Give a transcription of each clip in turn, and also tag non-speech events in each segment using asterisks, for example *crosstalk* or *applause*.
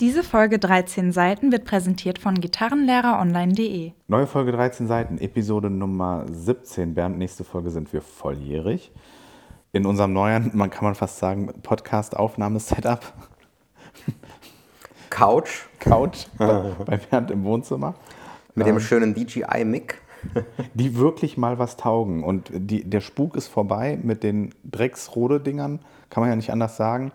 Diese Folge 13 Seiten wird präsentiert von gitarrenlehreronline.de. Neue Folge 13 Seiten, Episode Nummer 17. Bernd, nächste Folge sind wir volljährig. In unserem neuen, man kann man fast sagen, Podcast-Aufnahme-Setup. Couch. Couch *laughs* bei, bei Bernd im Wohnzimmer. Mit dem schönen DJI-Mic. *laughs* Die wirklich mal was taugen. Und die, der Spuk ist vorbei mit den Drecksrode-Dingern, kann man ja nicht anders sagen.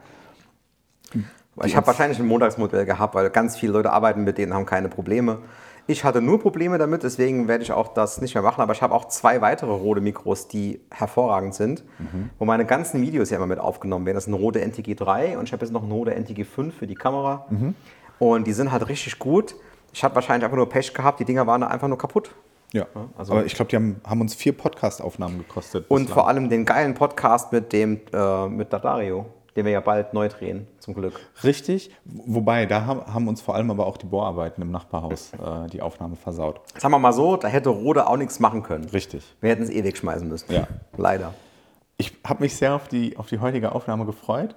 Ich habe wahrscheinlich ein Montagsmodell gehabt, weil ganz viele Leute arbeiten mit denen, haben keine Probleme. Ich hatte nur Probleme damit, deswegen werde ich auch das nicht mehr machen. Aber ich habe auch zwei weitere Rode Mikros, die hervorragend sind, mhm. wo meine ganzen Videos ja immer mit aufgenommen werden. Das ist ein Rode NTG 3 und ich habe jetzt noch ein Rode NTG 5 für die Kamera. Mhm. Und die sind halt richtig gut. Ich habe wahrscheinlich einfach nur Pech gehabt, die Dinger waren einfach nur kaputt. Ja, also aber ich glaube, die haben, haben, uns vier Podcast-Aufnahmen gekostet. Und vor allem den geilen Podcast mit dem äh, mit Dario den wir ja bald neu drehen, zum Glück. Richtig, wobei, da haben, uns vor allem aber auch die Bohrarbeiten im Nachbarhaus *laughs* äh, die Aufnahme versaut. Sagen wir mal so, da hätte Rode auch nichts machen können. Richtig. Wir hätten es eh wegschmeißen müssen. Ja. Leider. Ich habe mich sehr auf die, auf die heutige Aufnahme gefreut.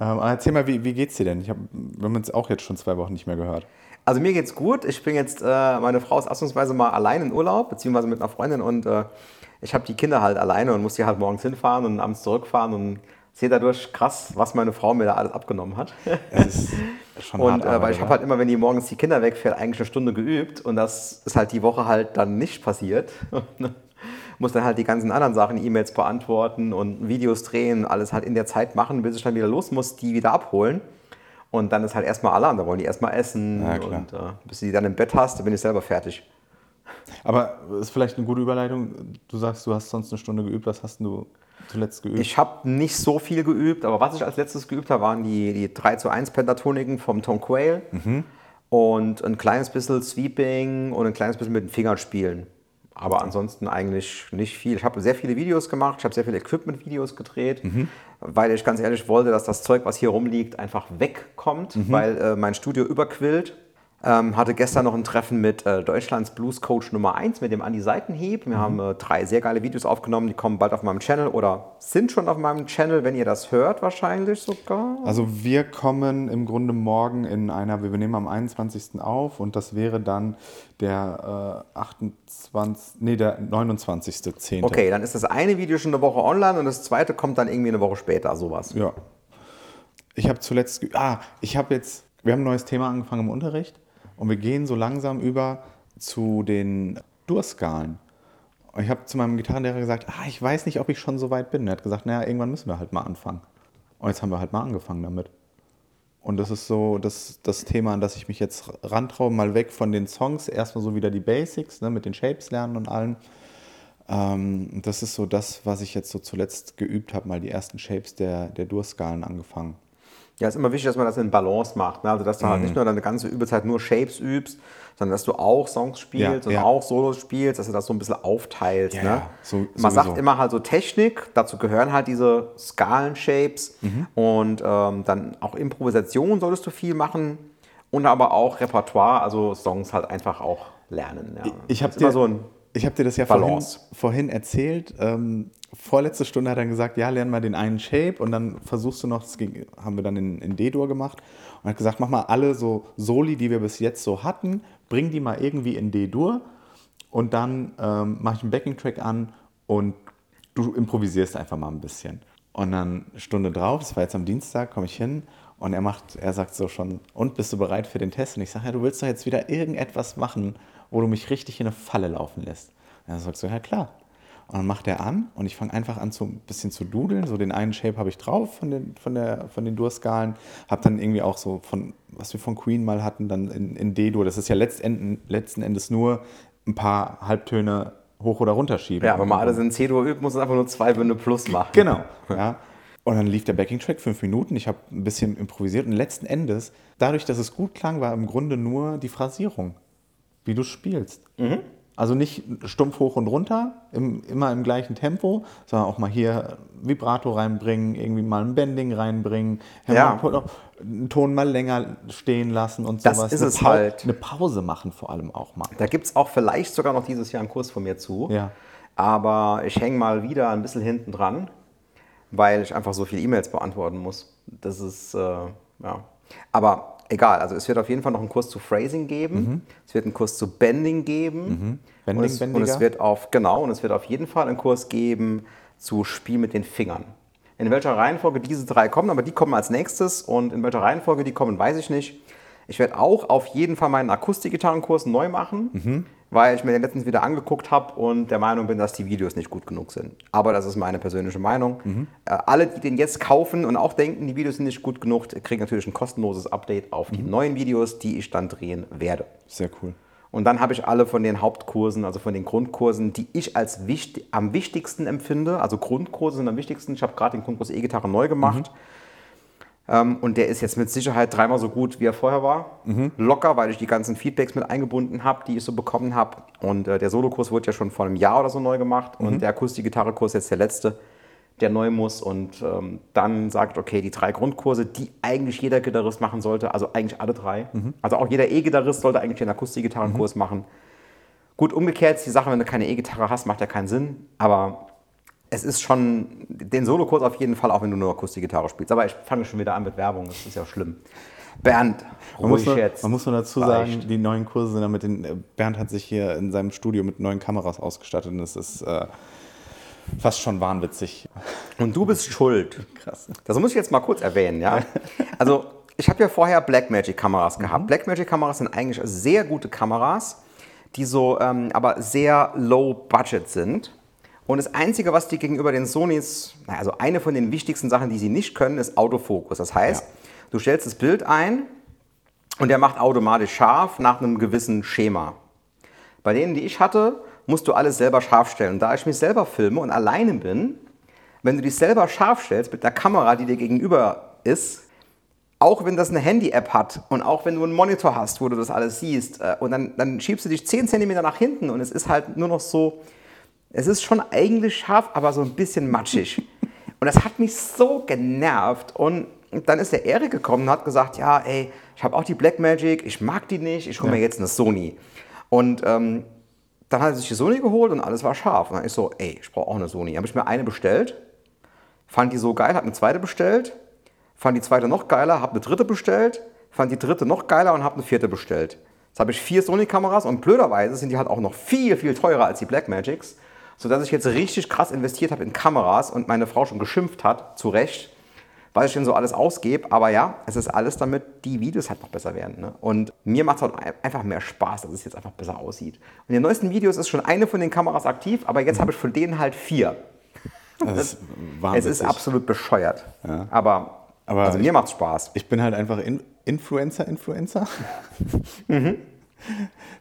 Ähm, erzähl mal, wie, wie geht's dir denn? Ich hab, wir haben uns auch jetzt schon zwei Wochen nicht mehr gehört. Also mir geht's gut. Ich bin jetzt, äh, meine Frau ist ausnahmsweise mal allein in Urlaub, beziehungsweise mit einer Freundin und äh, ich habe die Kinder halt alleine und muss die halt morgens hinfahren und abends zurückfahren und sehe dadurch krass, was meine Frau mir da alles abgenommen hat. *laughs* Es ist schon und äh, weil ich habe halt immer, wenn die morgens die Kinder wegfährt, eigentlich eine Stunde geübt und das ist halt die Woche halt dann nicht passiert. *laughs* muss dann halt die ganzen anderen Sachen, E-Mails beantworten und Videos drehen, alles halt in der Zeit machen, bis ich dann wieder los muss, die wieder abholen. Und dann ist halt erstmal Alarm, da wollen die erstmal essen ja, und äh, bis du die dann im Bett hast, dann bin ich selber fertig. Aber ist vielleicht eine gute Überleitung. Du sagst, du hast sonst eine Stunde geübt. Was hast du zuletzt geübt? Ich habe nicht so viel geübt, aber was ich als letztes geübt habe, waren die, die 3 zu 1 Pentatoniken vom Tom Quayle mhm. und ein kleines bisschen Sweeping und ein kleines bisschen mit den Fingern spielen. Aber ansonsten eigentlich nicht viel. Ich habe sehr viele Videos gemacht, ich habe sehr viele Equipment-Videos gedreht, mhm. weil ich ganz ehrlich wollte, dass das Zeug, was hier rumliegt, einfach wegkommt, mhm. weil äh, mein Studio überquillt. Ähm, hatte gestern noch ein Treffen mit äh, Deutschlands Blues Coach Nummer 1, mit dem Andi Seitenhieb. Wir mhm. haben äh, drei sehr geile Videos aufgenommen, die kommen bald auf meinem Channel oder sind schon auf meinem Channel, wenn ihr das hört, wahrscheinlich sogar. Also wir kommen im Grunde morgen in einer, wir nehmen am 21. auf und das wäre dann der äh, 28, nee, der 29.10. Okay, dann ist das eine Video schon eine Woche online und das zweite kommt dann irgendwie eine Woche später, sowas. Ja. Ich habe zuletzt, ah, ich habe jetzt, wir haben ein neues Thema angefangen im Unterricht und wir gehen so langsam über zu den Durskalen. Ich habe zu meinem Gitarrenlehrer gesagt, ah, ich weiß nicht, ob ich schon so weit bin. Er hat gesagt, naja, irgendwann müssen wir halt mal anfangen. Und jetzt haben wir halt mal angefangen damit. Und das ist so das, das Thema, an das ich mich jetzt rantraue, mal weg von den Songs, erstmal so wieder die Basics, ne, mit den Shapes lernen und allem. Ähm, das ist so das, was ich jetzt so zuletzt geübt habe, mal die ersten Shapes der, der Durskalen angefangen. Ja, ist immer wichtig, dass man das in Balance macht. Ne? Also, dass du halt mhm. halt nicht nur deine ganze Übezeit nur Shapes übst, sondern dass du auch Songs spielst ja, und ja. auch Solos spielst, dass du das so ein bisschen aufteilst. Ja, ne? so, man sagt immer halt so Technik, dazu gehören halt diese Skalen-Shapes mhm. und ähm, dann auch Improvisation solltest du viel machen und aber auch Repertoire, also Songs halt einfach auch lernen. Ich habe dir, so hab dir das ja vorhin, vorhin, erzählt. Ähm, vorletzte Stunde hat er gesagt, ja, lern mal den einen Shape und dann versuchst du noch, das ging, haben wir dann in, in D-Dur gemacht und hat gesagt, mach mal alle so Soli, die wir bis jetzt so hatten, bring die mal irgendwie in D-Dur und dann ähm, mache ich einen Backing-Track an und du improvisierst einfach mal ein bisschen. Und dann Stunde drauf, das war jetzt am Dienstag, komme ich hin und er macht, er sagt so schon, und bist du bereit für den Test? Und ich sage, ja, du willst doch jetzt wieder irgendetwas machen, wo du mich richtig in eine Falle laufen lässt. Und er sagt so, ja klar. Und dann macht er an und ich fange einfach an, so ein bisschen zu dudeln. So den einen Shape habe ich drauf von den, von der, von den Durskalen. Habe dann irgendwie auch so von, was wir von Queen mal hatten, dann in, in D-Dur. Das ist ja letzten, letzten Endes nur ein paar Halbtöne hoch oder runter schieben. Ja, wenn man alles in C-Dur übt, muss es einfach nur zwei Bünde plus machen. Genau. Ja. Und dann lief der Backing-Track fünf Minuten. Ich habe ein bisschen improvisiert und letzten Endes, dadurch, dass es gut klang, war im Grunde nur die Phrasierung, wie du spielst. Mhm. Also nicht stumpf hoch und runter, im, immer im gleichen Tempo, sondern auch mal hier Vibrato reinbringen, irgendwie mal ein Bending reinbringen, ja. einen Ton mal länger stehen lassen und das sowas. Ist es halt. Eine Pause machen vor allem auch mal. Da gibt es auch vielleicht sogar noch dieses Jahr einen Kurs von mir zu. Ja. Aber ich hänge mal wieder ein bisschen hinten dran, weil ich einfach so viele E-Mails beantworten muss. Das ist, äh, ja. Aber egal. Also es wird auf jeden Fall noch einen Kurs zu Phrasing geben. Mhm. Es wird einen Kurs zu Bending geben. Mhm. Bending, und, es, und es wird auf, genau, und es wird auf jeden Fall einen Kurs geben zu Spiel mit den Fingern. In welcher Reihenfolge diese drei kommen, aber die kommen als nächstes und in welcher Reihenfolge die kommen, weiß ich nicht. Ich werde auch auf jeden Fall meinen Akustikgitarrenkurs neu machen, mhm. Weil ich mir den letztens wieder angeguckt habe und der Meinung bin, dass die Videos nicht gut genug sind. Aber das ist meine persönliche Meinung. Mhm. Äh, alle, die den jetzt kaufen und auch denken, die Videos sind nicht gut genug, kriegen natürlich ein kostenloses Update auf die mhm. neuen Videos, die ich dann drehen werde. Sehr cool. Und dann habe ich alle von den Hauptkursen, also von den Grundkursen, die ich als wichtig, am wichtigsten empfinde. Also Grundkurse sind am wichtigsten. Ich habe gerade den Grundkurs E-Gitarre neu gemacht. Mhm. Ähm, und der ist jetzt mit Sicherheit dreimal so gut, wie er vorher war. Mhm. Locker, weil ich die ganzen Feedbacks mit eingebunden habe, die ich so bekommen habe. Und äh, der Solokurs wurde ja schon vor einem Jahr oder so neu gemacht. Mhm. Und der Akustik-Gitarre-Kurs jetzt der letzte, der neu muss. Und ähm, dann sagt, okay, die drei Grundkurse, die eigentlich jeder Gitarrist machen sollte, also eigentlich alle drei. Mhm. Also auch jeder E-Gitarrist sollte eigentlich den Akustik-Gitarrenkurs mhm. machen. Gut, umgekehrt ist die Sache, wenn du keine E-Gitarre hast, macht ja keinen Sinn. Aber es ist schon den Solokurs auf jeden Fall, auch wenn du nur Akustikgitarre spielst. Aber ich fange schon wieder an mit Werbung, das ist ja schlimm. Bernd, man muss, nur, jetzt. Man muss nur dazu reicht. sagen, die neuen Kurse sind damit, äh, Bernd hat sich hier in seinem Studio mit neuen Kameras ausgestattet und das ist äh, fast schon wahnwitzig. Und du bist schuld. Krass. Das muss ich jetzt mal kurz erwähnen, ja. Also, ich habe ja vorher Blackmagic-Kameras gehabt. Mhm. Blackmagic-Kameras sind eigentlich sehr gute Kameras, die so ähm, aber sehr low budget sind. Und das Einzige, was die gegenüber den Sonys, also eine von den wichtigsten Sachen, die sie nicht können, ist Autofokus. Das heißt, ja. du stellst das Bild ein und der macht automatisch scharf nach einem gewissen Schema. Bei denen, die ich hatte, musst du alles selber scharf stellen. Und da ich mich selber filme und alleine bin, wenn du dich selber scharf stellst mit einer Kamera, die dir gegenüber ist, auch wenn das eine Handy-App hat und auch wenn du einen Monitor hast, wo du das alles siehst, äh, und dann, dann schiebst du dich 10 cm nach hinten und es ist halt nur noch so, es ist schon eigentlich scharf, aber so ein bisschen matschig. Und das hat mich so genervt. Und dann ist der Erik gekommen und hat gesagt, ja, ey, ich habe auch die Blackmagic, ich mag die nicht, ich hole ja. mir jetzt eine Sony. Und ähm, dann hat er sich die Sony geholt und alles war scharf. Und dann ist so, ey, ich brauche auch eine Sony. Habe ich mir eine bestellt, fand die so geil, habe eine zweite bestellt, fand die zweite noch geiler, habe eine dritte bestellt, fand die dritte noch geiler und habe eine vierte bestellt. Jetzt habe ich vier Sony-Kameras und blöderweise sind die halt auch noch viel, viel teurer als die Blackmagics sodass ich jetzt richtig krass investiert habe in Kameras und meine Frau schon geschimpft hat, zu Recht, was ich denn so alles ausgebe. Aber ja, es ist alles damit die Videos halt noch besser werden. Ne? Und mir macht es halt einfach mehr Spaß, dass es jetzt einfach besser aussieht. Und in den neuesten Videos ist schon eine von den Kameras aktiv, aber jetzt habe ich von denen halt vier. Das ist es ist absolut bescheuert. Ja. Aber, aber also mir macht es Spaß. Ich bin halt einfach In Influencer, Influencer. mhm.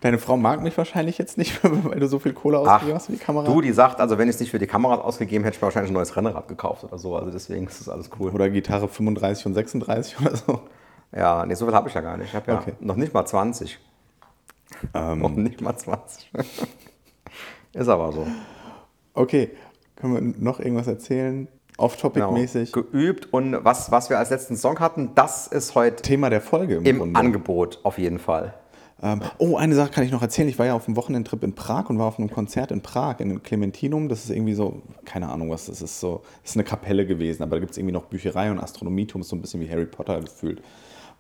Deine Frau mag mich wahrscheinlich jetzt nicht, *laughs* weil du so viel Kohle ausgegeben hast für die Kamera. Du, die sagt, also wenn ich es nicht für die Kameras ausgegeben hätte, ich mir wahrscheinlich ein neues Rennrad gekauft oder so. Also deswegen ist das alles cool. Oder Gitarre 35 und 36 oder so. Ja, nee, so viel habe ich ja gar nicht. Ich habe ja okay. noch nicht mal 20. Ähm. Noch nicht mal 20. *laughs* ist aber so. Okay, können wir noch irgendwas erzählen? Off-Topic-mäßig. Genau. Geübt und was, was wir als letzten Song hatten, das ist heute Thema der Folge im, im Grunde. Angebot auf jeden Fall. Ähm, oh, eine Sache kann ich noch erzählen. Ich war ja auf einem Wochenendtrip in Prag und war auf einem Konzert in Prag, in Clementinum. Das ist irgendwie so, keine Ahnung, was das ist. So, das ist eine Kapelle gewesen, aber da gibt es irgendwie noch Bücherei und Astronomietum, so ein bisschen wie Harry Potter gefühlt.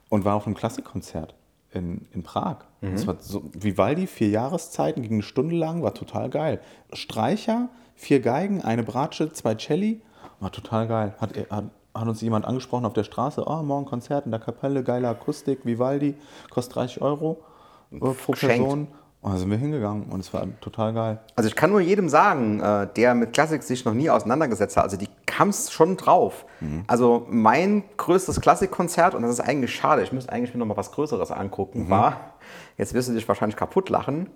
Und war auf einem Klassikkonzert in, in Prag. Mhm. Das war so Vivaldi, vier Jahreszeiten, ging eine Stunde lang, war total geil. Streicher, vier Geigen, eine Bratsche, zwei Celli, war total geil. Hat, hat, hat uns jemand angesprochen auf der Straße, oh, morgen Konzert in der Kapelle, geile Akustik, Vivaldi, kostet 30 Euro pro Person. Und da sind wir hingegangen und es war total geil. Also ich kann nur jedem sagen, äh, der mit Klassik sich noch nie auseinandergesetzt hat, also die kam es schon drauf. Mhm. Also mein größtes Klassikkonzert, und das ist eigentlich schade, ich müsste eigentlich mir noch mal was Größeres angucken, mhm. war, jetzt wirst du dich wahrscheinlich kaputt lachen,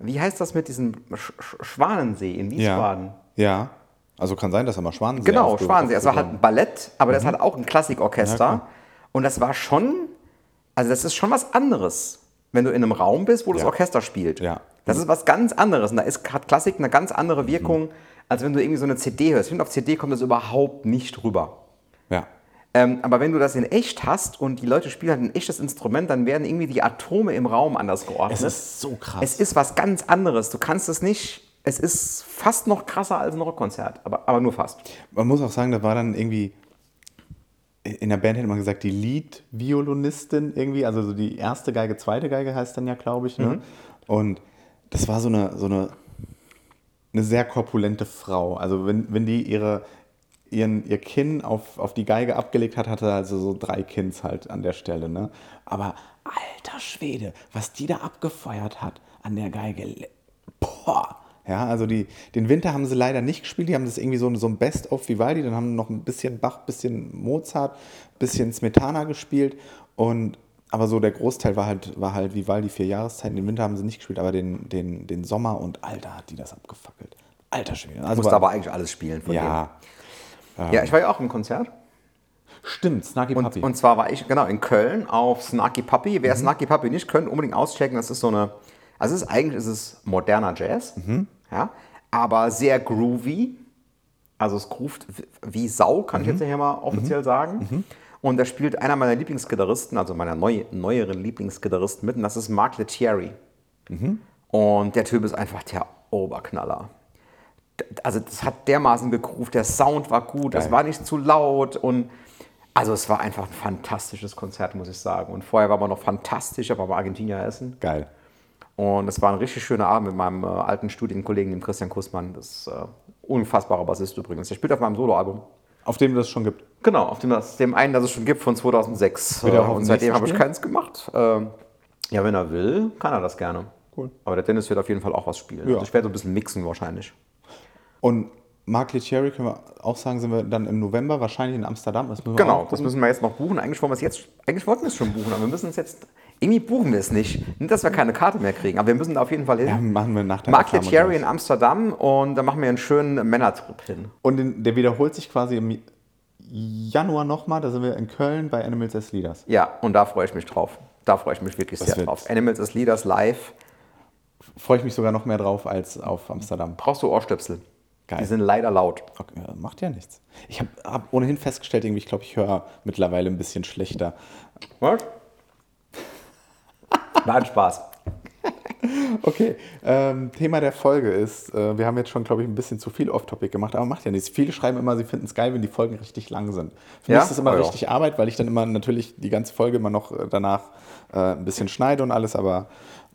wie heißt das mit diesem Sch Schwanensee in Wiesbaden? Ja, ja. Also kann sein, dass er mal Schwanensee Genau, Schwanensee. Es war halt ein Ballett, aber mhm. das halt auch ein Klassikorchester. Ja, und das war schon, also das ist schon was anderes wenn du in einem Raum bist, wo das Orchester spielt. Ja. Das ist was ganz anderes. Und da ist, hat Klassik eine ganz andere Wirkung, mhm. als wenn du irgendwie so eine CD hörst. Ich finde, auf CD kommt das überhaupt nicht rüber. Ja. Ähm, aber wenn du das in echt hast und die Leute spielen halt ein echtes Instrument, dann werden irgendwie die Atome im Raum anders geordnet. Es ist so krass. Es ist was ganz anderes. Du kannst es nicht. Es ist fast noch krasser als ein Rockkonzert, aber, aber nur fast. Man muss auch sagen, da war dann irgendwie in der Band hätte man gesagt, die Lead-Violinistin irgendwie, also so die erste Geige, zweite Geige heißt dann ja, glaube ich. Ne? Und das war so eine, so eine, eine sehr korpulente Frau. Also wenn, wenn die ihre, ihren, ihr Kinn auf, auf die Geige abgelegt hat, hatte also so drei Kinns halt an der Stelle. Ne? Aber alter Schwede, was die da abgefeuert hat an der Geige. Boah. Ja, also die, den Winter haben sie leider nicht gespielt. Die haben das irgendwie so, so ein Best-of Vivaldi. Dann haben noch ein bisschen Bach, bisschen Mozart, bisschen Smetana gespielt. Und aber so der Großteil war halt, war halt Vivaldi vier Jahreszeiten. Den Winter haben sie nicht gespielt, aber den, den, den Sommer und Alter hat die das abgefackelt. Alter Schwede. Also musste aber eigentlich alles spielen von ja, dem. Ja, ich war ja auch im Konzert. stimmt, Snarky Und, Puppy. und zwar war ich genau in Köln auf Snarky Puppy. Wer Snarky Puppy nicht kennt, unbedingt auschecken. Das ist so eine, also es ist eigentlich ist es moderner Jazz, ja, aber sehr groovy. Also es groovt wie Sau, kann ich jetzt hier mal offiziell sagen. Und da spielt einer meiner Lieblingsgitarristen, also meiner neu, neueren Lieblingsgitarristen mit, und das ist Mark Lettieri. Und der Typ ist einfach der Oberknaller. Also das hat dermaßen gegroovt, der Sound war gut, es Geil. war nicht zu laut und also es war einfach ein fantastisches Konzert, muss ich sagen. Und vorher war man noch fantastisch, aber bei Argentinier essen. Geil. Und es war ein richtig schöner Abend mit meinem äh, alten Studienkollegen, dem Christian Kussmann. Das ist äh, unfassbarer Bassist übrigens. Der spielt auf meinem Soloalbum. Auf dem das schon gibt. Genau, auf dem, das, dem einen, das es schon gibt, von 2006. Wird er Äh, und dem seitdem habe ich keins gemacht. Ähm, ja, wenn er will, kann er das gerne. Cool. Aber der Dennis wird auf jeden Fall auch was spielen. Ja. Also ich werde so ein bisschen mixen wahrscheinlich. Und Mark Lettieri, können wir auch sagen, sind wir dann im November wahrscheinlich in Amsterdam. Das Genau, das müssen wir jetzt noch buchen. Eigentlich wollen wir es jetzt, eigentlich wollten wir es schon buchen, aber wir müssen es jetzt, irgendwie buchen wir es nicht. Nicht, dass wir keine Karte mehr kriegen, aber wir müssen da auf jeden Fall hin. Ja, machen wir nach der gleich. in Amsterdam und da machen wir einen schönen Männertrip hin. Und den, der wiederholt sich quasi im Januar nochmal. Da sind wir in Köln bei Animals as Leaders. Ja, und da freue ich mich drauf. Da freue ich mich wirklich Das sehr wird- drauf. Animals as Leaders live. Freue ich mich sogar noch mehr drauf als auf Amsterdam. Brauchst du Ohrstöpsel? Geil. Die sind leider laut. Okay, macht ja nichts. Ich habe hab ohnehin festgestellt, irgendwie, ich glaube, ich höre mittlerweile ein bisschen schlechter. Was? Nein, Spaß. *laughs* Okay, ähm, Thema der Folge ist, äh, wir haben jetzt schon, glaube ich, ein bisschen zu viel Off-Topic gemacht, aber macht ja nichts. Viele schreiben immer, sie finden es geil, wenn die Folgen richtig lang sind. Für Ja? mich ist das immer Oh ja. richtig Arbeit, weil ich dann immer natürlich die ganze Folge immer noch äh, danach äh, ein bisschen schneide und alles, aber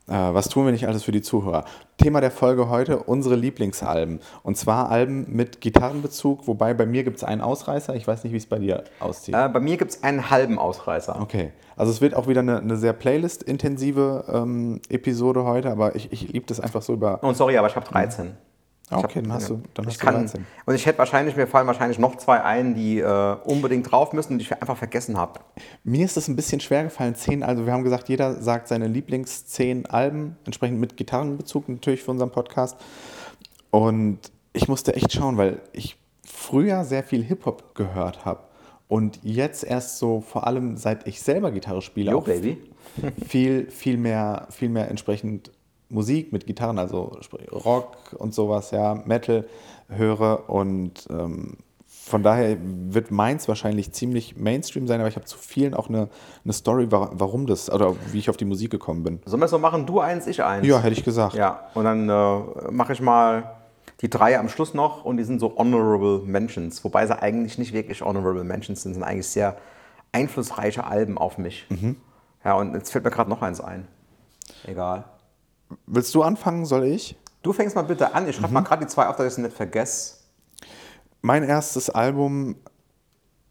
was tun wir nicht alles für die Zuhörer? Thema der Folge heute, unsere Lieblingsalben. Und zwar Alben mit Gitarrenbezug, wobei bei mir gibt es einen Ausreißer. Ich weiß nicht, wie es bei dir aussieht. Äh, bei mir gibt es einen halben Ausreißer. Okay, also es wird auch wieder eine, eine sehr Playlist-intensive ähm, Episode heute, aber ich, ich liebe das einfach so über. Und sorry, aber ich habe 13. Ich okay, hab- dann hast du, dann ich hast du kann, 13. Und ich hätte wahrscheinlich, mir fallen wahrscheinlich noch zwei ein, die äh, unbedingt drauf müssen, die ich einfach vergessen habe. Mir ist es ein bisschen schwer gefallen, zehn, also wir haben gesagt, jeder sagt seine Lieblings zehn Alben, entsprechend mit Gitarrenbezug natürlich für unseren Podcast. Und ich musste echt schauen, weil ich früher sehr viel Hip-Hop gehört habe. Und jetzt erst so, vor allem seit ich selber Gitarre spiele, Yo, auch Baby. viel, viel mehr, viel mehr entsprechend Musik mit Gitarren, also Rock und sowas, ja, Metal höre und ähm, von daher wird meins wahrscheinlich ziemlich Mainstream sein, aber ich habe zu vielen auch eine, eine Story, wa- warum das, oder wie ich auf die Musik gekommen bin. Sollen wir es so machen? Du eins, ich eins. Ja, hätte ich gesagt. Ja, und dann äh, mache ich mal die drei am Schluss noch und die sind so Honorable Mentions, wobei sie eigentlich nicht wirklich Honorable Mentions sind, sind eigentlich sehr einflussreiche Alben auf mich. Mhm. Ja, und jetzt fällt mir gerade noch eins ein. Egal. Willst du anfangen, soll ich? Du fängst mal bitte an. Ich schreibe Mhm. mal gerade die zwei auf, dass ich sie nicht vergesse. Mein erstes Album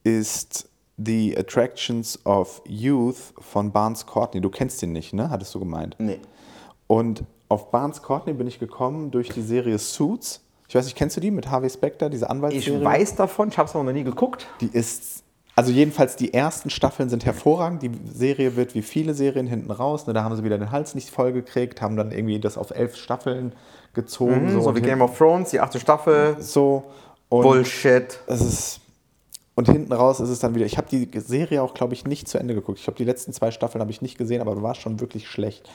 ist The Attractions of Youth von Barnes Courtney. Du kennst den nicht, ne? Hattest du gemeint? Nee. Und auf Barnes Courtney bin ich gekommen durch die Serie Suits. Ich weiß nicht, kennst du die mit Harvey Specter, diese Ich Anwaltsserie? weiß davon, ich habe es aber noch nie geguckt. Die ist, also jedenfalls die ersten Staffeln sind hervorragend. Die Serie wird wie viele Serien hinten raus. Ne, da haben sie wieder den Hals nicht voll gekriegt, haben dann irgendwie das auf elf Staffeln gezogen. Mhm, So, und wie Game of Thrones, die achte Staffel. so. Und Bullshit. es ist und hinten raus ist es dann wieder. Ich habe die Serie auch, glaube ich, nicht zu Ende geguckt. Ich glaube, die letzten zwei Staffeln habe ich nicht gesehen, aber war schon wirklich schlecht.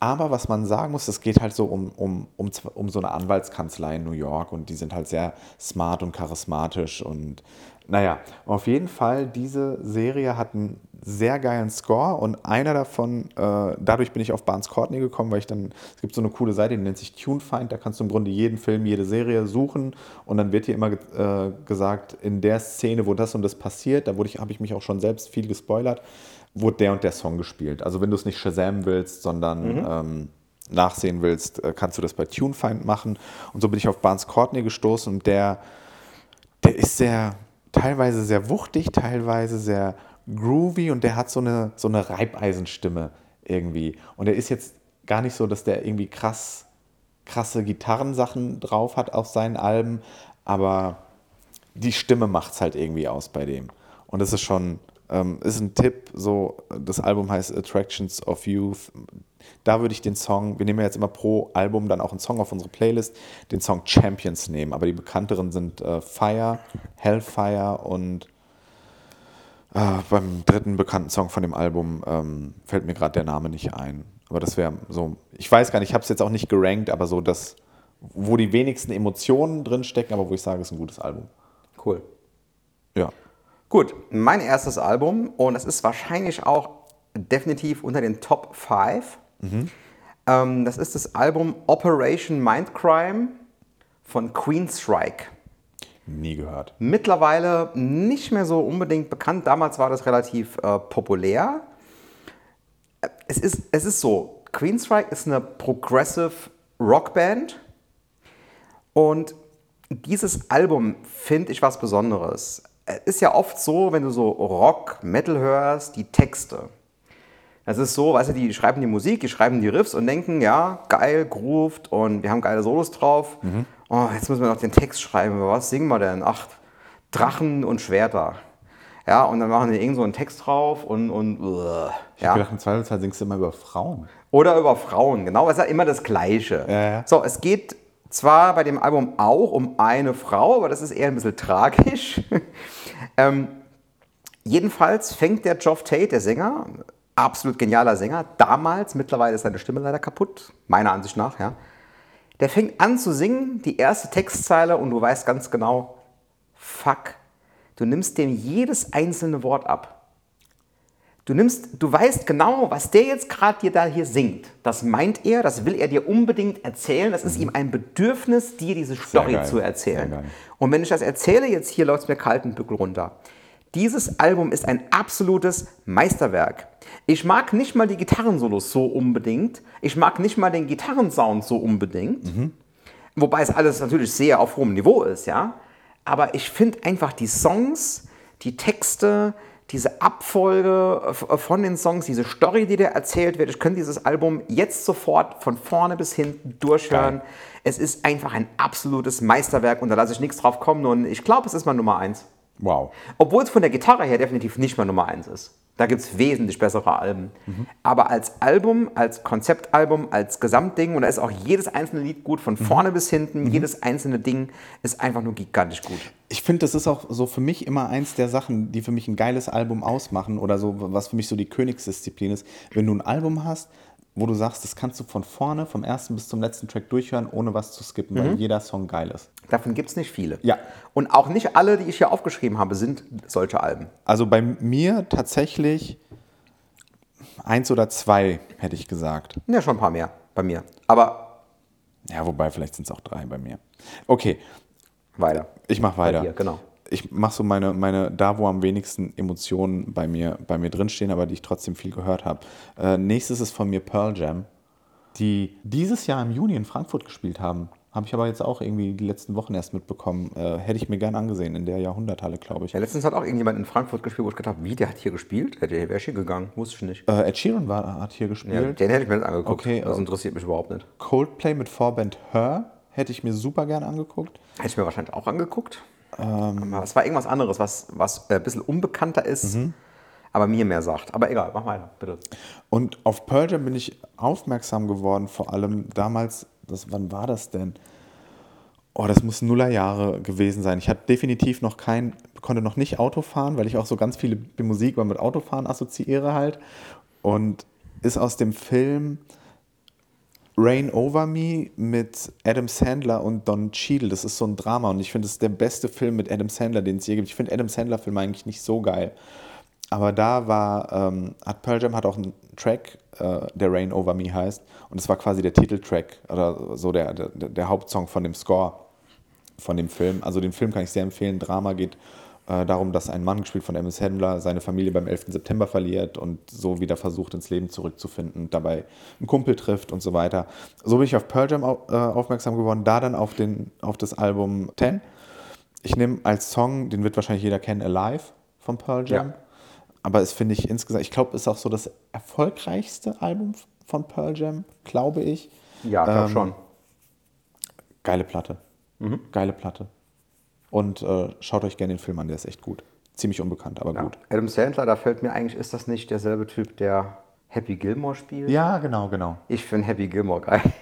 Aber was man sagen muss, es geht halt so um, um, um, um so eine Anwaltskanzlei in New York und die sind halt sehr smart und charismatisch und naja, auf jeden Fall, diese Serie hat einen sehr geilen Score und einer davon, äh, dadurch bin ich auf Barnes Courtney gekommen, weil ich dann, es gibt so eine coole Seite, die nennt sich TuneFind, da kannst du im Grunde jeden Film, jede Serie suchen und dann wird dir immer äh, gesagt, in der Szene, wo das und das passiert, da habe ich mich auch schon selbst viel gespoilert, wurde der und der Song gespielt. Also wenn du es nicht Shazam willst, sondern mhm. ähm, nachsehen willst, äh, kannst du das bei TuneFind machen. Und so bin ich auf Barnes Courtney gestoßen und der, der ist sehr, teilweise sehr wuchtig, teilweise sehr groovy und der hat so eine, so eine Reibeisenstimme irgendwie. Und er ist jetzt gar nicht so, dass der irgendwie krass, krasse Gitarrensachen drauf hat auf seinen Alben, aber die Stimme macht es halt irgendwie aus bei dem. Und das ist schon, ähm, ist ein Tipp, so, das Album heißt Attractions of Youth. Da würde ich den Song, wir nehmen ja jetzt immer pro Album dann auch einen Song auf unsere Playlist, den Song Champions nehmen. Aber die bekannteren sind äh, Fire, Hellfire und äh, beim dritten bekannten Song von dem Album ähm, fällt mir gerade der Name nicht ein. Aber das wäre so, ich weiß gar nicht, ich habe es jetzt auch nicht gerankt, aber so das, wo die wenigsten Emotionen drin stecken, aber wo ich sage, es ist ein gutes Album. Cool. Ja. Gut, mein erstes Album und es ist wahrscheinlich auch definitiv unter den Top 5. Mhm. Ähm, das ist das Album Operation Mindcrime von Queenstrike. Nie gehört. Mittlerweile nicht mehr so unbedingt bekannt. Damals war das relativ äh, populär. Es ist, es ist so, Queenstrike ist eine Progressive Rockband und dieses Album finde ich was Besonderes ist ja oft so, wenn du so Rock, Metal hörst, die Texte. Das ist so, weißt du, die schreiben die Musik, die schreiben die Riffs und denken, ja, geil, grooved und wir haben geile Solos drauf. Mhm. Oh, jetzt müssen wir noch den Text schreiben. Was singen wir denn? Ach, Drachen und Schwerter. Ja, und dann machen die irgend so einen Text drauf und. und uh, ich ja. gedacht, im Zweifelsfall singst du immer über Frauen. Oder über Frauen, genau. Es ist ja immer das Gleiche. Ja, ja. So, es geht zwar bei dem Album auch um eine Frau, aber das ist eher ein bisschen tragisch. Ähm, jedenfalls fängt der Geoff Tate, der Sänger, absolut genialer Sänger, damals, mittlerweile ist seine Stimme leider kaputt, meiner Ansicht nach, ja. Der fängt an zu singen, die erste Textzeile, und du weißt ganz genau, fuck, du nimmst dem jedes einzelne Wort ab. Du nimmst, du weißt genau, was der jetzt gerade dir da hier singt. Das meint er, das will er dir unbedingt erzählen. Das ist mhm. ihm ein Bedürfnis, dir diese Story zu erzählen. Und wenn ich das erzähle, jetzt hier läuft es mir kalten Bügel runter. Dieses Album ist ein absolutes Meisterwerk. Ich mag nicht mal die Gitarrensolos so unbedingt. Ich mag nicht mal den Gitarrensound so unbedingt. Mhm. Wobei es alles natürlich sehr auf hohem Niveau ist, ja. Aber ich finde einfach die Songs, die Texte, diese Abfolge von den Songs, diese Story, die da erzählt wird. Ich könnte dieses Album jetzt sofort von vorne bis hinten durchhören. Geil. Es ist einfach ein absolutes Meisterwerk und da lasse ich nichts drauf kommen. Und ich glaube, es ist mal Nummer eins. Wow. Obwohl es von der Gitarre her definitiv nicht mal Nummer eins ist. Da gibt es wesentlich bessere Alben. Mhm. Aber als Album, als Konzeptalbum, als Gesamtding, und da ist auch jedes einzelne Lied gut, von vorne mhm. bis hinten, mhm. jedes einzelne Ding ist einfach nur gigantisch gut. Ich finde, das ist auch so für mich immer eins der Sachen, die für mich ein geiles Album ausmachen oder so, was für mich so die Königsdisziplin ist. Wenn du ein Album hast, wo du sagst, das kannst du von vorne, vom ersten bis zum letzten Track durchhören, ohne was zu skippen, mhm. weil jeder Song geil ist. Davon gibt es nicht viele. Ja. Und auch nicht alle, die ich hier aufgeschrieben habe, sind solche Alben. Also bei mir tatsächlich eins oder zwei, hätte ich gesagt. Ja, schon ein paar mehr bei mir. Aber. Ja, wobei, vielleicht sind es auch drei bei mir. Okay. Weiter. Ich mache weiter. Dir, genau ich mache so meine, meine, da wo am wenigsten Emotionen bei mir, bei mir drinstehen, aber die ich trotzdem viel gehört habe. Äh, nächstes ist von mir Pearl Jam, die dieses Jahr im Juni in Frankfurt gespielt haben. Habe ich aber jetzt auch irgendwie die letzten Wochen erst mitbekommen. Äh, hätte ich mir gern angesehen, in der Jahrhunderthalle, glaube ich. Ja, letztens hat auch irgendjemand in Frankfurt gespielt, wo ich gedacht habe, wie, der hat hier gespielt? Hätte wäre hier gegangen, wusste ich nicht. Äh, Ed Sheeran war, hat hier gespielt. Ja, den hätte ich mir nicht angeguckt. Okay, das interessiert mich überhaupt nicht. Coldplay mit Vorband Her hätte ich mir super gern angeguckt. Hätte ich mir wahrscheinlich auch angeguckt. Ähm, es war irgendwas anderes, was, was äh, ein bisschen unbekannter ist, mhm. aber mir mehr sagt. Aber egal, mach weiter, bitte. Und auf Pearl Jam bin ich aufmerksam geworden, vor allem damals, das, wann war das denn? Oh, das muss Nullerjahre gewesen sein. Ich hatte definitiv noch kein, konnte noch nicht Auto fahren, weil ich auch so ganz viele Musik mit Autofahren assoziiere halt. Und ist aus dem Film Rain Over Me mit Adam Sandler und Don Cheadle. Das ist so ein Drama und ich finde, es ist der beste Film mit Adam Sandler, den es je gibt. Ich finde Adam Sandler-Filme eigentlich nicht so geil. Aber da war, ähm, hat Pearl Jam hat auch einen Track, äh, der Rain Over Me heißt. Und es war quasi der Titeltrack oder so der, der, der Hauptsong von dem Score von dem Film. Also den Film kann ich sehr empfehlen. Drama geht äh, darum, dass ein Mann, gespielt von Amos Handler, seine Familie beim 11. September verliert und so wieder versucht, ins Leben zurückzufinden, dabei einen Kumpel trifft und so weiter. So bin ich auf Pearl Jam au äh, aufmerksam geworden, da dann auf, den, auf das Album 10. Ich nehme als Song, den wird wahrscheinlich jeder kennen, Alive von Pearl Jam. Ja. Aber es finde ich insgesamt, ich glaube, ist auch so das erfolgreichste Album von Pearl Jam, glaube ich. Ja, glaube Ähm, schon. Geile Platte. Geile Platte. Und äh, schaut euch gerne den Film an, der ist echt gut. Ziemlich unbekannt, aber Ja. gut. Adam Sandler, da fällt mir eigentlich, ist das nicht derselbe Typ, der Happy Gilmore spielt? Ja, genau, genau. Ich finde Happy Gilmore geil. *laughs*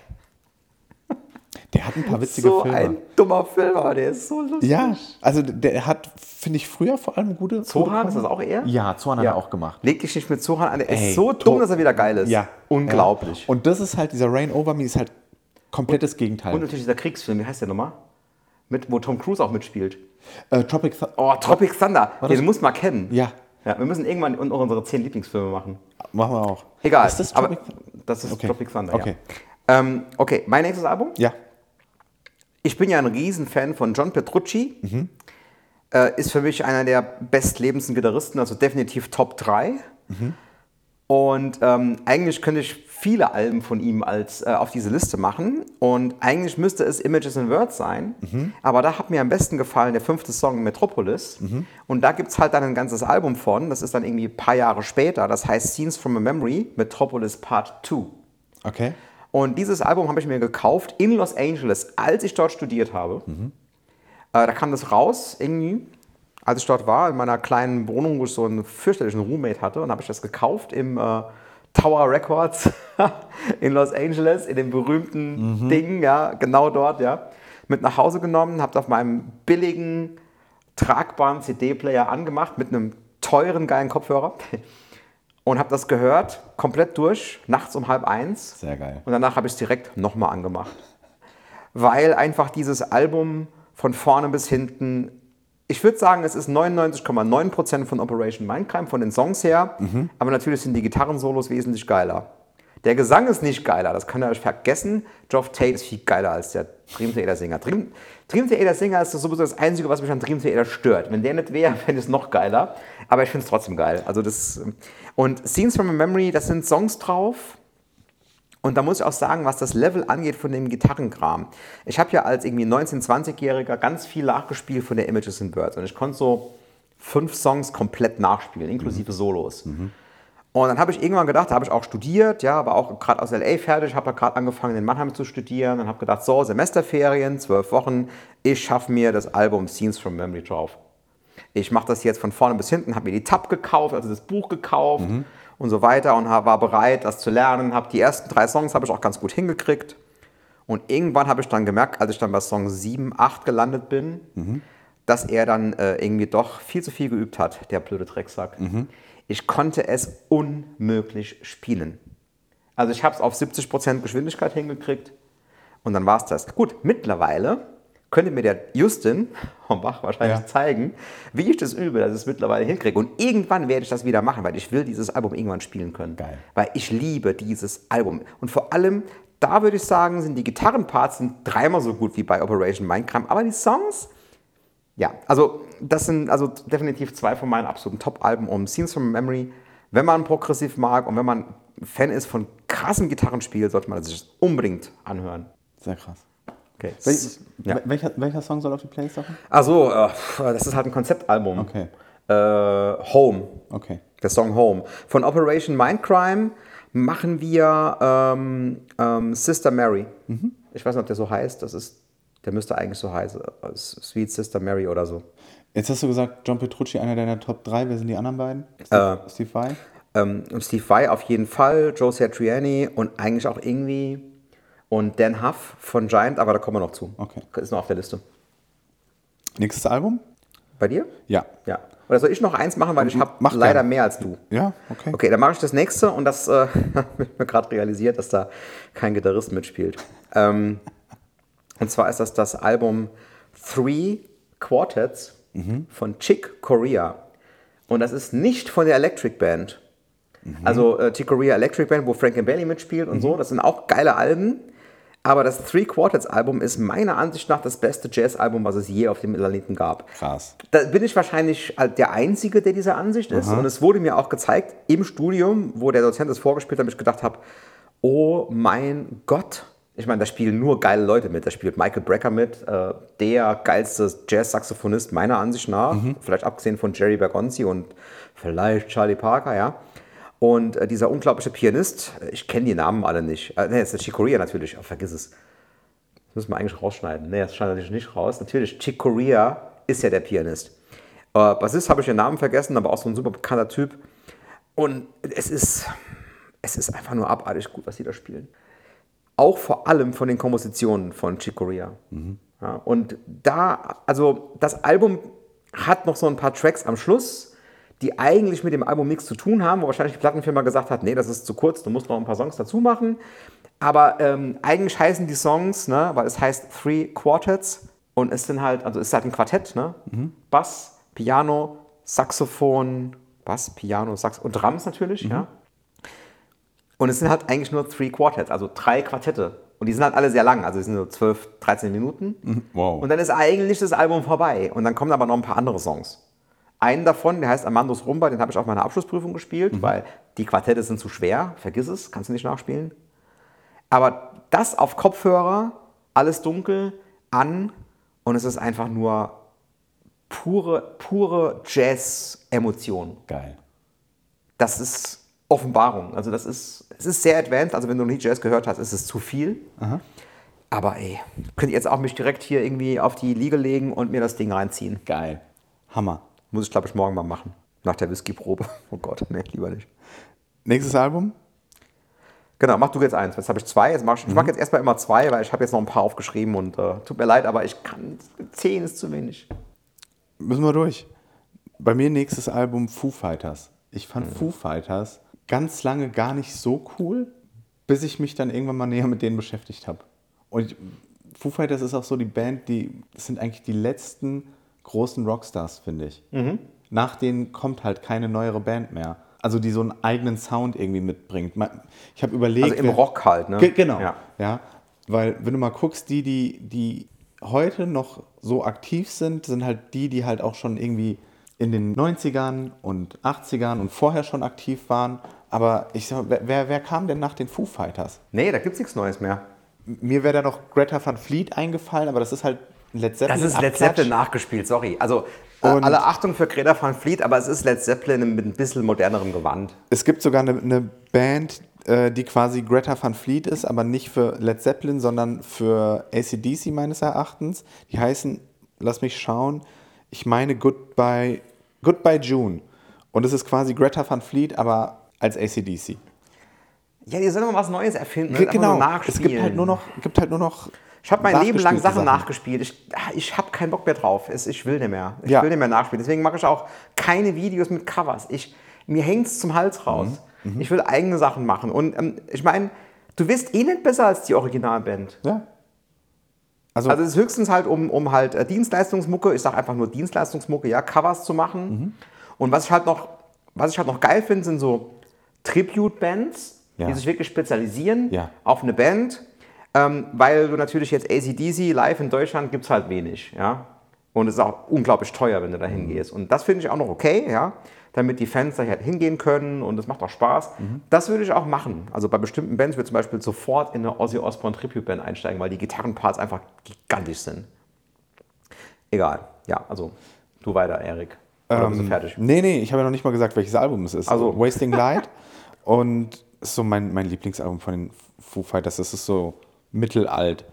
Der hat ein paar witzige so Filme. ein dummer Film, aber der ist so lustig. ja, also der hat, finde ich, früher vor allem gute. Zohan, ist das auch er? Ja, Zohan hat er auch gemacht. Leg dich nicht mit Zohan an, der Ey, ist so dumm, dass er wieder geil ist. Ja. Unglaublich. Ja. Und das ist halt, dieser Rain Over Me ist halt komplettes Gegenteil. Und natürlich dieser Kriegsfilm, wie heißt der nochmal? Mit, wo Tom Cruise auch mitspielt. äh, Tropic Th Oh, Tropic Thunder. das- Den muss man kennen. Ja, Ja, wir müssen irgendwann un- unsere zehn Lieblingsfilme machen. machen wir auch. Egal. Ist das aber Tropic das ist Okay. Tropic Thunder, Okay. ja. Ähm, okay, mein nächstes Album. Ja. Ich bin ja ein Riesenfan von John Petrucci. Mhm. Äh, ist für mich einer der bestlebendsten Gitarristen, also definitiv Top 3. Mhm. Und ähm, eigentlich könnte ich viele Alben von ihm als, äh, auf diese Liste machen. Und eigentlich müsste es Images and Words sein. Mhm. Aber da hat mir am besten gefallen der fünfte Song Metropolis. Mhm. Und da gibt es halt dann ein ganzes Album von. Das ist dann irgendwie ein paar Jahre später. Das heißt Scenes from a Memory, Metropolis Part 2. Okay. Und dieses Album habe ich mir gekauft in Los Angeles, als ich dort studiert habe. Äh, da kam das raus, irgendwie, als ich dort war, in meiner kleinen Wohnung, wo ich so einen fürchterlichen Roommate hatte. Und habe ich das gekauft im äh, Tower Records *laughs* in Los Angeles, in dem berühmten Ding, ja, genau dort, ja. Mit nach Hause genommen, habe auf meinem billigen, tragbaren CD-Player angemacht mit einem teuren, geilen Kopfhörer. *laughs* Und habe das gehört, komplett durch, nachts um halb eins. Sehr geil. Und danach habe ich es direkt nochmal angemacht. Weil einfach dieses Album von vorne bis hinten, ich würde sagen, es ist 99,9% von Operation Mindcrime, von den Songs her. Aber natürlich sind die Gitarrensolos wesentlich geiler. Der Gesang ist nicht geiler, das könnt ihr euch vergessen. Geoff Tate ist viel geiler als der Dream Theater Singer. Dream, Dream Theater Singer ist sowieso das Einzige, was mich an Dream Theater stört. Wenn der nicht wäre, *laughs* fände ich es noch geiler. Aber ich finde es trotzdem geil. Also das, und Scenes from a Memory, das sind Songs drauf. Und da muss ich auch sagen, was das Level angeht von dem Gitarrenkram. Ich habe ja als irgendwie 19-, 20-Jähriger ganz viel nachgespielt von der Images and Birds. Und ich konnte so fünf Songs komplett nachspielen, inklusive Solos. Und dann habe ich irgendwann gedacht, da habe ich auch studiert, ja, war auch gerade aus LA fertig, habe gerade angefangen in Mannheim zu studieren und habe gedacht, so, Semesterferien, zwölf Wochen, ich schaffe mir das Album Scenes from Memory drauf. Ich mache das jetzt von vorne bis hinten, habe mir die Tab gekauft, also das Buch gekauft und so weiter und war bereit, das zu lernen. Habe die ersten drei Songs habe ich auch ganz gut hingekriegt. Und irgendwann habe ich dann gemerkt, als ich dann bei Song 7, 8 gelandet bin, dass er dann äh, irgendwie doch viel zu viel geübt hat, der blöde Drecksack. Ich konnte es unmöglich spielen. Also ich habe es auf 70% Geschwindigkeit hingekriegt und dann war es das. Gut, mittlerweile könnte mir der Justin *laughs* vom Bach wahrscheinlich Ja. zeigen, wie ich das übe, dass ich es mittlerweile hinkriege. Und irgendwann werde ich das wieder machen, weil ich will dieses Album irgendwann spielen können. Geil. Weil ich liebe dieses Album. Und vor allem, da würde ich sagen, sind die Gitarrenparts sind dreimal so gut wie bei Operation Mindcrime. Aber die Songs, ja, also das sind also definitiv zwei von meinen absoluten Top-Alben um Scenes from Memory. Wenn man progressiv mag und wenn man Fan ist von krassem Gitarrenspiel, sollte man sich das unbedingt anhören. Sehr krass. Okay. Wel Ja. welcher, welcher Song soll auf die Playlist kommen? Also, äh, das ist halt ein Konzeptalbum. Okay. Äh, Home, Okay. der Song Home. Von Operation Mindcrime machen wir ähm, ähm, Sister Mary. Ich weiß nicht, ob der so heißt. Das ist, der müsste eigentlich so heißen. äh, Sweet Sister Mary oder so. Jetzt hast du gesagt, John Petrucci, einer deiner Top 3. Wer sind die anderen beiden? Äh. Steve, Steve Vai? Ähm, Steve Vai auf jeden Fall, Joe Satriani und eigentlich auch irgendwie und Dan Huff von Giant, aber da kommen wir noch zu. Okay. Ist noch auf der Liste. Nächstes Album? Bei dir? Ja. Ja. Oder soll ich noch eins machen, weil ich habe leider gern. mehr als du. Ja, okay. Okay, dann mache ich das nächste und das äh, *laughs* wird mir gerade realisiert, dass da kein Gitarrist mitspielt. Ähm, und zwar ist das das Album Three Quartets von Chick Corea. Und das ist nicht von der Electric Band. Also äh, Chick Corea Electric Band, wo Frank Bailey mitspielt und so. Das sind auch geile Alben. Aber das Three Quartets Album ist meiner Ansicht nach das beste Jazz-Album, was es je auf dem Planeten gab. Krass. Da bin ich wahrscheinlich halt der Einzige, der dieser Ansicht ist. Und es wurde mir auch gezeigt im Studium, wo der Dozent es vorgespielt hat, und ich gedacht habe, oh mein Gott. Ich meine, da spielen nur geile Leute mit. Da spielt Michael Brecker mit, äh, der geilste Jazz-Saxophonist meiner Ansicht nach. Vielleicht abgesehen von Jerry Bergonzi und vielleicht Charlie Parker, ja. Und äh, dieser unglaubliche Pianist, äh, ich kenne die Namen alle nicht. Äh, nee, ist der Chick Corea natürlich, oh, vergiss es. Das müssen wir eigentlich rausschneiden. Nee, das schneidet natürlich nicht raus. Natürlich, Chick Corea ist ja der Pianist. Äh, Bassist habe ich den Namen vergessen, aber auch so ein super bekannter Typ. Und es ist, es ist einfach nur abartig gut, was die da spielen. Auch vor allem von den Kompositionen von Chick Corea. Ja, und da, also das Album hat noch so ein paar Tracks am Schluss, die eigentlich mit dem Album nichts zu tun haben, wo wahrscheinlich die Plattenfirma gesagt hat, nee, das ist zu kurz, du musst noch ein paar Songs dazu machen. Aber ähm, eigentlich heißen die Songs, ne, weil es heißt Three Quartets und es sind halt, also es ist halt ein Quartett, ne? Bass, Piano, Saxophon, Bass, Piano, Sax und Drums natürlich, ja. Und es sind halt eigentlich nur Three Quartets, also drei Quartette. Und die sind halt alle sehr lang, also die sind nur 12, 13 Minuten. Wow. Und dann ist eigentlich das Album vorbei. Und dann kommen aber noch ein paar andere Songs. Einen davon, der heißt Amandos Rumba, den habe ich auf meiner Abschlussprüfung gespielt, weil die Quartette sind zu schwer. Vergiss es, kannst du nicht nachspielen. Aber das auf Kopfhörer, alles dunkel, an und es ist einfach nur pure, pure Jazz-Emotion. Geil. Das ist Offenbarung. Also das ist, es ist sehr advanced. Also wenn du noch nie Jazz gehört hast, ist es zu viel. Aber ey, könnt ihr jetzt auch mich direkt hier irgendwie auf die Liege legen und mir das Ding reinziehen. Geil. Hammer. Muss ich, glaube ich, morgen mal machen. Nach der Whisky-Probe. *laughs* Oh Gott, nee, lieber nicht. Nächstes Album? Genau, mach du jetzt eins. Jetzt habe ich zwei. Jetzt mach ich, ich Mhm. mache jetzt erstmal immer zwei, weil ich habe jetzt noch ein paar aufgeschrieben und äh, tut mir leid, aber ich kann. Zehn ist zu wenig. Müssen wir durch. Bei mir nächstes Album Foo Fighters. Ich fand Foo Fighters ganz lange gar nicht so cool, bis ich mich dann irgendwann mal näher mit denen beschäftigt habe. Und ich, Foo Fighters ist auch so die Band, die sind eigentlich die letzten großen Rockstars, finde ich. Nach denen kommt halt keine neuere Band mehr. Also die so einen eigenen Sound irgendwie mitbringt. Ich habe überlegt. Also im Rock halt, ne? Ge genau. Ja. Ja. Weil, wenn du mal guckst, die, die, die heute noch so aktiv sind, sind halt die, die halt auch schon irgendwie in den 90ern und 80ern und vorher schon aktiv waren. Aber ich sag, wer, wer, wer kam denn nach den Foo Fighters? Nee, da gibt's nichts Neues mehr. Mir wäre da noch Greta Van Fleet eingefallen, aber das ist halt Led Zeppelin. Das ist Led. Zeppelin nachgespielt, sorry. Also äh, Und- alle Achtung für Greta Van Fleet, aber es ist Led Zeppelin mit ein bisschen modernerem Gewand. Es gibt sogar eine, eine Band, äh, die quasi Greta Van Fleet ist, aber nicht für Led Zeppelin, sondern für ACDC meines Erachtens. Die heißen, lass mich schauen, ich meine Goodbye, Goodbye June. Und es ist quasi Greta Van Fleet, aber als ACDC. Ja, die sollen mal was Neues erfinden. Genau, es gibt halt nur noch, gibt halt nur noch Ich habe mein Leben lang nachgespielte Sachen nachgespielt. Ich, ah, ich habe keinen Bock mehr drauf. Es- Ich will nicht mehr. Ich Ja. will nicht mehr nachspielen. Deswegen mache ich auch keine Videos mit Covers. Ich, mir hängt es zum Hals raus. Mhm. Ich will eigene Sachen machen. Und ähm, ich meine, du wirst eh nicht besser als die Originalband. Ja. Also, Also es ist höchstens halt, um, um halt äh, Dienstleistungsmucke, ich sage einfach nur Dienstleistungsmucke, ja, Covers zu machen. Mhm. Und was ich halt noch, was ich halt noch geil finde, sind so Tribute-Bands, Ja. die sich wirklich spezialisieren Ja. auf eine Band. Ähm, weil du natürlich jetzt ACDC live in Deutschland gibt es halt wenig, ja. Und es ist auch unglaublich teuer, wenn du da Mhm. hingehst. Und das finde ich auch noch okay, ja. Damit die Fans da halt hingehen können und das macht auch Spaß. Mhm. Das würde ich auch machen. Also bei bestimmten Bands würde ich zum Beispiel sofort in eine Ozzy Osbourne Tribute Band einsteigen, weil die Gitarrenparts einfach gigantisch sind. Egal. Ja, also du weiter, Erik. Oder bist du fertig? Nee, nee, ich habe ja noch nicht mal gesagt, welches Album es ist. Also. Wasting Light. Und ist so mein, mein Lieblingsalbum von den Foo Fighters. Das ist so mittelalt.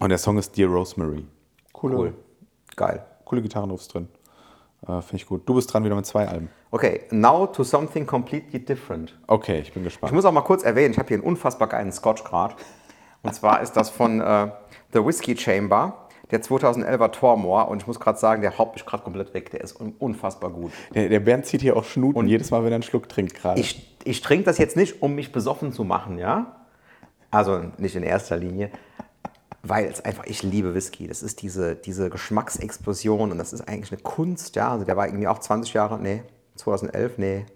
Und der Song ist Dear Rosemary. Coole, Cool. Geil. coole Gitarrenriffs drin. Äh, Finde ich gut. Du bist dran wieder mit zwei Alben. Okay, now to something completely different. Okay, ich bin Ich gespannt. muss auch mal kurz erwähnen, ich habe hier einen unfassbar geilen Scotch gerade. Und zwar ist das von äh, The Whiskey Chamber. der 2011er Tormor und ich muss gerade sagen, der Haupt ist gerade komplett weg. Der ist un unfassbar gut. Der, der Bernd zieht hier auch Schnuten jedes Mal, wenn er einen Schluck trinkt gerade. Ich, ich trinke das jetzt nicht, um mich besoffen zu machen, ja? Also nicht in erster Linie, weil es einfach, ich liebe Whisky. Das ist diese, diese Geschmacksexplosion und das ist eigentlich eine Kunst, ja? Also der war irgendwie auch 20 Jahre, nee, 2011, nee,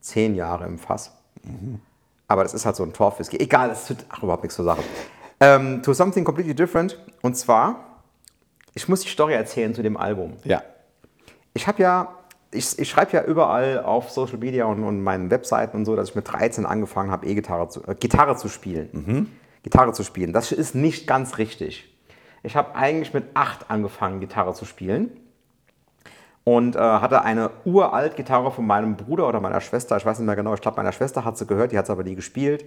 10 Jahre im Fass. Aber das ist halt so ein Torfwhisky. Egal, das tut ach, überhaupt nichts zur Sache. Ähm, to something completely different. Und zwar, ich muss die Story erzählen zu dem Album. ja. Ich habe ja, ich, ich schreibe ja überall auf Social Media und, und meinen Webseiten und so, dass ich mit 13 angefangen habe, E-Gitarre zu, äh, Gitarre zu spielen. Gitarre zu spielen. Das ist nicht ganz richtig. Ich habe eigentlich mit 8 angefangen, Gitarre zu spielen. Und äh, hatte eine uralt Gitarre von meinem Bruder oder meiner Schwester, ich weiß nicht mehr genau, ich glaube, meiner Schwester hat sie gehört, die hat sie aber nie gespielt.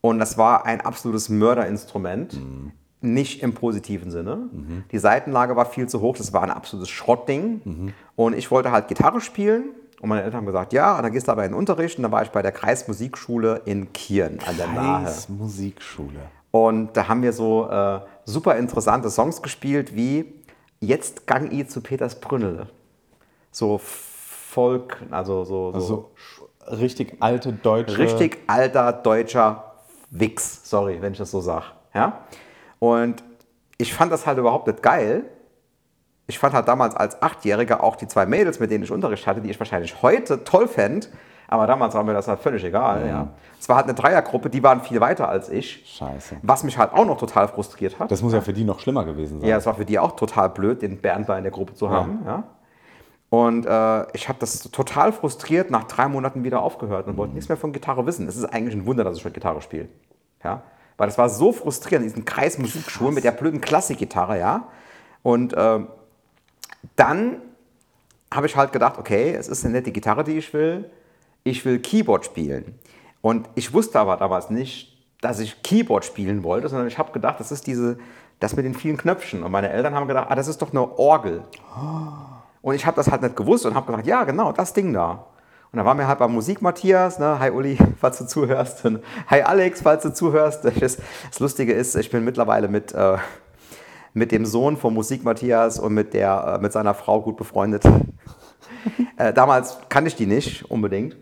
Und das war ein absolutes Mörderinstrument. Nicht im positiven Sinne. Die Seitenlage war viel zu hoch, das war ein absolutes Schrottding. Und ich wollte halt Gitarre spielen. Und meine Eltern haben gesagt, ja, und dann gehst du aber in den Unterricht. Und dann war ich bei der Kreismusikschule in Kirn an der Nahe. Kreis Musikschule. Und da haben wir so äh, super interessante Songs gespielt wie Jetzt gang i zu Peters Brünnele. So Folk, also so, so, Also richtig alte deutsche. richtig alter deutscher Wix. Sorry, wenn ich das so sage. Ja? Und ich fand das halt überhaupt nicht geil. Ich fand halt damals als Achtjähriger auch die zwei Mädels, mit denen ich Unterricht hatte, die ich wahrscheinlich heute toll fände. Aber damals war mir das halt völlig egal. Ja. Es war halt eine Dreiergruppe, die waren viel weiter als ich. Scheiße. Was mich halt auch noch total frustriert hat. Das muss ja für die noch schlimmer gewesen sein. Ja, es war für die auch total blöd, den Bernd da in der Gruppe zu haben. Ja. Und äh, ich habe das total frustriert nach drei Monaten wieder aufgehört und wollte nichts mehr von Gitarre wissen. Es ist eigentlich ein Wunder, dass ich heute Gitarre spiele. Ja. Weil das war so frustrierend, diesen Kreis Musikschulen mit der blöden Klassikgitarre, ja. Und äh, dann habe ich halt gedacht, okay, es ist eine nette Gitarre, die ich will. Ich will Keyboard spielen. Und ich wusste aber damals nicht, dass ich Keyboard spielen wollte, sondern ich habe gedacht, das ist diese, das mit den vielen Knöpfchen. Und meine Eltern haben gedacht, ah, das ist doch eine Orgel. Und ich habe das halt nicht gewusst und habe gedacht, ja, genau, das Ding da. Und da waren wir halt beim Musik Matthias, ne? hi Uli, *laughs* falls du zuhörst. Und hi Alex, falls du zuhörst. Das, das Lustige ist, ich bin mittlerweile mit, äh, mit dem Sohn von Musik Matthias und mit, der, äh, mit seiner Frau gut befreundet. *laughs* äh, damals kannte ich die nicht unbedingt.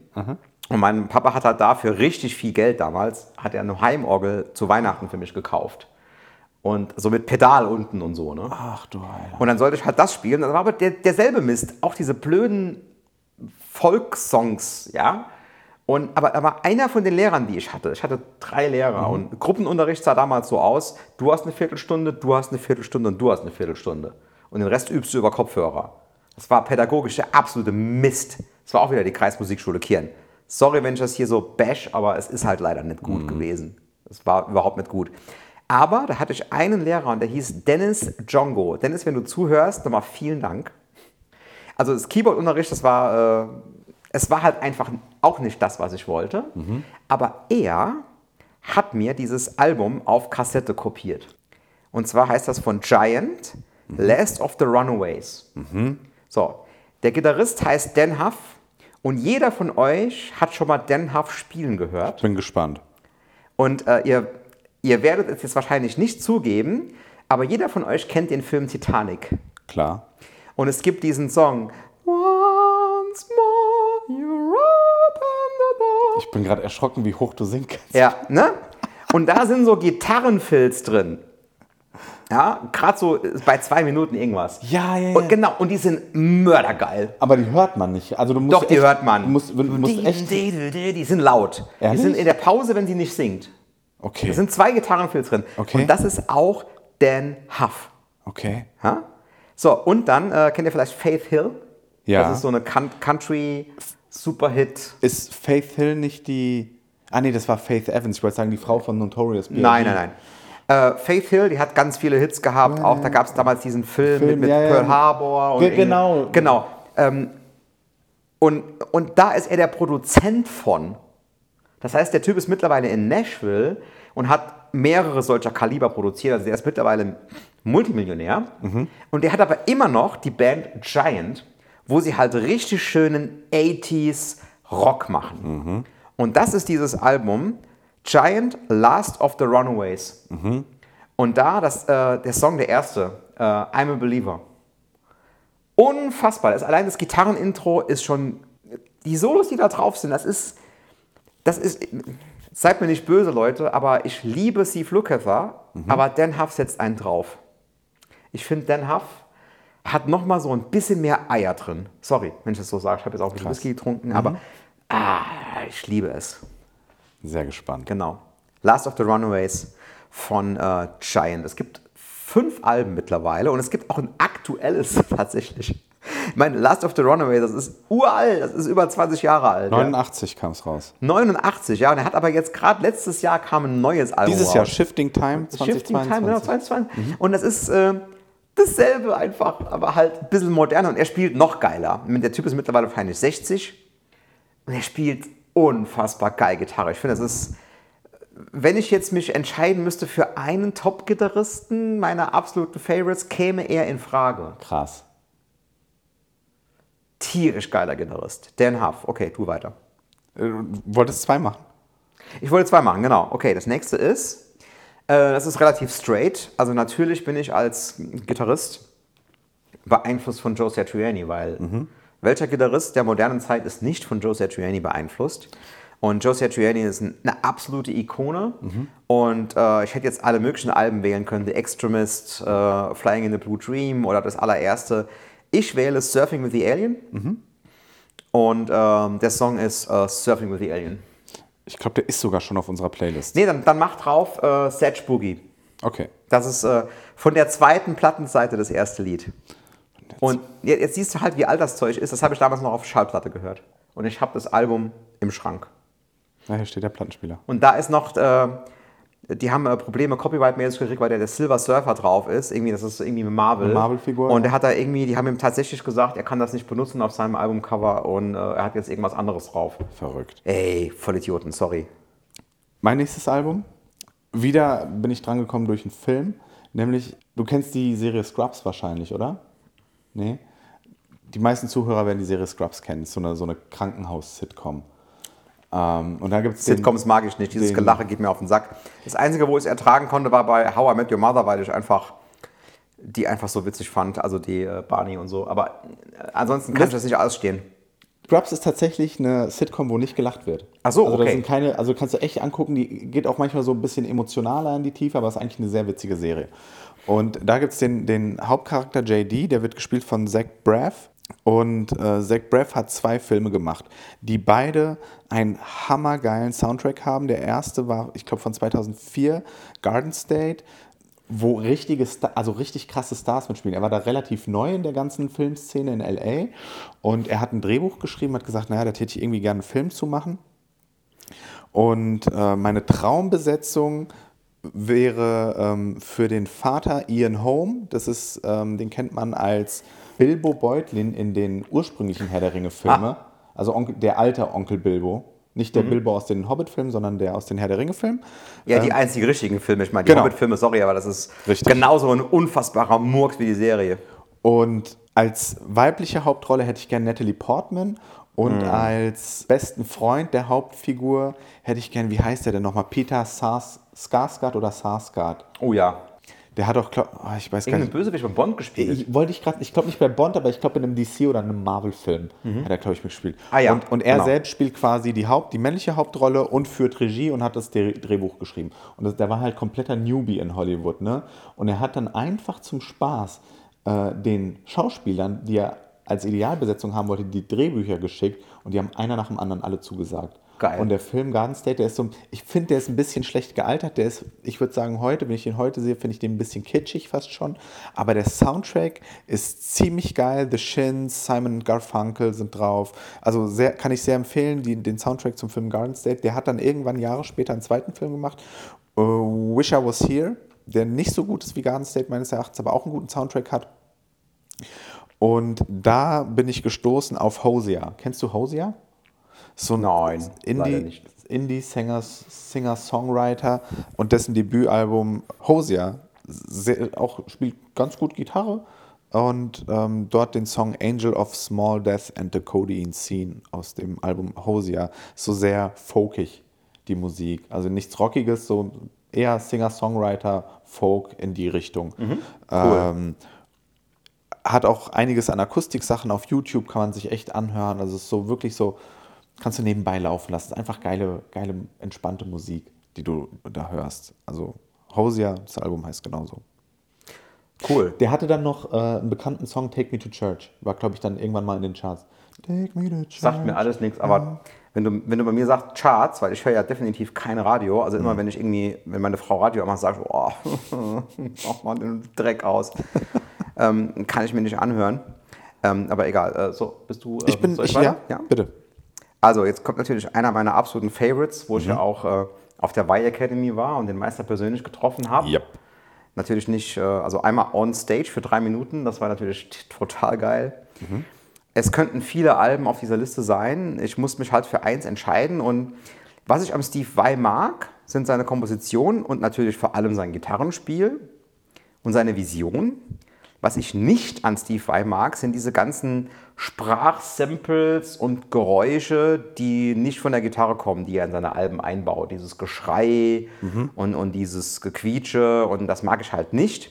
Und mein Papa hat halt dafür richtig viel Geld damals, hat er eine Heimorgel zu Weihnachten für mich gekauft. Und so mit Pedal unten und so, ne? Ach du Heiler. Und dann sollte ich halt das spielen. Das war aber der, derselbe Mist. Auch diese blöden Volkssongs, ja. Und, aber, aber einer von den Lehrern, die ich hatte, ich hatte drei Lehrer und Gruppenunterricht sah damals so aus, du hast eine Viertelstunde, du hast eine Viertelstunde und du hast eine Viertelstunde. Und den Rest übst du über Kopfhörer. Das war pädagogisch der absolute Mist. Das war auch wieder die Kreismusikschule Kirn. Sorry, wenn ich das hier so bash, aber es ist halt leider nicht gut gewesen. Es war überhaupt nicht gut. Aber da hatte ich einen Lehrer und der hieß Dennis Jongo. Dennis, wenn du zuhörst, nochmal vielen Dank. Also das Keyboard-Unterricht, das war, äh, es war halt einfach auch nicht das, was ich wollte. Aber er hat mir dieses Album auf Kassette kopiert. Und zwar heißt das von Giant, Last of the Runaways. So, der Gitarrist heißt Dan Huff und jeder von euch hat schon mal Dan Huff spielen gehört. Bin gespannt. Und äh, ihr, ihr werdet es jetzt wahrscheinlich nicht zugeben, aber jeder von euch kennt den Film Titanic. Klar. Und es gibt diesen Song. Once more you open the door. Ich bin gerade erschrocken, wie hoch du singen kannst. Ja, ne? Und da sind so Gitarrenfilz drin. Ja, gerade so bei zwei Minuten irgendwas. Ja, ja, ja. Und genau, und die sind mördergeil. Aber die hört man nicht. Also du musst Doch, die echt, hört man. Du musst, du musst echt. Die sind laut. Die Ehrlich? sind in der Pause, wenn sie nicht singt. Okay. Da sind zwei Gitarrenfilz drin. Okay. Und das ist auch Dan Huff. Okay. Ja? So, und dann äh, kennt ihr vielleicht Faith Hill? Ja. Das ist so eine Coun- Country Superhit. Ist Faith Hill nicht die. Ah, nee, das war Faith Evans. Ich wollte sagen, die Frau von Notorious B.I.G. Nein, nein, nein. Äh, Faith Hill, die hat ganz viele Hits gehabt. Auch da gab es damals diesen Film, Film, mit, mit ja, ja. Pearl Harbor. Und genau. Genau. Ähm, und, und da ist er der Produzent von. Das heißt, der Typ ist mittlerweile in Nashville und hat mehrere solcher Kaliber produziert. Also der ist mittlerweile Multimillionär. Und der hat aber immer noch die Band Giant, wo sie halt richtig schönen 80s Rock machen. Und das ist dieses Album Giant Last of the Runaways. Und da, das, äh, der Song, der erste, äh, I'm a Believer. Unfassbar. Das, allein das Gitarrenintro ist schon, die Solos, die da drauf sind, das ist, das ist, seid mir nicht böse, Leute, aber ich liebe Steve Lukather, mhm. aber Dan Huff setzt einen drauf. Ich finde, Dan Huff hat nochmal so ein bisschen mehr Eier drin. Sorry, wenn ich das so sage. Ich habe jetzt auch ein bisschen Whisky getrunken, mhm. aber ah, ich liebe es. Sehr gespannt. Genau. Last of the Runaways von äh, Giant. Es gibt fünf Alben mittlerweile und es gibt auch ein aktuelles *laughs* tatsächlich. Ich meine, Last of the Runaways, das ist uralt, das ist über 20 Jahre alt. 89 ja. kam es raus. 89, ja. Und er hat aber jetzt gerade letztes Jahr kam ein neues Album Dieses raus. Jahr, Shifting Time 2022. Shifting Time, genau, 2022. Mhm. Und das ist äh, dasselbe einfach, aber halt ein bisschen moderner. Und er spielt noch geiler. Der Typ ist mittlerweile wahrscheinlich 60 und er spielt unfassbar geil Gitarre. Ich finde, das ist wenn ich jetzt mich entscheiden müsste für einen Top-Gitarristen meiner absoluten Favorites, käme er in Frage. Krass. Tierisch geiler Gitarrist. Dan Huff. Okay, du weiter. Äh, wolltest zwei machen? Ich wollte zwei machen, genau. Okay, das nächste ist, äh, das ist relativ straight. Also natürlich bin ich als Gitarrist beeinflusst von Joe Satriani, weil mhm. welcher Gitarrist der modernen Zeit ist nicht von Joe Satriani beeinflusst? Und Joe Satriani ist eine absolute Ikone. Mhm. Und äh, ich hätte jetzt alle möglichen Alben wählen können: The Extremist, äh, Flying in the Blue Dream oder das allererste. Ich wähle Surfing with the Alien. Mhm. Und ähm, der Song ist uh, Surfing with the Alien. Ich glaube, der ist sogar schon auf unserer Playlist. Nee, dann, dann mach drauf äh, Sedge Boogie. Okay. Das ist äh, von der zweiten Plattenseite das erste Lied. Und jetzt siehst du halt, wie alt das Zeug ist. Das habe ich damals noch auf Schallplatte gehört. Und ich habe das Album im Schrank. Ja, hier steht der Plattenspieler. Und da ist noch, äh, die haben äh, Probleme copyright-mäßig gekriegt, weil der, der Silver Surfer drauf ist. Irgendwie, das ist irgendwie eine Marvel. Marvel-Figur. Und der hat da irgendwie, die haben ihm tatsächlich gesagt, er kann das nicht benutzen auf seinem Albumcover und äh, er hat jetzt irgendwas anderes drauf. Verrückt. Ey, voll Idioten, sorry. Mein nächstes Album. Wieder bin ich drangekommen durch einen Film. Nämlich, du kennst die Serie Scrubs wahrscheinlich, oder? Nee? Die meisten Zuhörer werden die Serie Scrubs kennen. So eine, so eine Krankenhaus-Sitcom. Ähm, und da gibt's Sitcoms mag ich nicht, dieses Gelache geht mir auf den Sack. Das Einzige, wo ich es ertragen konnte, war bei How I Met Your Mother, weil ich einfach die einfach so witzig fand, also die äh, Barney und so. Aber äh, ansonsten kann ich das nicht ausstehen. Scrubs ist tatsächlich eine Sitcom, wo nicht gelacht wird. Ach so, also okay. Sind keine, also kannst du echt angucken, die geht auch manchmal so ein bisschen emotionaler in die Tiefe, aber ist eigentlich eine sehr witzige Serie. Und da gibt es den, den Hauptcharakter JD, der wird gespielt von Zach Braff. Und äh, Zach Braff hat zwei Filme gemacht, die beide einen hammergeilen Soundtrack haben. Der erste war, ich glaube, von 2004, Garden State, wo richtige, Star also richtig krasse Stars mitspielen. Er war da relativ neu in der ganzen Filmszene in LA und er hat ein Drehbuch geschrieben, hat gesagt, naja, da täte ich irgendwie gerne einen Film zu machen. Und äh, meine Traumbesetzung wäre ähm, für den Vater Ian Holm. Das ist, ähm, den kennt man als Bilbo Beutlin in den ursprünglichen Herr der Ringe-Filme. Ah. Also Onkel, der alte Onkel Bilbo. Nicht der mhm. Bilbo aus den Hobbit-Filmen, sondern der aus den Herr der Ringe-Filmen. Ja, die ähm, einzigen richtigen Filme. Ich meine, die genau. Hobbit-Filme, sorry, aber das ist Richtig. genauso ein unfassbarer Murks wie die Serie. Und als weibliche Hauptrolle hätte ich gerne Natalie Portman. Und mhm. als besten Freund der Hauptfigur hätte ich gerne, wie heißt der denn nochmal? Peter Sars Skarsgård oder Sarsgaard? Oh ja. Der hat auch, glaub, oh, ich weiß gar nicht. Bösewicht bei Bond gespielt. Ich, wollte ich gerade, ich glaube nicht bei Bond, aber ich glaube in einem DC oder einem Marvel-Film mhm. hat er, glaube ich, mitgespielt. Ah, ja. Und, und er genau. selbst spielt quasi die Haupt, die männliche Hauptrolle und führt Regie und hat das Drehbuch geschrieben. Und das, der war halt kompletter Newbie in Hollywood, ne? Und er hat dann einfach zum Spaß äh, den Schauspielern, die er als Idealbesetzung haben wollte, die Drehbücher geschickt und die haben einer nach dem anderen alle zugesagt. Geil. Und der Film Garden State, der ist so, ich finde, der ist ein bisschen schlecht gealtert. Der ist, ich würde sagen, heute, wenn ich den heute sehe, finde ich den ein bisschen kitschig fast schon. Aber der Soundtrack ist ziemlich geil. The Shins, Simon Garfunkel sind drauf. Also sehr, kann ich sehr empfehlen, die, den Soundtrack zum Film Garden State. Der hat dann irgendwann Jahre später einen zweiten Film gemacht, uh, Wish I Was Here, der nicht so gut ist wie Garden State meines Erachtens, aber auch einen guten Soundtrack hat. Und da bin ich gestoßen auf Hosier. Kennst du Hosier? So ein Indie, Indie-Singer, Singer-Songwriter und dessen Debütalbum Hosier auch spielt ganz gut Gitarre und ähm, dort den Song Angel of Small Death and the Codeine Scene aus dem Album Hosier, so sehr folkig. die Musik. Also nichts Rockiges, so eher Singer-Songwriter, Folk in die Richtung. Mhm. Cool. Ähm, hat auch einiges an Akustiksachen auf YouTube, kann man sich echt anhören. Also es ist so wirklich so, kannst du nebenbei laufen lassen. Einfach geile, geile, entspannte Musik, die du da hörst. Also Hosier, das Album heißt genauso. Cool. Der hatte dann noch äh, einen bekannten Song, Take Me to Church. War, glaube ich, dann irgendwann mal in den Charts. Take Me to Church. Sagt mir alles nichts, aber wenn du, wenn du bei mir sagst Charts, weil ich höre ja definitiv kein Radio, also immer mhm. wenn ich irgendwie, wenn meine Frau Radio macht, sagt, oh, *laughs* mach mal den Dreck aus, *laughs* ähm, kann ich mir nicht anhören. Ähm, aber egal, äh, so, bist du. Äh, ich bin, ich, ja, ja, bitte. Also, jetzt kommt natürlich einer meiner absoluten Favorites, wo mhm. ich ja auch äh, auf der Y Academy war und den Meister persönlich getroffen habe. Yep. Natürlich nicht, äh, also einmal on stage für drei Minuten, das war natürlich *laughs* total geil. Mhm. Es könnten viele Alben auf dieser Liste sein. Ich muss mich halt für eins entscheiden. Und was ich am Steve Vai mag, sind seine Kompositionen und natürlich vor allem sein Gitarrenspiel und seine Vision. Was ich nicht an Steve Vai mag, sind diese ganzen Sprachsamples und Geräusche, die nicht von der Gitarre kommen, die er in seine Alben einbaut. Dieses Geschrei mhm. und, und dieses Gequietsche und das mag ich halt nicht.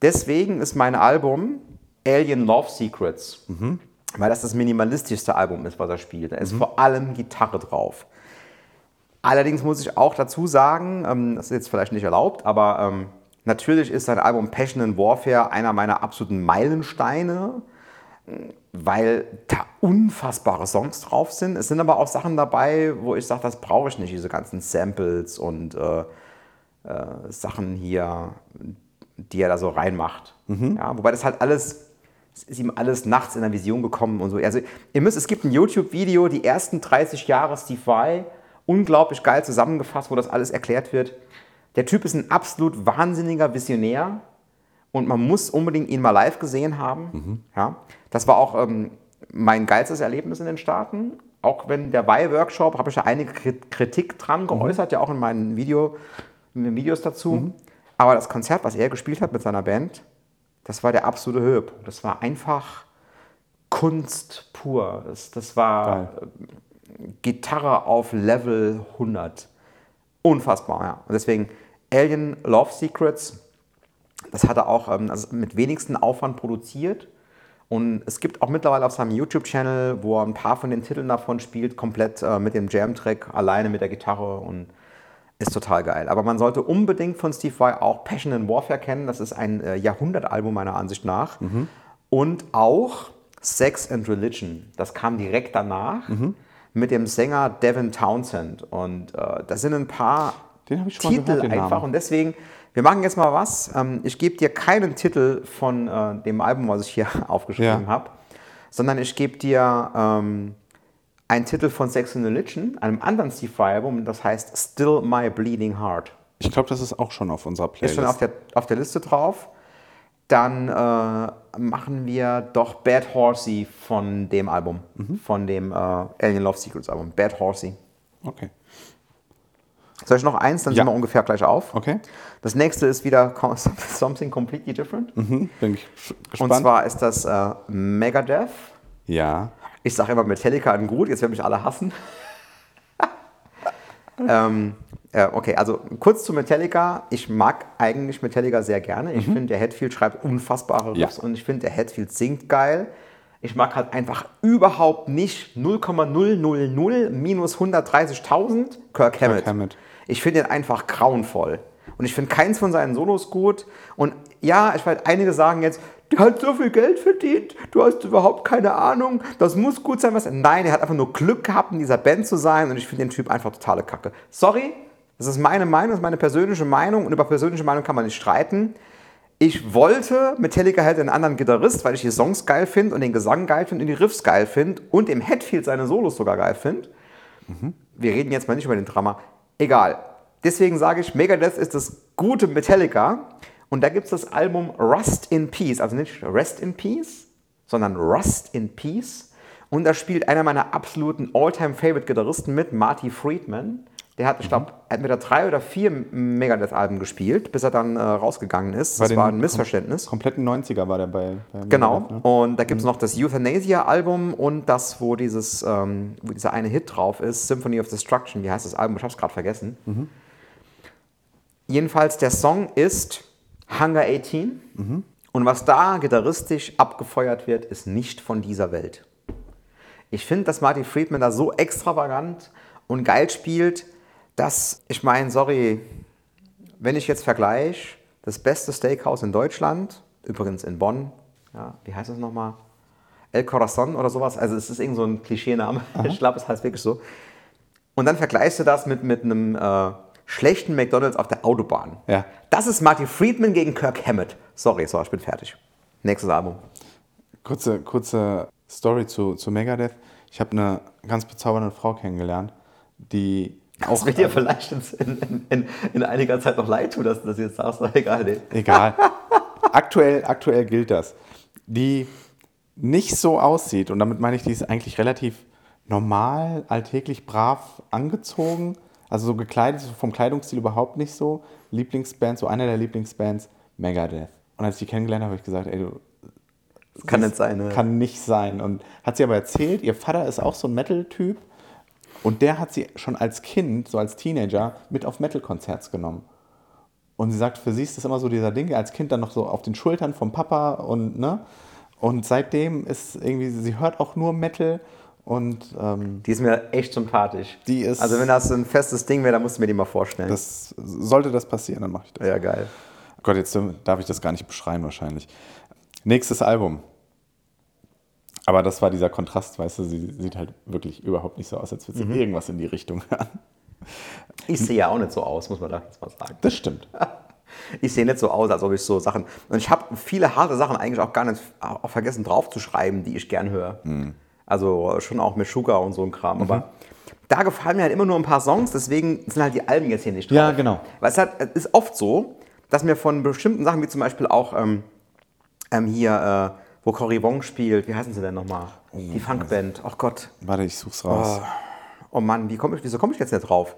Deswegen ist mein Album Alien Love Secrets, mhm. weil das das minimalistischste Album ist, was er spielt. Da ist mhm. vor allem Gitarre drauf. Allerdings muss ich auch dazu sagen, ähm, das ist jetzt vielleicht nicht erlaubt, aber ähm, Natürlich ist sein Album Passion and Warfare einer meiner absoluten Meilensteine, weil da unfassbare Songs drauf sind. Es sind aber auch Sachen dabei, wo ich sage, das brauche ich nicht, diese ganzen Samples und äh, äh, Sachen hier, die er da so reinmacht. Mhm. Ja, wobei das halt alles, es ist ihm alles nachts in der Vision gekommen und so. Also ihr müsst, es gibt ein YouTube-Video, die ersten 30 Jahre Steve Vai, unglaublich geil zusammengefasst, wo das alles erklärt wird. Der Typ ist ein absolut wahnsinniger Visionär und man muss unbedingt ihn mal live gesehen haben. Mhm. Ja, das war auch ähm, mein geilstes Erlebnis in den Staaten. Auch wenn der Weih-Workshop, habe ich ja einige Kritik dran mhm. geäußert, mhm. ja auch in meinen Video, in den Videos dazu. Mhm. Aber das Konzert, was er gespielt hat mit seiner Band, das war der absolute Höhepunkt. Das war einfach Kunst pur. Das, das war Geil. Gitarre auf Level 100. Unfassbar, ja. Und deswegen Alien Love Secrets, das hat er auch ähm, also mit wenigsten Aufwand produziert. Und es gibt auch mittlerweile auf seinem YouTube-Channel, wo er ein paar von den Titeln davon spielt, komplett äh, mit dem Jam-Track, alleine mit der Gitarre und ist total geil. Aber man sollte unbedingt von Steve Vai auch Passion and Warfare kennen. Das ist ein äh, Jahrhundertalbum meiner Ansicht nach. Mhm. Und auch Sex and Religion. Das kam direkt danach mhm. mit dem Sänger Devin Townsend. Und äh, da sind ein paar den habe ich schon Titel mal gehört, einfach. Und deswegen, wir machen jetzt mal was. Ähm, ich gebe dir keinen Titel von äh, dem Album, was ich hier *laughs* aufgeschrieben ja. habe, sondern ich gebe dir ähm, einen Titel von Sex and Religion, einem anderen Steve Vai-Album, das heißt Still My Bleeding Heart. Ich glaube, das ist auch schon auf unserer Playlist. Ist schon auf der, auf der Liste drauf. Dann äh, machen wir doch Bad Horsey von dem Album, mhm. von dem äh, Alien Love Secrets Album. Bad Horsey. Okay. Soll ich noch eins, dann ja. sind wir ungefähr gleich auf. Okay. Das nächste ist wieder *laughs* Something Completely Different. Mhm, bin ich gespannt. Und zwar ist das äh, Megadeth. Ja. Ich sage immer Metallica an gut, jetzt werden mich alle hassen. *laughs* ähm, äh, okay, also kurz zu Metallica. Ich mag eigentlich Metallica sehr gerne. Ich mhm. finde, der Hetfield schreibt unfassbare Riffs ja. und ich finde, der Hetfield singt geil. Ich mag halt einfach überhaupt nicht 0,000 minus 130.000 Kirk Hammett. Kirk Hammett. Ich finde ihn einfach grauenvoll. Und ich finde keins von seinen Solos gut. Und ja, ich weiß, einige sagen jetzt, der hat so viel Geld verdient, du hast überhaupt keine Ahnung, das muss gut sein, was. Nein, er hat einfach nur Glück gehabt, in dieser Band zu sein und ich finde den Typ einfach totale Kacke. Sorry, das ist meine Meinung, das ist meine persönliche Meinung und über persönliche Meinung kann man nicht streiten. Ich wollte, Metallica hätte einen anderen Gitarrist, weil ich die Songs geil finde und den Gesang geil finde und die Riffs geil finde und im Headfield seine Solos sogar geil finde. Mhm. Wir reden jetzt mal nicht über den Drama. Egal. Deswegen sage ich, Megadeth ist das gute Metallica. Und da gibt es das Album Rust in Peace. Also nicht Rest in Peace, sondern Rust in Peace. Und da spielt einer meiner absoluten All-Time-Favorite-Gitarristen mit, Marty Friedman. Der hat, ich glaube, entweder drei oder vier Megadeth-Alben gespielt, bis er dann äh, rausgegangen ist. Bei das war ein Missverständnis. Kompletten 90er war der bei. bei Genau. Megadeth, ne? Und da gibt es noch das Euthanasia-Album und das, wo dieses, ähm, wo dieser eine Hit drauf ist, Symphony of Destruction. Wie heißt das Album? Ich habe es gerade vergessen. Jedenfalls, der Song ist Hunger 18. Und was da gitarristisch abgefeuert wird, ist nicht von dieser Welt. Ich finde, dass Marty Friedman da so extravagant und geil spielt, dass, ich meine, sorry, wenn ich jetzt vergleiche, das beste Steakhouse in Deutschland, übrigens in Bonn, ja, wie heißt das nochmal? El Corazon oder sowas, also es ist irgend so ein Klischeename, *laughs* ich glaube, es heißt wirklich so. Und dann vergleichst du das mit, mit einem äh, schlechten McDonalds auf der Autobahn. Ja. Das ist Marty Friedman gegen Kirk Hammett. Sorry, so, ich bin fertig. Nächstes Album. Kurze, kurze Story zu, zu Megadeth. Ich habe eine ganz bezaubernde Frau kennengelernt, die Auch wird dir vielleicht in, in, in, in einiger Zeit noch leid tun, dass du das jetzt sagst, aber egal. Nee. Egal. *laughs* aktuell, aktuell gilt das. Die nicht so aussieht, und damit meine ich, die ist eigentlich relativ normal, alltäglich brav angezogen. Also so gekleidet, so vom Kleidungsstil überhaupt nicht so. Lieblingsband, so einer der Lieblingsbands, Megadeth. Und als ich die kennengelernt habe, habe ich gesagt, ey, du, Das kann nicht sein. Ne? kann nicht sein. Und hat sie aber erzählt, ihr Vater ist auch so ein Metal-Typ. Und der hat sie schon als Kind, so als Teenager, mit auf Metal-Konzerts genommen. Und sie sagt, für sie ist das immer so dieser Ding, als Kind dann noch so auf den Schultern vom Papa und ne. Und seitdem ist irgendwie, sie hört auch nur Metal und ähm, Die ist mir echt sympathisch. Die ist- also wenn das ein festes Ding wäre, dann musst du mir die mal vorstellen. das sollte das passieren, dann mache ich das. ja, geil. Gott, jetzt darf ich das gar nicht beschreiben wahrscheinlich. Nächstes Album. Aber das war dieser Kontrast, weißt du, sie sieht halt wirklich überhaupt nicht so aus, als würde sie irgendwas in die Richtung hören. Ich sehe ja auch nicht so aus, muss man da jetzt mal sagen. Das stimmt. *laughs* Ich sehe nicht so aus, als ob ich so Sachen. Und ich habe viele harte Sachen eigentlich auch gar nicht auch vergessen draufzuschreiben, die ich gern höre. Hm. Also schon auch mit Sugar und so ein Kram. Aber da gefallen mir halt immer nur ein paar Songs, deswegen sind halt die Alben jetzt hier nicht drauf. Ja, genau. Weil es halt, ist oft so, dass mir von bestimmten Sachen, wie zum Beispiel auch ähm, ähm, hier, äh, wo Cory Wong spielt, wie heißen sie denn nochmal? die Funkband. Ach Gott. Warte, ich such's raus. Oh Mann, wie komm ich, wieso komme ich jetzt nicht drauf?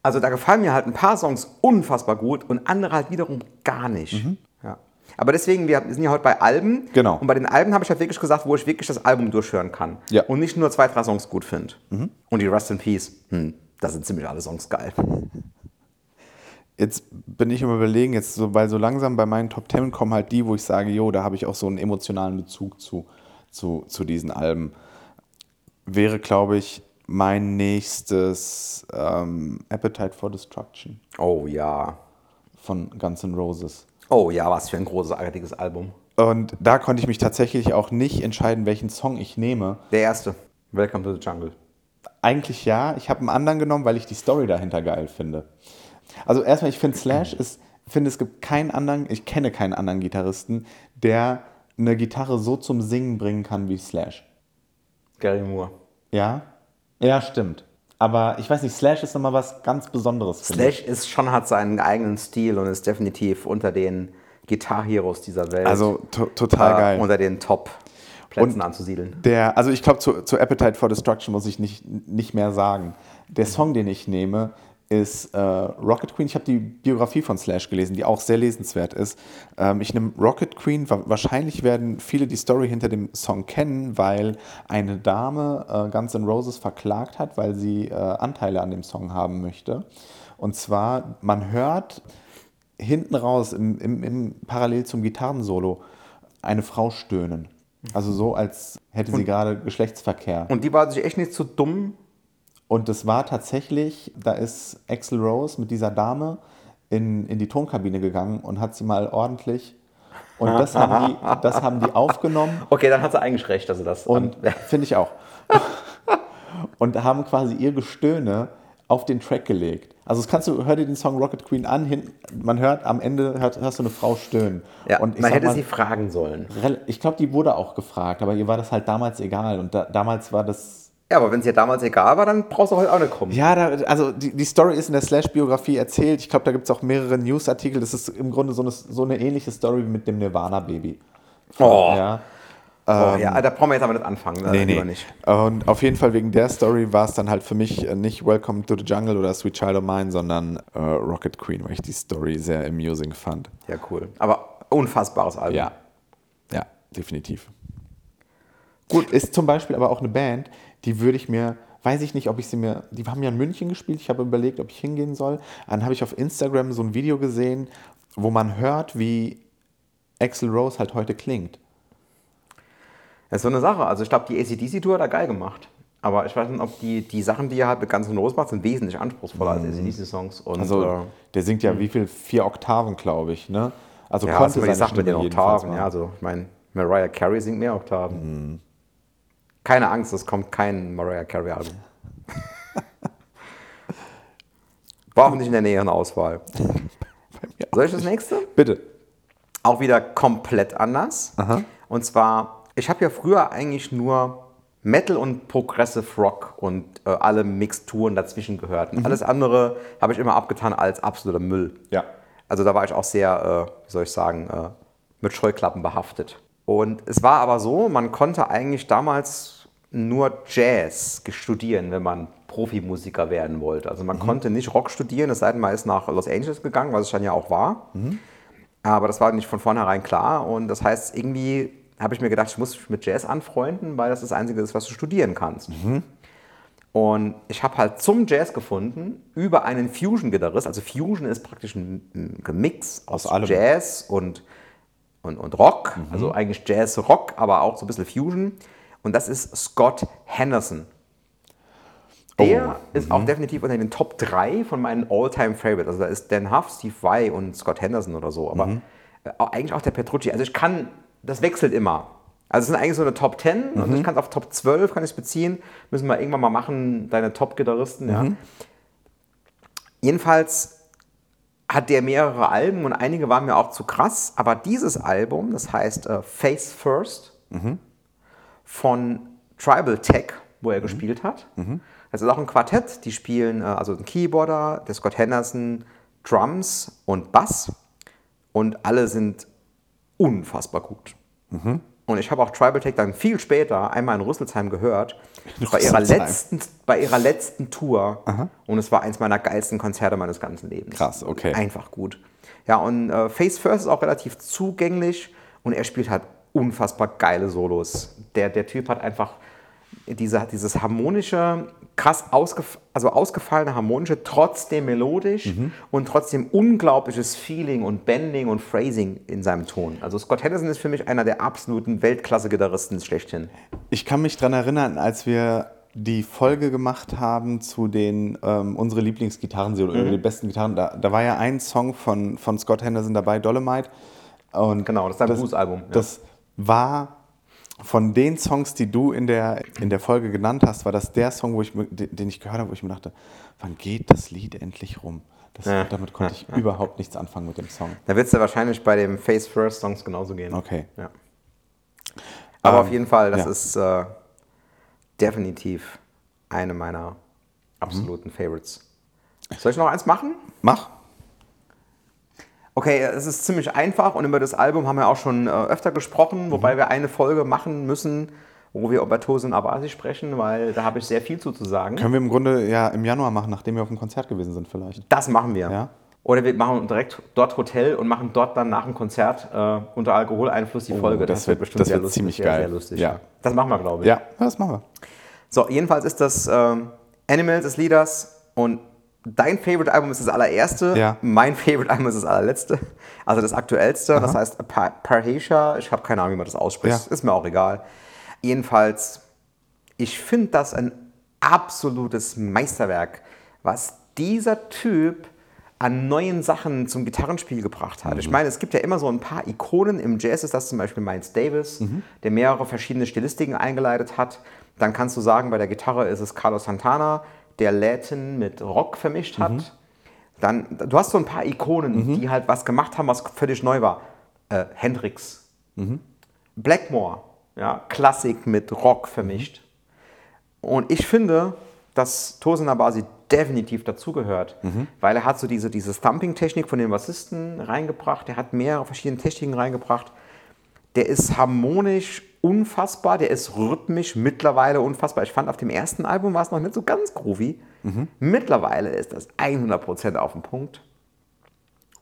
Also da gefallen mir halt ein paar Songs unfassbar gut und andere halt wiederum gar nicht. Ja. Aber deswegen, wir sind ja heute bei Alben. Mhm. Genau. Und bei den Alben habe ich halt wirklich gesagt, wo ich wirklich das Album durchhören kann. Ja. Mhm. Und nicht nur zwei, drei Songs gut finde. Und die Rust in Peace, hm, da sind ziemlich alle Songs geil. Jetzt bin ich im Überlegen, jetzt so, weil so langsam bei meinen Top Ten kommen halt die, wo ich sage, jo, da habe ich auch so einen emotionalen Bezug zu, zu, zu diesen Alben. Wäre, glaube ich, mein nächstes ähm, Appetite for Destruction Oh ja. von Guns N' Roses. Oh ja, was für ein großartiges Album. Und da konnte ich mich tatsächlich auch nicht entscheiden, welchen Song ich nehme. Der erste. Welcome to the Jungle. Eigentlich ja. Ich habe einen anderen genommen, weil ich die Story dahinter geil finde. Also erstmal, ich finde Slash ist, finde es gibt keinen anderen, ich kenne keinen anderen Gitarristen, der eine Gitarre so zum Singen bringen kann wie Slash. Gary Moore. Ja? Ja, stimmt. Aber ich weiß nicht, Slash ist nochmal was ganz Besonderes. finde ich. Slash ist schon, hat seinen eigenen Stil und ist definitiv unter den Guitar-Heroes dieser Welt. Also to total äh, geil. unter den Top-Plätzen Und- anzusiedeln. Der, also ich glaube, zu, zu Appetite for Destruction muss ich nicht, nicht mehr sagen. Der Song, den ich nehme, ist äh, Rocket Queen. Ich habe die Biografie von Slash gelesen, die auch sehr lesenswert ist. Ähm, ich nehme Rocket Queen. Wa wahrscheinlich werden viele die Story hinter dem Song kennen, weil eine Dame äh, Guns N' Roses verklagt hat, weil sie äh, Anteile an dem Song haben möchte. Und zwar, man hört hinten raus, im, im, im parallel zum Gitarrensolo, eine Frau stöhnen. Also so, als hätte sie gerade Geschlechtsverkehr. Und die war sich echt nicht zu dumm. Und das war tatsächlich, da ist Axel Rose mit dieser Dame in, in die Tonkabine gegangen und hat sie mal ordentlich. Und das haben die, das haben die aufgenommen Okay, dann hat sie eigentlich recht, dass sie das. und finde ich auch. *laughs* Und haben quasi ihr Gestöhne auf den Track gelegt. Also das kannst du, hör dir den Song Rocket Queen an, hin, man hört am Ende hört, hörst du eine Frau stöhnen. ja, und man hätte mal, sie fragen sollen. ich glaube, die wurde auch gefragt, aber ihr war das halt damals egal. Und da, damals war das Ja, aber wenn es ihr damals egal war, dann brauchst du heute auch nicht kommen. Ja, da, also die, die Story ist in der Slash-Biografie erzählt. Ich glaube, da gibt es auch mehrere Newsartikel. Das ist im Grunde so eine, so eine ähnliche Story wie mit dem Nirvana-Baby. Oh. Ja. Oh, ja, da brauchen wir jetzt aber nicht anfangen. Ne? Nee, nee. Nicht. Und auf jeden Fall wegen der Story war es dann halt für mich äh, nicht Welcome to the Jungle oder Sweet Child of Mine, sondern äh, Rocket Queen, weil ich die Story sehr amusing fand. Ja, cool. Aber unfassbares Album. Ja. Ja, definitiv. Gut. Ist zum Beispiel aber auch eine Band, die würde ich mir, weiß ich nicht, ob ich sie mir, die haben ja in München gespielt, ich habe überlegt, ob ich hingehen soll. Dann habe ich auf Instagram so ein Video gesehen, wo man hört, wie Axel Rose halt heute klingt. Das ist so eine Sache. Also ich glaube, die ACDC-Tour hat er geil gemacht. Aber ich weiß nicht, ob die, die Sachen, die er halt mit Guns N' Roses macht, sind wesentlich anspruchsvoller als ACDC-Songs. Also äh, der singt ja wie viel? Vier Oktaven, glaube ich, ne? Also ja, was immer die Sachen mit den Oktaven. Ja, also ich meine, Mariah Carey singt mehr Oktaven. Keine Angst, es kommt kein Mariah Carey-Album. War *laughs* auch nicht in der näheren Auswahl. *laughs* Soll ich das nächste? Bitte. auch wieder komplett anders. Und zwar, ich habe ja früher eigentlich nur Metal und Progressive Rock und äh, alle Mixturen dazwischen gehört. Und alles andere habe ich immer abgetan als absoluter Müll. Ja. Also da war ich auch sehr, äh, wie soll ich sagen, äh, mit Scheuklappen behaftet. Und es war aber so, man konnte eigentlich damals nur Jazz studieren, wenn man Profimusiker werden wollte. Also man konnte nicht Rock studieren, es sei denn, man ist nach Los Angeles gegangen, was es dann ja auch war. Aber das war nicht von vornherein klar. Und das heißt, irgendwie habe ich mir gedacht, ich muss mich mit Jazz anfreunden, weil das das Einzige ist, was du studieren kannst. Und ich habe halt zum Jazz gefunden über einen Fusion-Gitarrist. Also Fusion ist praktisch ein, Gemix aus, Aus allem. Jazz und, und, und Rock. Also eigentlich Jazz-Rock, aber auch so ein bisschen Fusion. Und das ist Scott Henderson. Der ist auch definitiv unter den Top 3 von meinen All-Time-Favorites. Also da ist Dan Huff, Steve Vai und Scott Henderson oder so. Aber äh, auch- eigentlich auch der Petrucci. Also ich kann, das wechselt immer. Also es sind eigentlich so eine Top 10 und ich kann es auf Top 12 kann ich beziehen. Müssen wir irgendwann mal machen, deine Top-Gitarristen. Ja. Jedenfalls hat der mehrere Alben und einige waren mir auch zu krass. Aber dieses Album, das heißt äh, Face First von Tribal Tech, wo er gespielt hat. Das ist auch ein Quartett. Die spielen äh, also ein Keyboarder, der Scott Henderson, Drums und Bass. Und alle sind unfassbar gut. Und ich habe auch Tribal Tech dann viel später einmal in Rüsselsheim gehört, bei ihrer, Rüsselsheim. letzten, bei ihrer letzten Tour. Und es war eins meiner geilsten Konzerte meines ganzen Lebens. Krass, okay. Einfach gut. Ja, und äh, Face First ist auch relativ zugänglich und er spielt halt unfassbar geile Solos. Der, der Typ hat einfach diese, dieses harmonische, krass ausgef also ausgefallene harmonische, trotzdem melodisch Mhm. und trotzdem unglaubliches Feeling und Bending und Phrasing in seinem Ton. Also Scott Henderson ist für mich einer der absoluten Weltklasse-Gitarristen schlechthin. Ich kann mich daran erinnern, als wir die Folge gemacht haben zu den ähm, unsere Lieblingsgitarren Mhm. oder die besten Gitarren, da, da war ja ein Song von, von Scott Henderson dabei, Dolomite. Und Genau, das ist sein Blues-Album, ja. Das war von den Songs, die du in der, in der Folge genannt hast, war das der Song, wo ich, den den ich gehört habe, wo ich mir dachte, wann geht das Lied endlich rum? Das, Ja. Damit konnte ich überhaupt nichts anfangen mit dem Song. Da wird es ja wahrscheinlich bei dem Face First Songs genauso gehen. Okay. Ja. Aber Ähm, auf jeden Fall, das ja. ist äh, definitiv eine meiner absoluten Mhm. Favorites. Soll ich noch eins machen? Mach. Okay, es ist ziemlich einfach und über das Album haben wir auch schon äh, öfter gesprochen, Mhm. wobei wir eine Folge machen müssen, wo wir über Tosin Abasi sprechen, weil da habe ich sehr viel zu, zu sagen. Können wir im Grunde ja im Januar machen, nachdem wir auf dem Konzert gewesen sind vielleicht. Das machen wir. Ja. Oder wir machen direkt dort Hotel und machen dort dann nach dem Konzert äh, unter Alkoholeinfluss die Folge. Oh, das wird- das wird ziemlich sehr, geil. Sehr lustig. Ja. Das machen wir, glaube ich. Ja, das machen wir. So, jedenfalls ist das ähm, Animals des Leaders und dein Favorite-Album ist das allererste, Ja. mein Favorite-Album ist das allerletzte, also das aktuellste, das heißt Pa- Parhesia, ich habe keine Ahnung, wie man das ausspricht, Ja. ist mir auch egal. Jedenfalls, ich finde das ein absolutes Meisterwerk, was dieser Typ an neuen Sachen zum Gitarrenspiel gebracht hat. Ich meine, es gibt ja immer so ein paar Ikonen. Im Jazz ist das zum Beispiel Miles Davis, der mehrere verschiedene Stilistiken eingeleitet hat. Dann kannst du sagen, bei der Gitarre ist es Carlos Santana, der Latin mit Rock vermischt hat. Dann, du hast so ein paar Ikonen, die halt was gemacht haben, was völlig neu war. Äh, Hendrix, Blackmore, ja, Klassik mit Rock vermischt. Und ich finde, dass Tosin Abasi definitiv dazugehört, weil er hat so diese, diese Thumping-Technik von den Bassisten reingebracht, er hat mehrere verschiedene Techniken reingebracht. Der ist harmonisch unfassbar, der ist rhythmisch mittlerweile unfassbar. Ich fand, auf dem ersten Album war es noch nicht so ganz groovy. Mittlerweile ist das 100% auf den Punkt.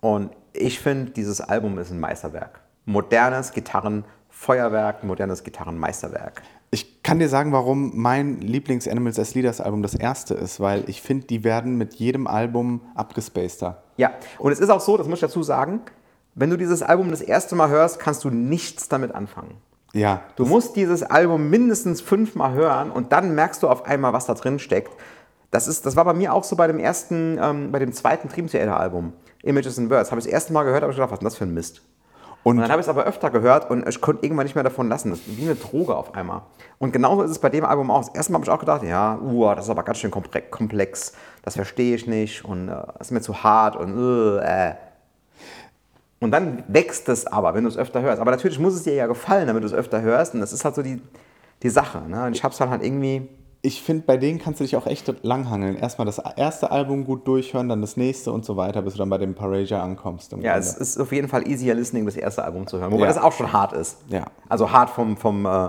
Und ich finde, dieses Album ist ein Meisterwerk. Modernes Gitarrenfeuerwerk, modernes Gitarrenmeisterwerk. Ich kann dir sagen, warum mein Lieblings-Animals as Leaders Album das erste ist, weil ich finde, die werden mit jedem Album abgespaceder. Ja, und es ist auch so, das muss ich dazu sagen, wenn du dieses Album das erste Mal hörst, kannst du nichts damit anfangen. Ja, Du musst dieses Album mindestens fünfmal hören und dann merkst du auf einmal, was da drin steckt. Das, ist, das war bei mir auch so bei dem ersten, ähm, bei dem zweiten Dream Theater Album, Images and Words. Habe ich das erste Mal gehört, habe ich gedacht, was ist denn das für ein Mist? Und, Und- dann habe ich es aber öfter gehört und ich konnte irgendwann nicht mehr davon lassen. Das ist wie eine Droge auf einmal. Und genauso ist es bei dem Album auch. Das erste Mal habe ich auch gedacht, ja, uh, das ist aber ganz schön komple- komplex. Das verstehe ich nicht und äh, das ist mir zu hart und uh, äh. Und dann wächst es aber, wenn du es öfter hörst. Aber natürlich muss es dir ja gefallen, damit du es öfter hörst. Und das ist halt so die, die Sache. Ne? Und ich habe es halt, halt irgendwie. ich finde, bei denen kannst du dich auch echt langhangeln. Erstmal das erste Album gut durchhören, dann das nächste und so weiter, bis du dann bei dem Parasia ankommst. Ja, Grunde. es ist auf jeden Fall easier listening, das erste Album zu hören. Wobei Ja. das auch schon hart ist. Ja. Also hart vom, vom, äh,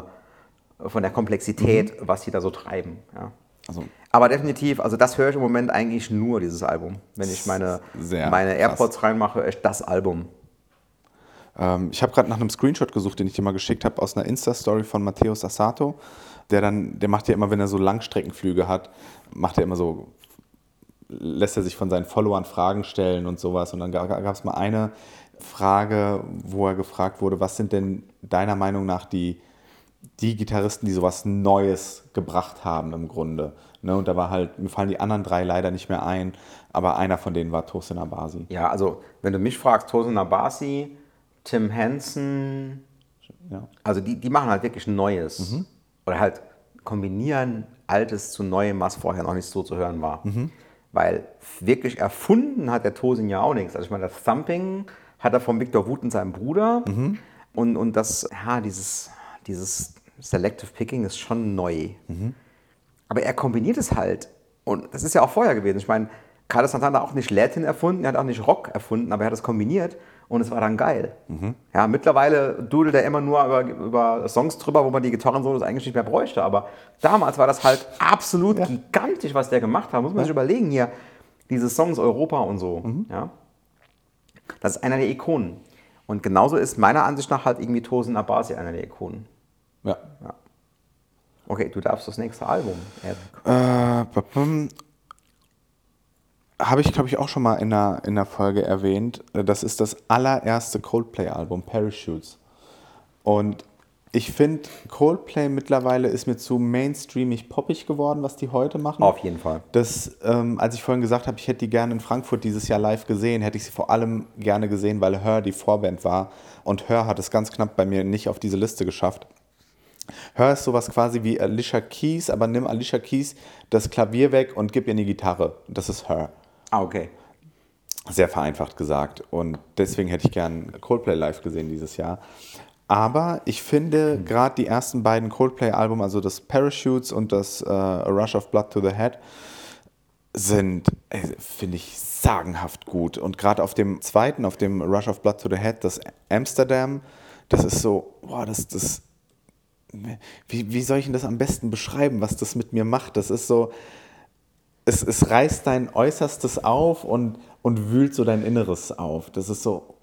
von der Komplexität, was die da so treiben. Ja. Also- Aber definitiv, also das höre ich im Moment eigentlich nur, dieses Album. Wenn ich meine, meine krass. AirPods reinmache, ich das Album. Ähm, ich habe gerade nach einem Screenshot gesucht, den ich dir mal geschickt habe, aus einer Insta-Story von Matthäus Assato. Der dann, der macht ja immer, wenn er so Langstreckenflüge hat, macht er immer so, lässt er sich von seinen Followern Fragen stellen und sowas. Und dann gab es mal eine Frage, wo er gefragt wurde, was sind denn deiner Meinung nach die, die Gitarristen, die sowas Neues gebracht haben im Grunde? Ne, und da war halt, mir fallen die anderen drei leider nicht mehr ein, aber einer von denen war Tosin Abasi. Ja, also wenn du mich fragst, Tosin Abasi, Tim Henson, Ja. also die, die machen halt wirklich Neues. Oder halt kombinieren Altes zu Neuem, was vorher noch nicht so zu hören war. Weil wirklich erfunden hat der Tosin ja auch nichts. Also ich meine, das Thumping hat er von Victor Wooten, seinem Bruder. Und, und das, ja, dieses, dieses Selective Picking ist schon neu. Aber er kombiniert es halt. Und das ist ja auch vorher gewesen. Ich meine, Carlos Santana hat auch nicht Latin erfunden, er hat auch nicht Rock erfunden, aber er hat es kombiniert und es war dann geil. Ja, mittlerweile dudelt er immer nur über, über Songs drüber, wo man die Gitarrensolos eigentlich nicht mehr bräuchte. Aber damals war das halt absolut gigantisch, was der gemacht hat. Muss man sich überlegen hier. Diese Songs Europa und so. Ja. Das ist einer der Ikonen. Und genauso ist meiner Ansicht nach halt irgendwie Tosin Abasi einer der Ikonen. ja. Okay, du darfst das nächste Album, Erik. Äh. Habe ich, glaube ich, auch schon mal in einer, in einer Folge erwähnt. Das ist das allererste Coldplay-Album, Parachutes. Und ich finde, Coldplay mittlerweile ist mir zu mainstreamig poppig geworden, was die heute machen. Auf jeden Fall. Das, ähm, als ich vorhin gesagt habe, ich hätte die gerne in Frankfurt dieses Jahr live gesehen, hätte ich sie vor allem gerne gesehen, weil Her die Vorband war. Und Her hat es ganz knapp bei mir nicht auf diese Liste geschafft. Her ist sowas quasi wie Alicia Keys, aber nimm Alicia Keys das Klavier weg und gib ihr eine Gitarre. Das ist Her. Ah, okay. Sehr vereinfacht gesagt. Und deswegen hätte ich gern Coldplay live gesehen dieses Jahr. Aber ich finde gerade die ersten beiden Coldplay-Alben, also das Parachutes und das äh, A Rush of Blood to the Head, sind, äh, finde ich, sagenhaft gut. Und gerade auf dem zweiten, auf dem Rush of Blood to the Head, das Amsterdam, das ist so, boah, das, das, wie, wie soll ich denn das am besten beschreiben, was das mit mir macht? Das ist so, es, es reißt dein Äußerstes auf und, und wühlt so dein Inneres auf. Das ist so,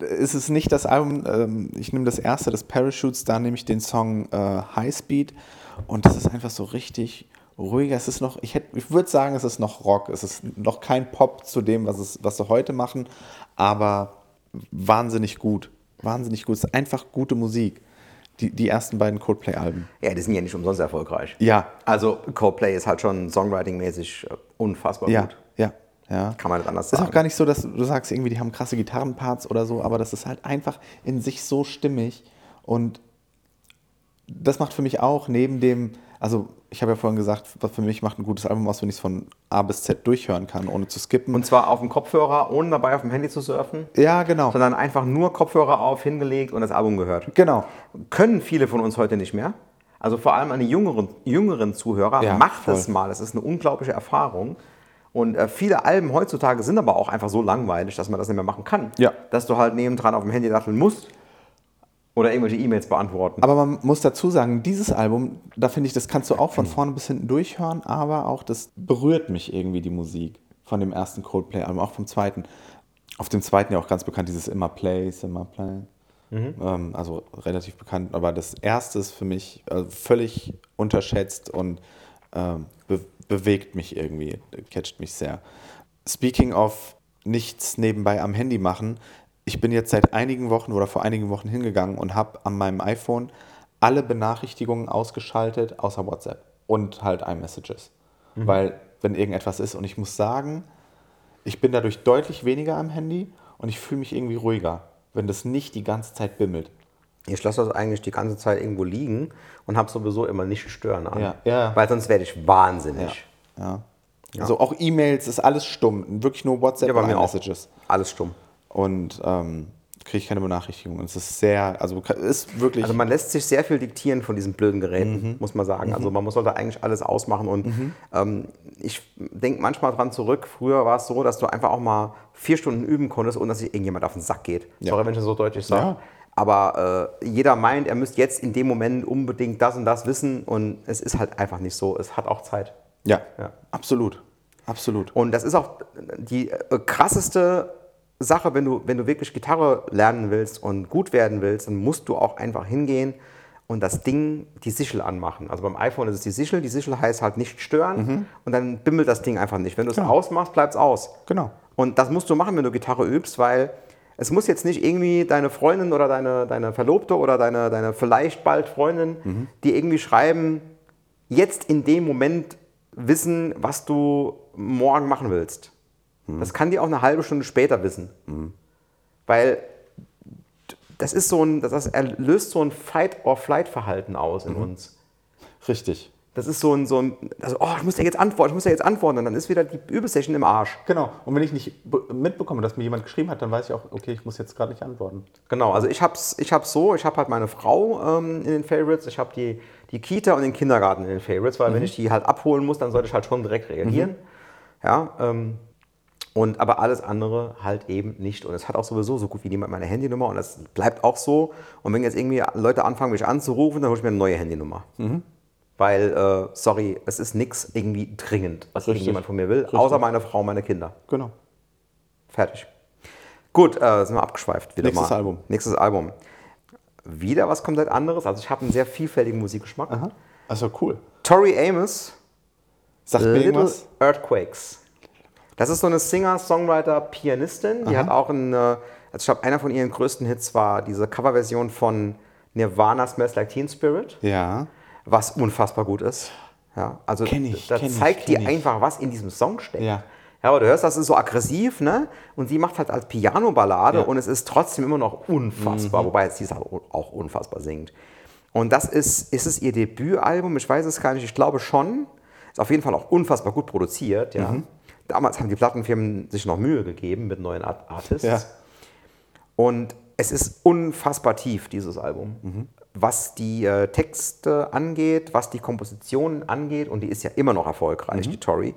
ist es nicht das Album, ähm, ich nehme das erste, das Parachutes, da nehme ich den Song äh, High Speed und das ist einfach so richtig ruhiger. Es ist noch, ich, ich würde sagen, es ist noch Rock, es ist noch kein Pop zu dem, was, es, was sie heute machen, aber wahnsinnig gut. Wahnsinnig gut. Es ist einfach gute Musik. Die, die ersten beiden Coldplay-Alben. Ja, die sind ja nicht umsonst erfolgreich. Ja. Also Coldplay ist halt schon songwriting-mäßig äh, unfassbar Ja, gut. ja, ja. Kann man nicht anders Ist sagen. auch gar nicht so, dass du sagst, irgendwie, die haben krasse Gitarrenparts oder so, aber das ist halt einfach in sich so stimmig. Und das macht für mich auch neben dem, also ich habe ja vorhin gesagt, was für mich macht ein gutes Album aus, wenn ich es von A bis Z durchhören kann, ohne zu skippen. Und zwar auf dem Kopfhörer, ohne dabei auf dem Handy zu surfen, ja, genau. sondern einfach nur Kopfhörer auf, hingelegt und das Album gehört. Genau. Können viele von uns heute nicht mehr. Also vor allem an die jüngeren, jüngeren Zuhörer, Ja, macht voll. es mal. Das ist eine unglaubliche Erfahrung. Und äh, viele Alben heutzutage sind aber auch einfach so langweilig, dass man das nicht mehr machen kann. Ja. Dass du halt nebendran auf dem Handy datteln musst. Oder irgendwelche E-Mails beantworten. Aber man muss dazu sagen, dieses Album, da finde ich, das kannst du auch von vorne bis hinten durchhören, aber auch das berührt mich irgendwie, die Musik von dem ersten Coldplay-Album, auch vom zweiten. Auf dem zweiten ja auch ganz bekannt, dieses Immer Play, Immer Play. Mhm. Ähm, also relativ bekannt, aber das erste ist für mich äh, völlig unterschätzt und ähm, be bewegt mich irgendwie, catcht mich sehr. Speaking of nichts nebenbei am Handy machen, ich bin jetzt seit einigen Wochen oder vor einigen Wochen hingegangen und habe an meinem iPhone alle Benachrichtigungen ausgeschaltet, außer WhatsApp und halt iMessages. Mhm. Weil, wenn irgendetwas ist, und ich muss sagen, ich bin dadurch deutlich weniger am Handy und ich fühle mich irgendwie ruhiger, wenn das nicht die ganze Zeit bimmelt. Ich lasse das eigentlich die ganze Zeit irgendwo liegen und habe sowieso immer nicht stören an. Ja, ja. Weil sonst werde ich wahnsinnig. Ja. Also auch E-Mails ist alles stumm. Wirklich nur WhatsApp und iMessages. Alles stumm und ähm, kriege ich keine Benachrichtigung. Es ist sehr, also ist wirklich. Also man lässt sich sehr viel diktieren von diesen blöden Geräten, mhm. muss man sagen. Mhm. Also man muss sollte eigentlich alles ausmachen. Und mhm. ähm, ich denke manchmal dran zurück, früher war es so, dass du einfach auch mal vier Stunden üben konntest, ohne dass sich irgendjemand auf den Sack geht. Ja. Sorry, wenn ich das so deutlich sage. Ja. Aber äh, jeder meint, er müsste jetzt in dem Moment unbedingt das und das wissen und es ist halt einfach nicht so. Es hat auch Zeit. Ja, ja. absolut. Absolut. Und das ist auch die äh, krasseste Sache, wenn du, wenn du wirklich Gitarre lernen willst und gut werden willst, dann musst du auch einfach hingehen und das Ding, die Sichel anmachen. Also beim iPhone ist es die Sichel, die Sichel heißt halt nicht stören mhm. und dann bimmelt das Ding einfach nicht. Wenn du es genau. ausmachst, bleibt es aus. Genau. Und das musst du machen, wenn du Gitarre übst, weil es muss jetzt nicht irgendwie deine Freundin oder deine, deine Verlobte oder deine, deine vielleicht bald Freundin, mhm. die irgendwie schreiben, jetzt in dem Moment wissen, was du morgen machen willst. Mhm. Das kann die auch eine halbe Stunde später wissen. Mhm. Weil das ist so ein, das löst so ein Fight-or-Flight-Verhalten aus in mhm. uns. Richtig. Das ist so ein, so ein also, oh, ich muss ja jetzt antworten, ich muss ja jetzt antworten und dann ist wieder die Übesession im Arsch. Genau. Und wenn ich nicht mitbekomme, dass mir jemand geschrieben hat, dann weiß ich auch, okay, ich muss jetzt gerade nicht antworten. Genau, also ich habe es ich hab's so, ich habe halt meine Frau ähm, in den Favorites, ich habe die, die Kita und den Kindergarten in den Favorites, weil mhm. wenn ich die halt abholen muss, dann sollte ich halt schon direkt reagieren. Mhm. Ja, ähm, und aber alles andere halt eben nicht. Und es hat auch sowieso so gut wie niemand meine Handynummer und das bleibt auch so. Und wenn jetzt irgendwie Leute anfangen, mich anzurufen, dann hole ich mir eine neue Handynummer. Mhm. Weil, äh, sorry, es ist nichts irgendwie dringend, was Richtig. irgendjemand von mir will, Richtig. außer meine Frau, meine Kinder. Genau. Fertig. Gut, äh, sind wir abgeschweift wieder Nächstes mal. Album. Nächstes Album. Wieder was komplett anderes. Also ich habe einen sehr vielfältigen Musikgeschmack. Aha. Also cool. Tori Amos. Sagt mir irgendwas? Earthquakes. Das ist so eine Singer, Songwriter, Pianistin. Die Aha. hat auch eine, also ich glaube, einer von ihren größten Hits war diese Coverversion von Nirvana Smells Like Teen Spirit. Ja. Was unfassbar gut ist. Ja, also kenn ich, da zeigt ich, dir einfach, was in diesem Song steckt. Ja. Ja, aber du hörst, das ist so aggressiv, ne? Und sie macht halt als Piano-Ballade ja. und es ist trotzdem immer noch unfassbar, mhm. wobei sie halt auch unfassbar singt. Und das ist, ist es ihr Debütalbum? Ich weiß es gar nicht, ich glaube schon. Ist auf jeden Fall auch unfassbar gut produziert, ja. Mhm. Damals haben die Plattenfirmen sich noch Mühe gegeben mit neuen Art Artists. Ja. Und es ist unfassbar tief, dieses Album. Mhm. Was die äh, Texte angeht, was die Kompositionen angeht, und die ist ja immer noch erfolgreich, mhm. die Tori.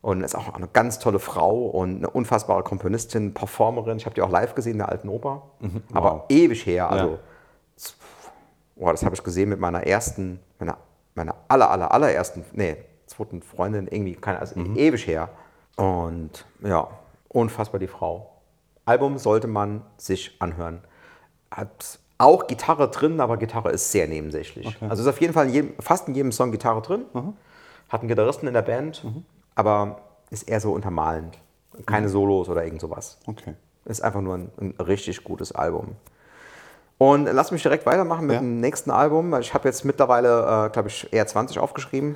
Und ist auch eine ganz tolle Frau und eine unfassbare Komponistin, Performerin. Ich habe die auch live gesehen in der alten Oper. Mhm. Wow. Aber ewig her. Also, ja. oh, das habe ich gesehen mit meiner ersten, meiner, meiner aller, aller, allerersten, nee, zweiten Freundin, irgendwie, keine also mhm. ewig her. Und ja, unfassbar die Frau. Album sollte man sich anhören. Hat auch Gitarre drin, aber Gitarre ist sehr nebensächlich. Okay. Also ist auf jeden Fall in jedem, fast in jedem Song Gitarre drin. Mhm. Hat einen Gitarristen in der Band, mhm. aber ist eher so untermalend. Keine mhm. Solos oder irgend sowas. Okay. Ist einfach nur ein, ein richtig gutes Album. Und lass mich direkt weitermachen mit ja. dem nächsten Album. Ich habe jetzt mittlerweile, äh, glaube ich, eher 20 aufgeschrieben.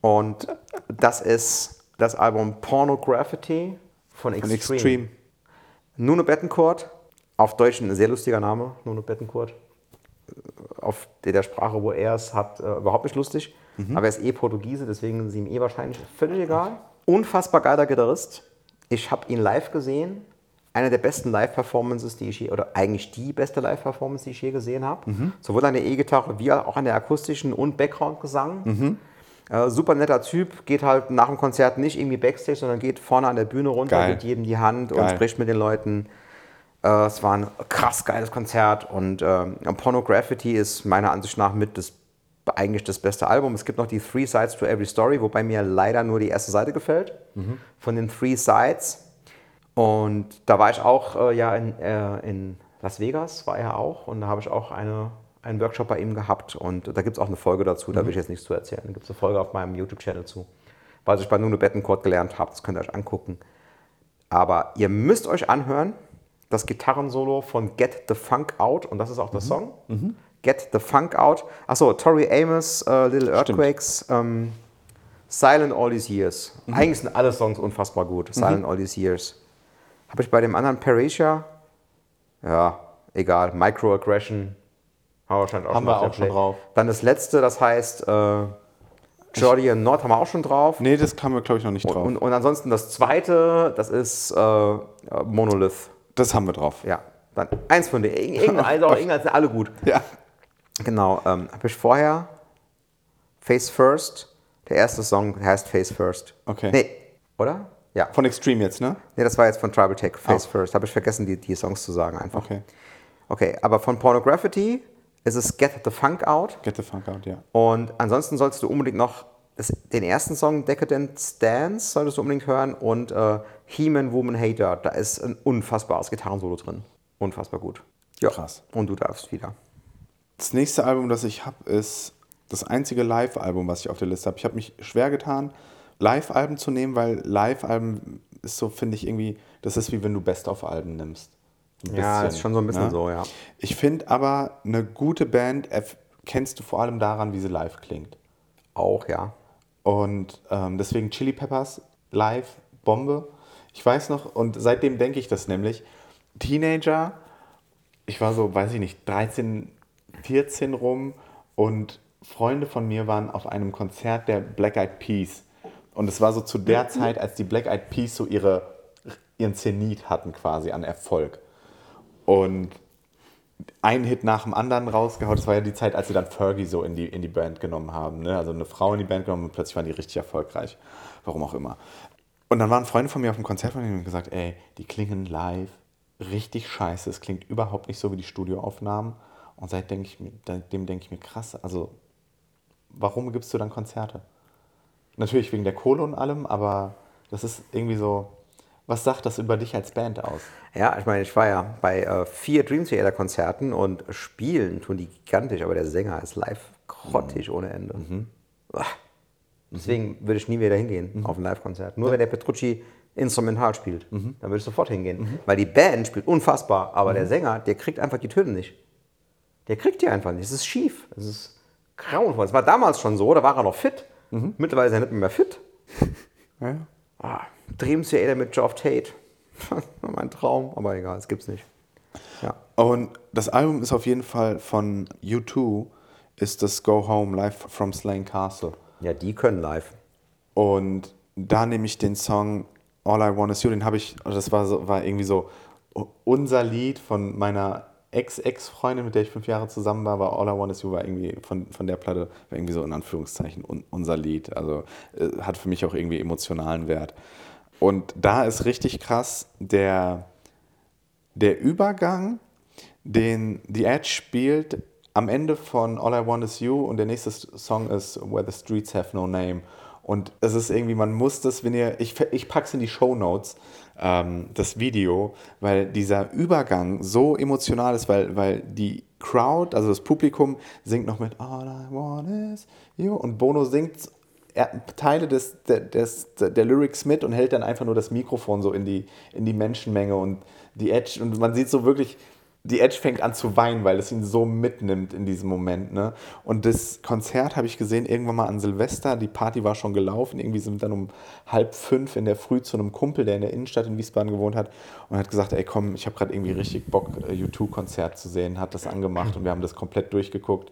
Und das ist das Album Pornography von Extreme. Von Extreme. Nuno Bettencourt, auf Deutsch ein sehr lustiger Name, Nuno Bettencourt. Auf der Sprache, wo er es hat, äh, überhaupt nicht lustig. Mhm. Aber er ist eh Portugiese, deswegen ist ihm eh wahrscheinlich völlig egal. Unfassbar geiler Gitarrist. Ich habe ihn live gesehen. Eine der besten Live-Performances, die ich je, oder eigentlich die beste Live-Performance, die ich je gesehen habe. Mhm. Sowohl an der E-Gitarre wie auch an der akustischen und Background-Gesang. Mhm. Äh, super netter Typ, geht halt nach dem Konzert nicht irgendwie Backstage, sondern geht vorne an der Bühne runter, Geil. gibt jedem die Hand Geil. und spricht mit den Leuten. Äh, es war ein krass geiles Konzert und äh, Pornography ist meiner Ansicht nach mit das eigentlich das beste Album. Es gibt noch die Three Sides to Every Story, wobei mir leider nur die erste Seite gefällt mhm. von den Three Sides. Und da war ich auch äh, ja in, äh, in Las Vegas, war er auch. Und da habe ich auch eine, einen Workshop bei ihm gehabt. Und da gibt es auch eine Folge dazu, da will ich jetzt nichts zu erzählen. Da gibt es eine Folge auf meinem YouTube-Channel zu. Was ich bei Nuno Bettencourt gelernt habe, das könnt ihr euch angucken. Aber ihr müsst euch anhören, das Gitarrensolo von Get the Funk Out. Und das ist auch der mhm. Song. Mhm. Get the Funk Out. Achso, Tori Amos, uh, Little Earthquakes, ähm, Silent All These Years. Mhm. Eigentlich sind alle Songs unfassbar gut. Mhm. Silent All These Years. Habe ich bei dem anderen Parasia, ja, egal, Microaggression, haben wir wahrscheinlich auch, haben wir auch schon drauf. Dann das letzte, das heißt äh, Jordi and Nord haben wir auch schon drauf. Nee, das kam wir, glaube ich, noch nicht drauf. Und, und, ansonsten das zweite, das ist äh, Monolith. Das haben wir drauf. Ja. Dann eins von denen. Irgendein, also, *laughs* irgendein sind alle gut. Ja. Genau, ähm, habe ich vorher Face First. Der erste Song heißt Face First. Okay. Nee, oder? Ja. Von Extreme jetzt, ne? Nee, das war jetzt von Tribal Tech, Face oh. First. Habe ich vergessen, die, die Songs zu sagen einfach. Okay. Okay, aber von Pornography ist es Get the Funk Out. Get the Funk Out, ja. Und ansonsten solltest du unbedingt noch das, den ersten Song Decadent Stance solltest du unbedingt hören und äh, He-Man Woman Hater. Da ist ein unfassbares Gitarrensolo drin. Unfassbar gut. Ja. Krass. Und du darfst wieder. Das nächste Album, das ich habe, ist das einzige Live-Album, was ich auf der Liste habe. Ich habe mich schwer getan, Live-Alben zu nehmen, weil Live-Alben ist so, finde ich irgendwie, das ist wie wenn du Best-of-Alben nimmst. Ein ja, ist schon so ein bisschen ne? so, ja. Ich finde aber, eine gute Band kennst du vor allem daran, wie sie live klingt. Auch, ja. Und ähm, deswegen Chili Peppers live, Bombe. Ich weiß noch, und seitdem denke ich das nämlich, Teenager, ich war so, weiß ich nicht, 13, 14 rum und Freunde von mir waren auf einem Konzert der Black Eyed Peas. Und es war so zu der Zeit, als die Black Eyed Peas so ihre, ihren Zenit hatten quasi an Erfolg. Und ein Hit nach dem anderen rausgehauen. Das war ja die Zeit, als sie dann Fergie so in die, in die Band genommen haben. Ne? Also eine Frau in die Band genommen und plötzlich waren die richtig erfolgreich. Warum auch immer. Und dann waren Freunde von mir auf dem Konzert und gesagt, ey, die klingen live richtig scheiße. Es klingt überhaupt nicht so wie die Studioaufnahmen. Und seitdem denke ich mir, krass, also warum gibst du dann Konzerte? Natürlich wegen der Kohle und allem, aber das ist irgendwie so, was sagt das über dich als Band aus? Ja, ich meine, ich war ja bei äh, vier Dream Theater Konzerten und spielen tun die gigantisch, aber der Sänger ist live grottig mhm. ohne Ende. Mhm. Deswegen würde ich nie wieder hingehen mhm. auf ein Live-Konzert. Nur ja. wenn der Petrucci instrumental spielt, mhm. dann würde ich sofort hingehen. Mhm. Weil die Band spielt unfassbar, aber der mhm. Sänger, der kriegt einfach die Töne nicht. Der kriegt die einfach nicht. Es ist schief. Es ist grauenvoll. Es war damals schon so, da war er noch fit. Mittlerweile ist er nicht mehr fit. *laughs* Ja. Ah. Dream Theater mit Geoff Tate. *laughs* mein Traum, aber egal, es gibt's nicht. Ja. Und das Album ist auf jeden Fall von U2, ist das Go Home Live from Slane Castle. Ja, die können live. Und da nehme ich den Song All I Want Is You, den habe ich, das war, so, war irgendwie so unser Lied von meiner Ex-Ex-Freundin, mit der ich fünf Jahre zusammen war, war All I Want Is You, war irgendwie von, von der Platte, war irgendwie so in Anführungszeichen un, unser Lied. Also äh, hat für mich auch irgendwie emotionalen Wert. Und da ist richtig krass der, der Übergang, den The Edge spielt am Ende von All I Want Is You und der nächste Song ist Where the Streets Have No Name. Und es ist irgendwie, man muss das, wenn ihr, ich, ich pack's in die Show Notes, ähm, das Video, weil dieser Übergang so emotional ist, weil, weil die Crowd, also das Publikum, singt noch mit All I Want Is You und Bono singt Teile des, des, der Lyrics mit und hält dann einfach nur das Mikrofon so in die, in die Menschenmenge und die Edge. Und man sieht so wirklich, die Edge fängt an zu weinen, weil es ihn so mitnimmt in diesem Moment. Ne? Und das Konzert habe ich gesehen irgendwann mal an Silvester. Die Party war schon gelaufen. Irgendwie sind wir dann um halb fünf in der Früh zu einem Kumpel, der in der Innenstadt in Wiesbaden gewohnt hat und hat gesagt, ey komm, ich habe gerade irgendwie richtig Bock, U2-Konzert zu sehen. Hat das angemacht und wir haben das komplett durchgeguckt.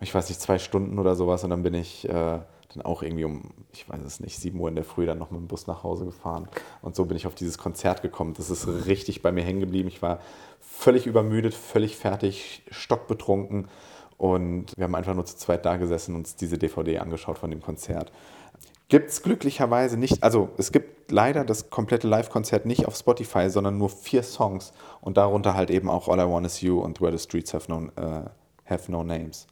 Ich weiß nicht, zwei Stunden oder sowas und dann bin ich... Äh, dann auch irgendwie um, ich weiß es nicht, 7 Uhr in der Früh dann noch mit dem Bus nach Hause gefahren. Und so bin ich auf dieses Konzert gekommen. Das ist richtig bei mir hängen geblieben. Ich war völlig übermüdet, völlig fertig, stockbetrunken. Und wir haben einfach nur zu zweit da gesessen und uns diese DVD angeschaut von dem Konzert. Gibt es glücklicherweise nicht, also es gibt leider das komplette Live-Konzert nicht auf Spotify, sondern nur vier Songs und darunter halt eben auch All I Want Is You und Where the Streets Have No, äh, have no Names.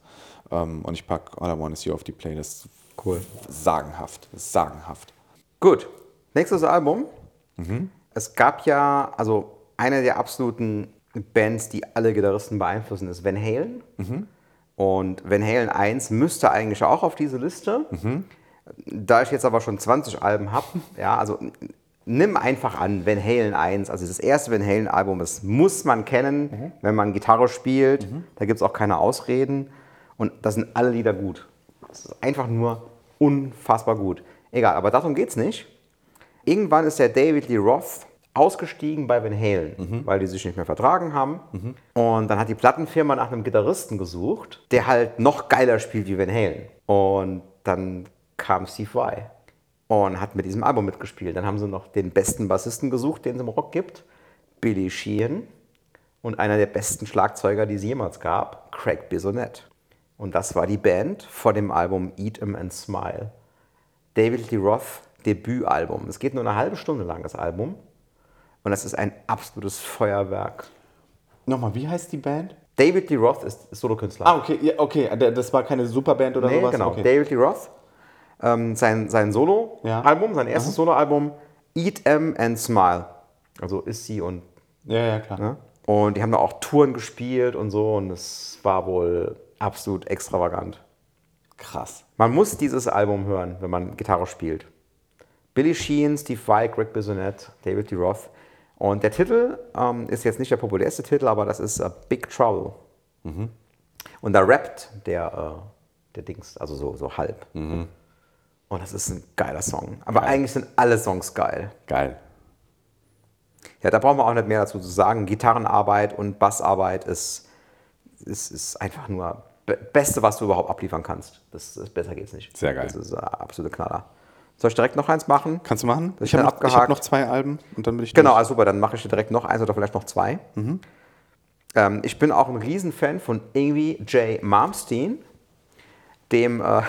Ähm, und ich packe All I Want Is You auf die Playlist. Cool. Sagenhaft, sagenhaft. Gut, nächstes Album. Es gab ja, also eine der absoluten Bands, die alle Gitarristen beeinflussen, ist Van Halen. Und Van Halen 1 müsste eigentlich auch auf diese Liste. Da ich jetzt aber schon 20 Alben habe, ja, also nimm einfach an, Van Halen 1, also das erste Van Halen Album, das muss man kennen, wenn man Gitarre spielt. Da gibt es auch keine Ausreden. Und da sind alle Lieder gut. Das ist einfach nur unfassbar gut. Egal, aber darum geht es nicht. Irgendwann ist der David Lee Roth ausgestiegen bei Van Halen, weil die sich nicht mehr vertragen haben. Und dann hat die Plattenfirma nach einem Gitarristen gesucht, der halt noch geiler spielt wie Van Halen. Und dann kam Steve Vai und hat mit diesem Album mitgespielt. Dann haben sie noch den besten Bassisten gesucht, den es im Rock gibt, Billy Sheehan. Und einer der besten Schlagzeuger, die es jemals gab, Craig Bissonette. Und das war die Band vor dem Album Eat 'em and Smile. David Lee Roth Debütalbum. Es geht nur eine halbe Stunde lang, das Album. Und das ist ein absolutes Feuerwerk. Nochmal, wie heißt die Band? David Lee Roth ist Solokünstler. Ah, okay, ja, okay, das war keine Superband oder nee, sowas? genau. Okay. David Lee Roth. Ähm, sein sein Ja. Solo-Album, sein erstes Solo-Album, Eat 'em and Smile. Also ist sie und Ja, ja, klar. Ne? Und die haben da auch Touren gespielt und so und es war wohl absolut extravagant. Krass. Man muss dieses Album hören, wenn man Gitarre spielt. Billy Sheehan, Steve Vai, Greg Bissonette, David Lee Roth. Und der Titel ähm, ist jetzt nicht der populärste Titel, aber das ist äh, Big Trouble. Und da rappt der, äh, der Dings, also so, so halb. Und das ist ein geiler Song. Aber eigentlich sind alle Songs geil. Geil. Ja, da brauchen wir auch nicht mehr dazu zu sagen. Gitarrenarbeit und Bassarbeit ist, ist, ist einfach nur be Beste, was du überhaupt abliefern kannst. Das, das besser geht's nicht. Sehr geil. Das ist ein absolute Knaller. Soll ich direkt noch eins machen? Kannst du machen? Das Ich habe noch, ich hab noch zwei Alben und dann bin ich Genau, durch. also super, dann mache ich dir direkt noch eins oder vielleicht noch zwei. Ähm, ich bin auch ein Riesenfan von Amy J. Malmsteen, dem, äh,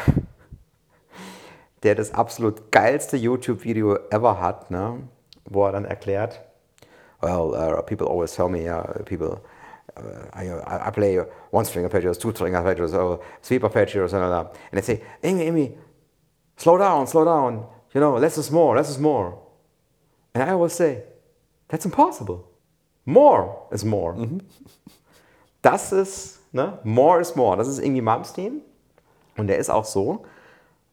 *laughs* der das absolut geilste YouTube-Video ever hat, ne? wo er dann erklärt, well, uh, people always tell me, uh, people, I, I play one string arpeggios, two string arpeggios, or sweep arpeggios, and, and they say, Amy, Amy, slow down, slow down, you know, less is more, less is more. And I always say, that's impossible. More is more. *laughs* Das ist, ne, more is more. Das ist irgendwie Malmsteen. Und der ist auch so.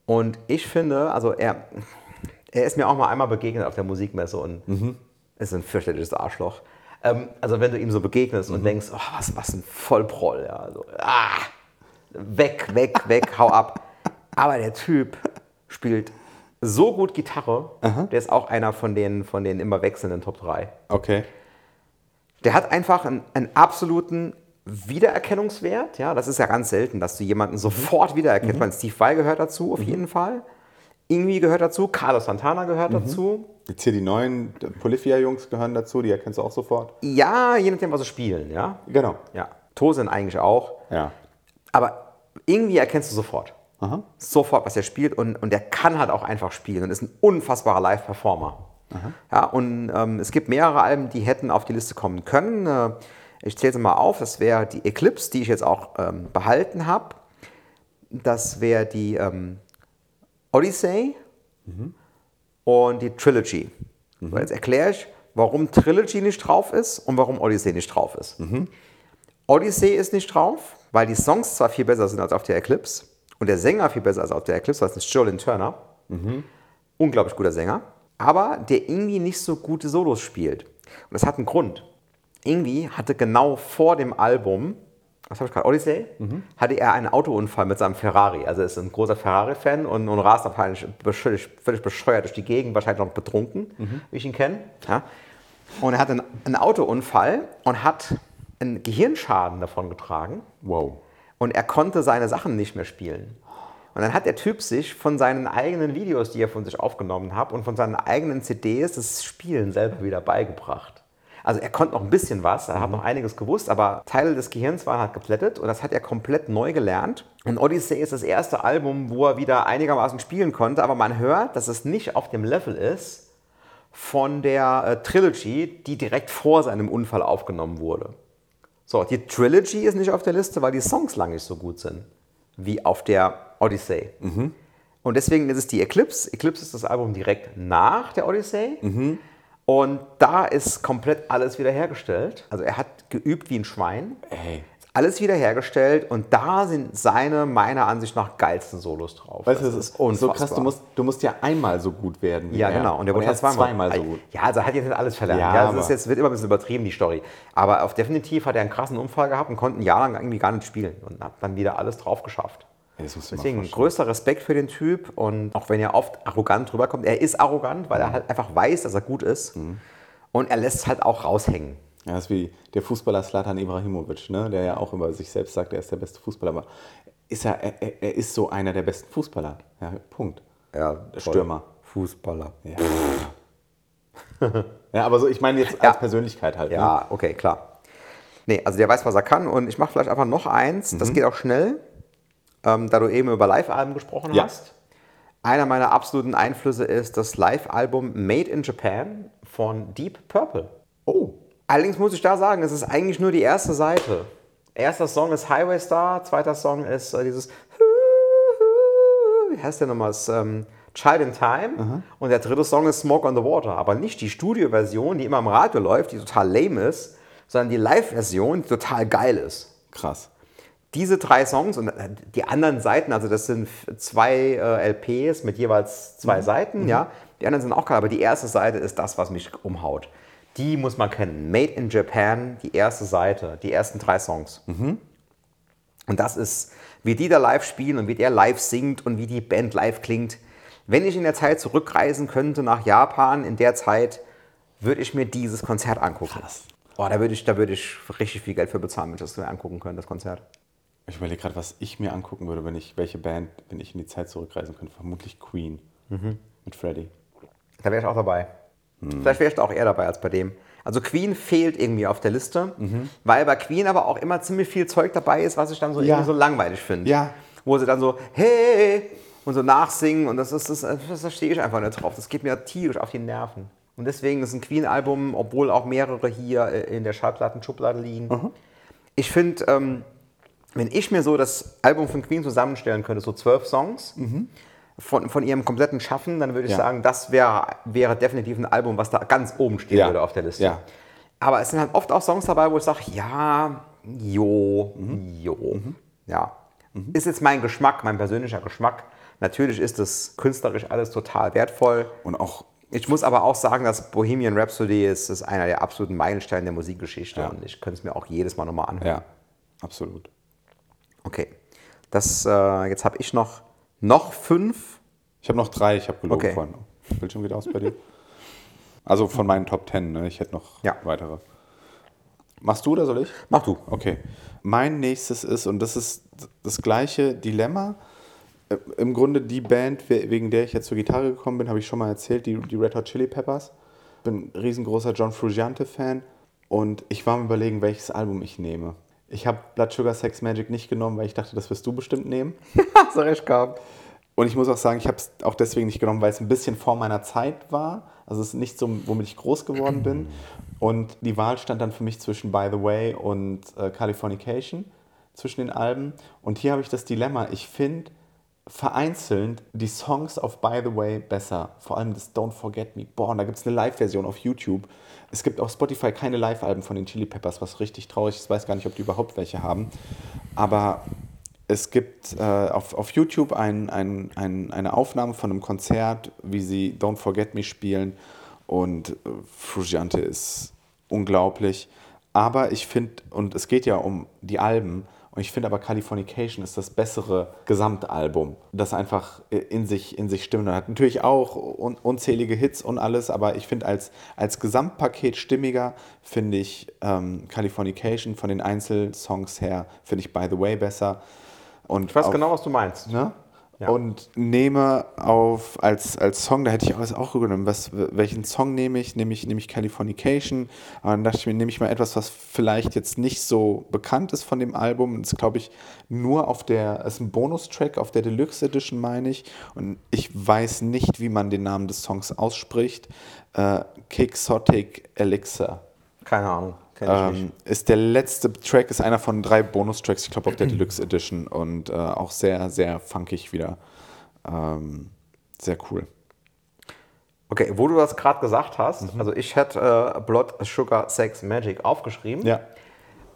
Und ich finde, also er, er ist mir auch mal einmal begegnet auf der Musikmesse und ist ein fürchterliches Arschloch. Ähm, also wenn du ihm so begegnest und denkst, oh, was, was ein Vollproll, ja, also, ah, weg, weg, weg, hau ab. *laughs* Aber der Typ spielt so gut Gitarre, der ist auch einer von den, von den immer wechselnden Top 3. Okay. Der hat einfach einen, einen absoluten Wiedererkennungswert. Ja, das ist ja ganz selten, dass du jemanden sofort wiedererkennst. Mhm. Steve Vai gehört dazu, auf jeden Fall. Irgendwie gehört dazu, Carlos Santana gehört dazu. Jetzt hier die neuen Polyphia-Jungs gehören dazu, die erkennst du auch sofort. Ja, je nachdem, was sie spielen, ja. Genau. Ja. Tosin eigentlich auch. Ja. Aber irgendwie erkennst du sofort. Sofort, was er spielt. Und, und der kann halt auch einfach spielen und ist ein unfassbarer Live-Performer. Ja, und ähm, es gibt mehrere Alben, die hätten auf die Liste kommen können. Äh, ich zähle sie mal auf. Das wäre die Eclipse, die ich jetzt auch ähm, behalten habe. Das wäre die ähm, Odyssey und die Trilogy. So, jetzt erkläre ich, warum Trilogy nicht drauf ist und warum Odyssey nicht drauf ist. Odyssey ist nicht drauf, weil die Songs zwar viel besser sind als auf der Eclipse und der Sänger viel besser als auf der Eclipse, es ist Jolin Turner. Unglaublich guter Sänger, aber der irgendwie nicht so gute Solos spielt. Und das hat einen Grund. Irgendwie hatte genau vor dem Album, was habe ich gerade, Odyssey, hatte er einen Autounfall mit seinem Ferrari. Also er ist ein großer Ferrari-Fan und, und rast wahrscheinlich völlig, völlig bescheuert durch die Gegend, wahrscheinlich noch betrunken, wie ich ihn kenne. Ja. Und er hatte einen, einen Autounfall und hat einen Gehirnschaden davon getragen. Wow. Und er konnte seine Sachen nicht mehr spielen. Und dann hat der Typ sich von seinen eigenen Videos, die er von sich aufgenommen hat, und von seinen eigenen CDs das Spielen selber wieder beigebracht. Also er konnte noch ein bisschen was, er hat noch einiges gewusst, aber Teile des Gehirns waren halt geplättet und das hat er komplett neu gelernt. Und Odyssey ist das erste Album, wo er wieder einigermaßen spielen konnte, aber man hört, dass es nicht auf dem Level ist von der äh, Trilogy, die direkt vor seinem Unfall aufgenommen wurde. So, die Trilogy ist nicht auf der Liste, weil die Songs lang nicht so gut sind wie auf der Odyssey. Und deswegen ist es die Eclipse. Eclipse ist das Album direkt nach der Odyssey. Und da ist komplett alles wiederhergestellt. Also er hat geübt wie ein Schwein. Ey. Alles wiederhergestellt und da sind seine, meiner Ansicht nach, geilsten Solos drauf. Weißt du, das ist so krass, du musst, du musst ja einmal so gut werden. Wie ja, er. genau. Und, er wurde ist zweimal so gut. Ja, also er hat jetzt nicht alles verlernt. Ja, Ja, das aber- ist jetzt, wird immer ein bisschen übertrieben, die Story. Aber auf definitiv hat er einen krassen Unfall gehabt und konnte ein Jahr lang irgendwie gar nicht spielen und hat dann wieder alles drauf geschafft. Deswegen größter Respekt für den Typ und auch wenn er oft arrogant rüberkommt, er ist arrogant, weil er halt einfach weiß, dass er gut ist und er lässt es halt auch raushängen. Ja, das ist wie der Fußballer Slatan Ibrahimovic, ne? der ja auch über sich selbst sagt, er ist der beste Fußballer. Aber ist er, er, er- ist so einer der besten Fußballer. Ja, Punkt. Ja, Stürmer. Fußballer. Ja. *laughs* ja, aber so, ich meine jetzt als Ja. Persönlichkeit halt. Ne? Ja, okay, klar. Nee, also der weiß, was er kann und ich mache vielleicht einfach noch eins, Mhm. das geht auch schnell, ähm, da du eben über Live-Alben gesprochen Ja. hast. Einer meiner absoluten Einflüsse ist das Live-Album Made in Japan von Deep Purple. Oh, Allerdings muss ich da sagen, es ist eigentlich nur die erste Seite. Erster Song ist Highway Star, zweiter Song ist äh, dieses wie heißt der nochmal? Das, ähm, Child in Time. Und der dritte Song ist Smoke on the Water. Aber nicht die Studioversion, die immer im Radio läuft, die total lame ist, sondern die Live-Version, die total geil ist. krass. Diese drei Songs und äh, die anderen Seiten, also das sind zwei äh, LPs mit jeweils zwei Seiten, ja. Die anderen sind auch geil, aber die erste Seite ist das, was mich umhaut. Die muss man kennen. Made in Japan, die erste Seite, die ersten drei Songs. Und das ist, wie die da live spielen und wie der live singt und wie die Band live klingt. Wenn ich in der Zeit zurückreisen könnte nach Japan, in der Zeit würde ich mir dieses Konzert angucken. Krass. Oh, da würde ich, da würde ich richtig viel Geld für bezahlen, wenn ich das mir angucken könnte, das Konzert. Ich überlege gerade, was ich mir angucken würde, wenn ich, welche Band, wenn ich in die Zeit zurückreisen könnte. Vermutlich Queen. Mit Freddie. Da wäre ich auch dabei. Vielleicht wäre ich da auch eher dabei als bei dem. Also Queen fehlt irgendwie auf der Liste, weil bei Queen aber auch immer ziemlich viel Zeug dabei ist, was ich dann so, Ja. irgendwie so langweilig finde. Ja. Wo sie dann so, hey, und so nachsingen und das, ist, das, das verstehe ich einfach nicht drauf. Das geht mir tierisch auf die Nerven. Und deswegen ist ein Queen-Album, obwohl auch mehrere hier äh, in der Schallplatten-Schublade liegen. Ich finde, ähm, wenn ich mir so das Album von Queen zusammenstellen könnte, so zwölf Songs von, von ihrem kompletten Schaffen, dann würde ich Ja. sagen, das wär, wäre definitiv ein Album, was da ganz oben stehen Ja. würde auf der Liste. Ja. Aber es sind halt oft auch Songs dabei, wo ich sage, ja, jo, jo, ja. Ist jetzt mein Geschmack, mein persönlicher Geschmack. Natürlich ist es künstlerisch alles total wertvoll. Und auch, Ich muss aber auch sagen, dass Bohemian Rhapsody ist, ist einer der absoluten Meilensteine der Musikgeschichte Ja. und ich könnte es mir auch jedes Mal nochmal anhören. ja, absolut. Okay. Das, äh, jetzt habe ich noch, noch fünf. Ich habe noch drei, ich habe gelogen Okay. vorhin. Bildschirm geht aus bei dir. Also von meinen Top Ten, ne? ich hätte noch Ja. weitere. Machst du oder soll ich? Mach du. Okay. Mein nächstes ist, und das ist das gleiche Dilemma, äh, im Grunde die Band, we- wegen der ich jetzt zur Gitarre gekommen bin, habe ich schon mal erzählt, die, die Red Hot Chili Peppers. Bin ein riesengroßer John Frusciante-Fan und ich war am überlegen, welches Album ich nehme. Ich habe Blood Sugar Sex Magic nicht genommen, weil ich dachte, das wirst du bestimmt nehmen. *laughs* Du recht gehabt. Und ich muss auch sagen, ich habe es auch deswegen nicht genommen, weil es ein bisschen vor meiner Zeit war. Also es ist nicht so, womit ich groß geworden bin. Und die Wahl stand dann für mich zwischen By the Way und äh, Californication, zwischen den Alben. Und hier habe ich das Dilemma, ich finde vereinzelt die Songs auf By the Way besser. Vor allem das Don't Forget Me. Boah, und da gibt es eine Live-Version auf YouTube. Es gibt auf Spotify keine Live-Alben von den Chili Peppers, was richtig traurig ist. Ich weiß gar nicht, ob die überhaupt welche haben. Aber es gibt äh, auf, auf YouTube ein, ein, ein, eine Aufnahme von einem Konzert, wie sie Don't Forget Me spielen. Und äh, Frusciante ist unglaublich. Aber ich finde, und es geht ja um die Alben, und ich finde aber Californication ist das bessere Gesamtalbum, das einfach in sich, in sich stimmt. Und hat natürlich auch un, unzählige Hits und alles, aber ich finde als, als Gesamtpaket stimmiger, finde ich ähm, Californication von den Einzelsongs her, finde ich By the Way besser. Und Ich weiß auf- genau, was du meinst. Ne? Ja. und nehme auf als, als Song, da hätte ich alles auch genommen, was, welchen Song nehme ich? Nehme ich, nehme ich Californication? Aber dann dachte ich mir, nehme ich mal etwas, was vielleicht jetzt nicht so bekannt ist von dem Album. Das ist, glaube ich, nur auf der, es ist ein Bonustrack auf der Deluxe Edition, meine ich. Und ich weiß nicht, wie man den Namen des Songs ausspricht. Äh, Quixotic Elixir. Keine Ahnung. Ähm, ist der letzte Track, ist einer von drei Bonustracks, ich glaube auf der Deluxe Edition und äh, auch sehr, sehr funkig wieder. Ähm, sehr cool. Okay, wo du das gerade gesagt hast, also ich hätte äh, Blood, Sugar, Sex, Magic aufgeschrieben. Ja.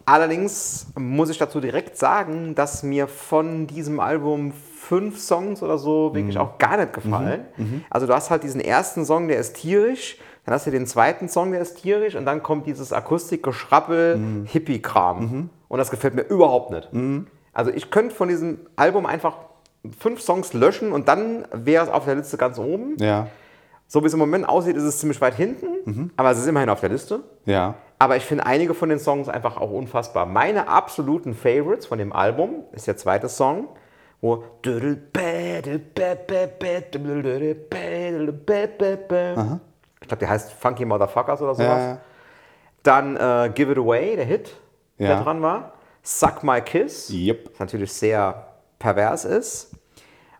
Allerdings muss ich dazu direkt sagen, dass mir von diesem Album fünf Songs oder so wirklich auch gar nicht gefallen. Also du hast halt diesen ersten Song, der ist tierisch, dann hast du den zweiten Song, der ist tierisch und dann kommt dieses Akustikgeschrabbel, Hippie-Kram. Und das gefällt mir überhaupt nicht. Also ich könnte von diesem Album einfach fünf Songs löschen und dann wäre es auf der Liste ganz oben. Ja. So wie es im Moment aussieht, ist es ziemlich weit hinten, aber es ist immerhin auf der Liste. Ja. Aber ich finde einige von den Songs einfach auch unfassbar. Meine absoluten Favorites von dem Album ist der zweite Song, wo ich glaube, der heißt Funky Motherfuckers oder sowas. Ja. Dann äh, Give It Away, der Hit, der Ja. dran war. Suck My Kiss, Yep. was natürlich sehr pervers ist.